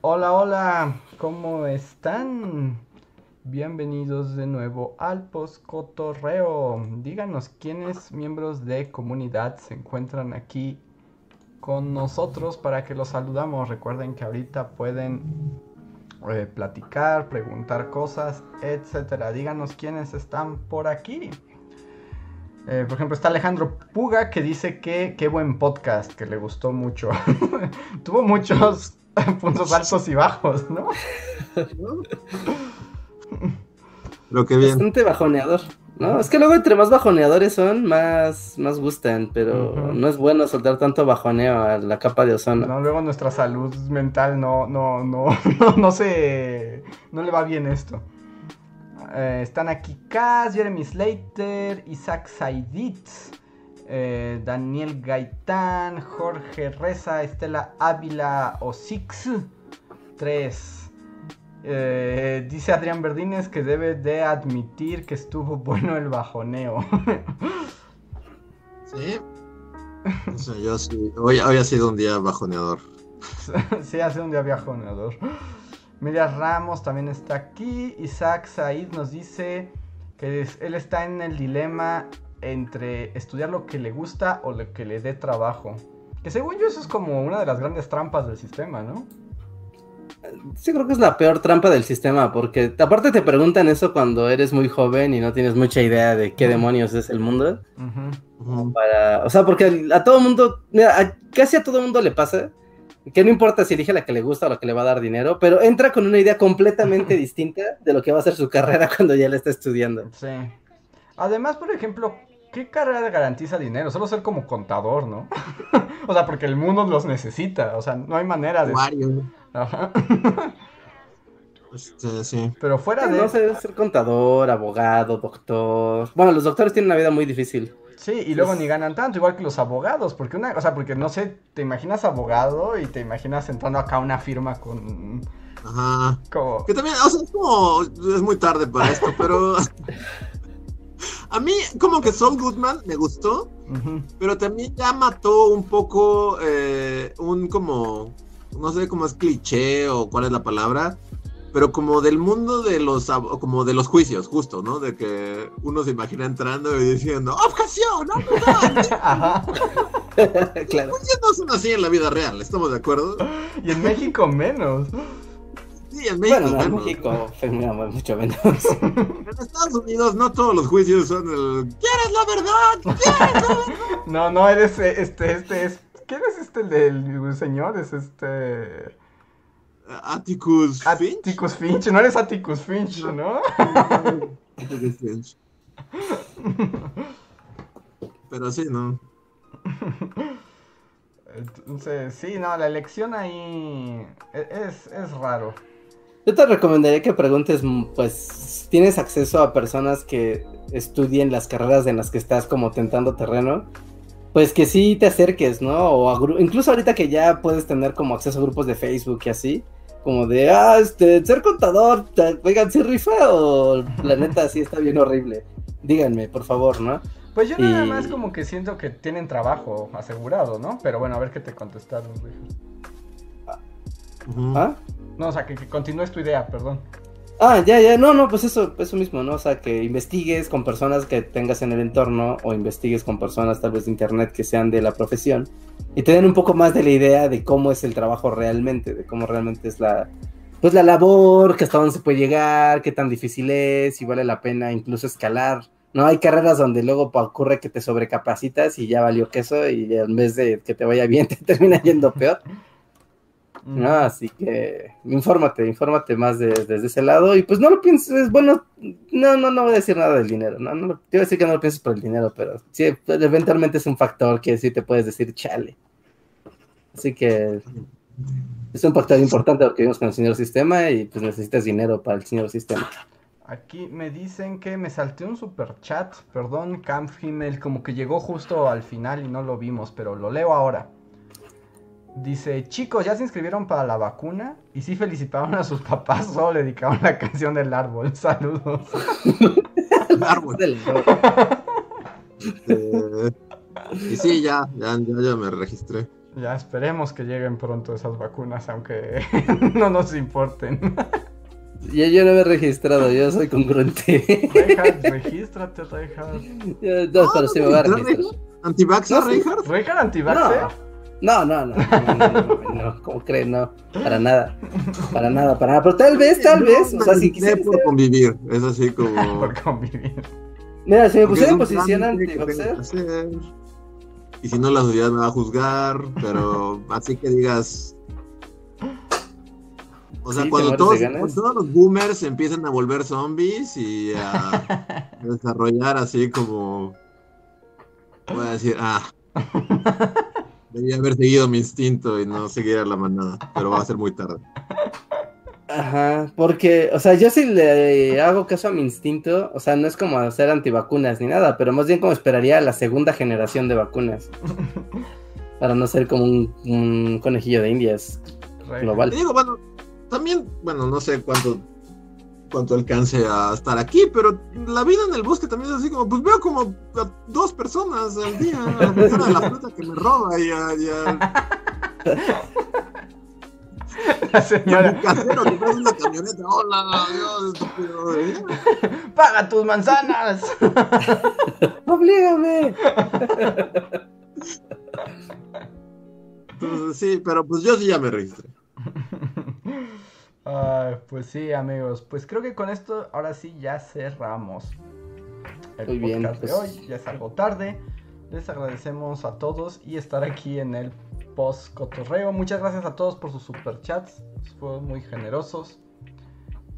Hola, hola, ¿cómo están? Bienvenidos de nuevo al Post Cotorreo. Díganos quiénes miembros de comunidad se encuentran aquí con nosotros para que los saludamos. Recuerden que ahorita pueden eh, platicar, preguntar cosas, etcétera. Díganos quiénes están por aquí. Eh, por ejemplo, está Alejandro Puga que dice que qué buen podcast, que le gustó mucho. [laughs] Tuvo muchos [laughs] puntos altos y bajos, ¿no? Lo que bien. Bastante bajoneador. ¿no? Es que luego entre más bajoneadores son, más, más gustan, pero no es bueno soltar tanto bajoneo a la capa de ozono. No, luego nuestra salud mental no, no, no, [laughs] no, no se, no le va bien esto. Eh, están aquí Kaz, Jeremy Slater, Isaac Saiditz, eh, Daniel Gaitán, Jorge Reza, Estela Ávila Osix 3. Eh, dice Adrián Verdines que debe de admitir que estuvo bueno el bajoneo. [laughs] Sí. O sea, yo sí. Hoy, hoy ha sido un día bajoneador. [laughs] sí, hace un día viajoneador. Miriam Ramos también está aquí. Isaac Said nos dice que él está en el dilema entre estudiar lo que le gusta o lo que le dé trabajo. Que según yo eso es como una de las grandes trampas del sistema, ¿no? Sí, creo que es la peor trampa del sistema, porque aparte te preguntan eso cuando eres muy joven y no tienes mucha idea de qué demonios es el mundo. Para, o sea, porque a todo mundo, mira, a- casi a todo mundo le pasa que no importa si elige la que le gusta o la que le va a dar dinero, pero entra con una idea completamente [laughs] distinta de lo que va a ser su carrera [laughs] cuando ya la está estudiando. Sí. Además, por ejemplo, ¿qué carrera garantiza dinero? Solo ser como contador, ¿no? [laughs] o sea, porque el mundo los necesita. O sea, no hay manera de... Wario. Ajá. Este, sí. Pero fuera de... No sé, ser contador, abogado, doctor. Bueno, los doctores tienen una vida muy difícil. Sí, y luego Es- ni ganan tanto, igual que los abogados, porque una, o sea, porque no sé, te imaginas abogado y te imaginas entrando acá a una firma con Ajá. como Que también, o sea, es como. Es muy tarde para esto, pero. [laughs] A mí, como que Saul Goodman me gustó, pero también ya mató un poco eh, un como. No sé cómo es cliché o cuál es la palabra. pero como del mundo de los como de los juicios, justo, ¿no? De que uno se imagina entrando y diciendo ¡Objeción! ¡Objeción! [laughs] Ajá. [laughs] claro. Los juicios no son así en la vida real, ¿estamos de acuerdo? Y en México menos. Sí, en México bueno, en México mucho menos. [laughs] En Estados Unidos no todos los juicios son el ¿Quieres la verdad? ¿Quieres la verdad? [laughs] No, no, eres este, este es. ¿Quién es este el del señor? Es este. Atticus Finch. Atticus Finch, no eres Atticus Finch, ¿no? [laughs] Atticus Finch. Pero sí, ¿no? Entonces, sí, no, la elección ahí e-, es, es raro. Yo te recomendaría que preguntes, pues, ¿tienes acceso a personas que estudien las carreras en las que estás como tentando terreno? Pues que sí te acerques, ¿no? O incluso ahorita que ya puedes tener como acceso a grupos de Facebook y así, como de, ah, este, ser contador, oigan, si rifa o la [laughs] neta sí está bien horrible. Díganme, por favor, ¿no? Pues yo nada más como que siento que tienen trabajo asegurado, ¿no? Pero bueno, a ver qué te contestaron, güey. ¿Ah? No, o sea, que, continúes tu idea, perdón. Ah, ya, ya, no, no, pues eso, eso mismo, ¿no? O sea, que investigues con personas que tengas en el entorno o investigues con personas tal vez de internet que sean de la profesión y te den un poco más de la idea de cómo es el trabajo realmente, de cómo realmente es la, pues la labor, que hasta dónde se puede llegar, qué tan difícil es, si vale la pena incluso escalar. No, hay carreras donde luego ocurre que te sobrecapacitas y ya valió queso y en vez de que te vaya bien [laughs] te termina yendo peor. ¿No? Así que infórmate, infórmate más desde ese lado y pues no lo pienses, bueno, no, no, no voy a decir nada del dinero, no, no, te voy a decir que no lo pienses por el dinero, pero sí, eventualmente es un factor que sí te puedes decir chale. Así que es un factor importante lo que vimos con el señor sistema y pues necesitas dinero para el señor sistema. Aquí me dicen que me salté un super chat, perdón, Camp Himmel, como que llegó justo al final y no lo vimos, pero lo leo ahora. Dice, chicos, ya se inscribieron para la vacuna y sí felicitaron a sus papás, solo le dedicaron la [laughs] canción del árbol. Saludos. [laughs] el árbol. Eh, y sí, ya, ya, ya, me registré. Ya esperemos que lleguen pronto esas vacunas, aunque [laughs] no nos importen. Yo, yo no me he registrado, yo soy congruente. Reinhardt, regístrate, Reinhardt. No, pero sí me voy a registrar. ¿Antivaxer, no, Reinhardt? ¿Reinhardt antivaxer? No, no, no, no, no, no, ¿cómo creen? No, para nada, para nada, para nada, pero tal vez, tal vez, o sea, si quisiera... por convivir, es así como... [laughs] por convivir. Mira, si me pusiera en posición anti Y si no, la sociedad me va a juzgar, pero [laughs] así que digas... O sea, cuando, todos, cuando todos los boomers empiezan a volver zombies y a [laughs] desarrollar así como... Voy a decir, ah... Debía haber seguido mi instinto y no seguir a la manada, pero va a ser muy tarde. Ajá, porque, o sea, yo sí le hago caso a mi instinto, o sea, no es como hacer antivacunas ni nada, pero más bien como esperaría la segunda generación de vacunas. [laughs] para no ser como un, conejillo de indias global. digo, bueno, también, bueno, no sé cuánto cuánto alcance a estar aquí, pero la vida en el bosque también es así como, pues veo como a dos personas al día, a la persona de la fruta que me roba y a... Y La señora. casero que trae una camioneta. Hola, Dios, estúpido. ¡Paga tus manzanas! ¡Oblígame! Entonces, sí, pero pues yo sí ya me registré pues sí, amigos. Pues creo que con esto ahora sí ya cerramos el Muy bien, de pues. hoy. Ya es algo tarde. Les agradecemos a todos y estar aquí en el post cotorreo. Muchas gracias a todos por sus super chats. Fueron muy generosos.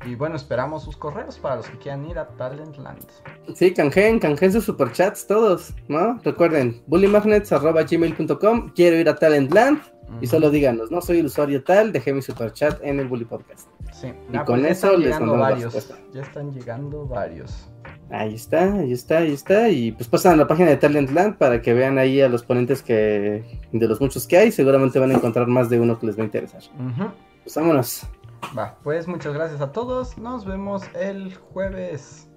Y bueno, esperamos sus correos para los que quieran ir a Talentland. Sí, canjeen, canjeen sus superchats todos, ¿no? Recuerden, bullymagnets.gmail.com Quiero ir a Talentland y solo díganos, no soy el usuario tal, dejé mi superchat en el Bully Podcast. Sí, y con pues eso les mandamos varios. Ya están llegando varios. Ahí está, ahí está, ahí está. Y pues pasan a la página de Talentland para que vean ahí a los ponentes que de los muchos que hay. Seguramente van a encontrar más de uno que les va a interesar. Pues vámonos. Va, pues muchas gracias a todos. Nos vemos el jueves.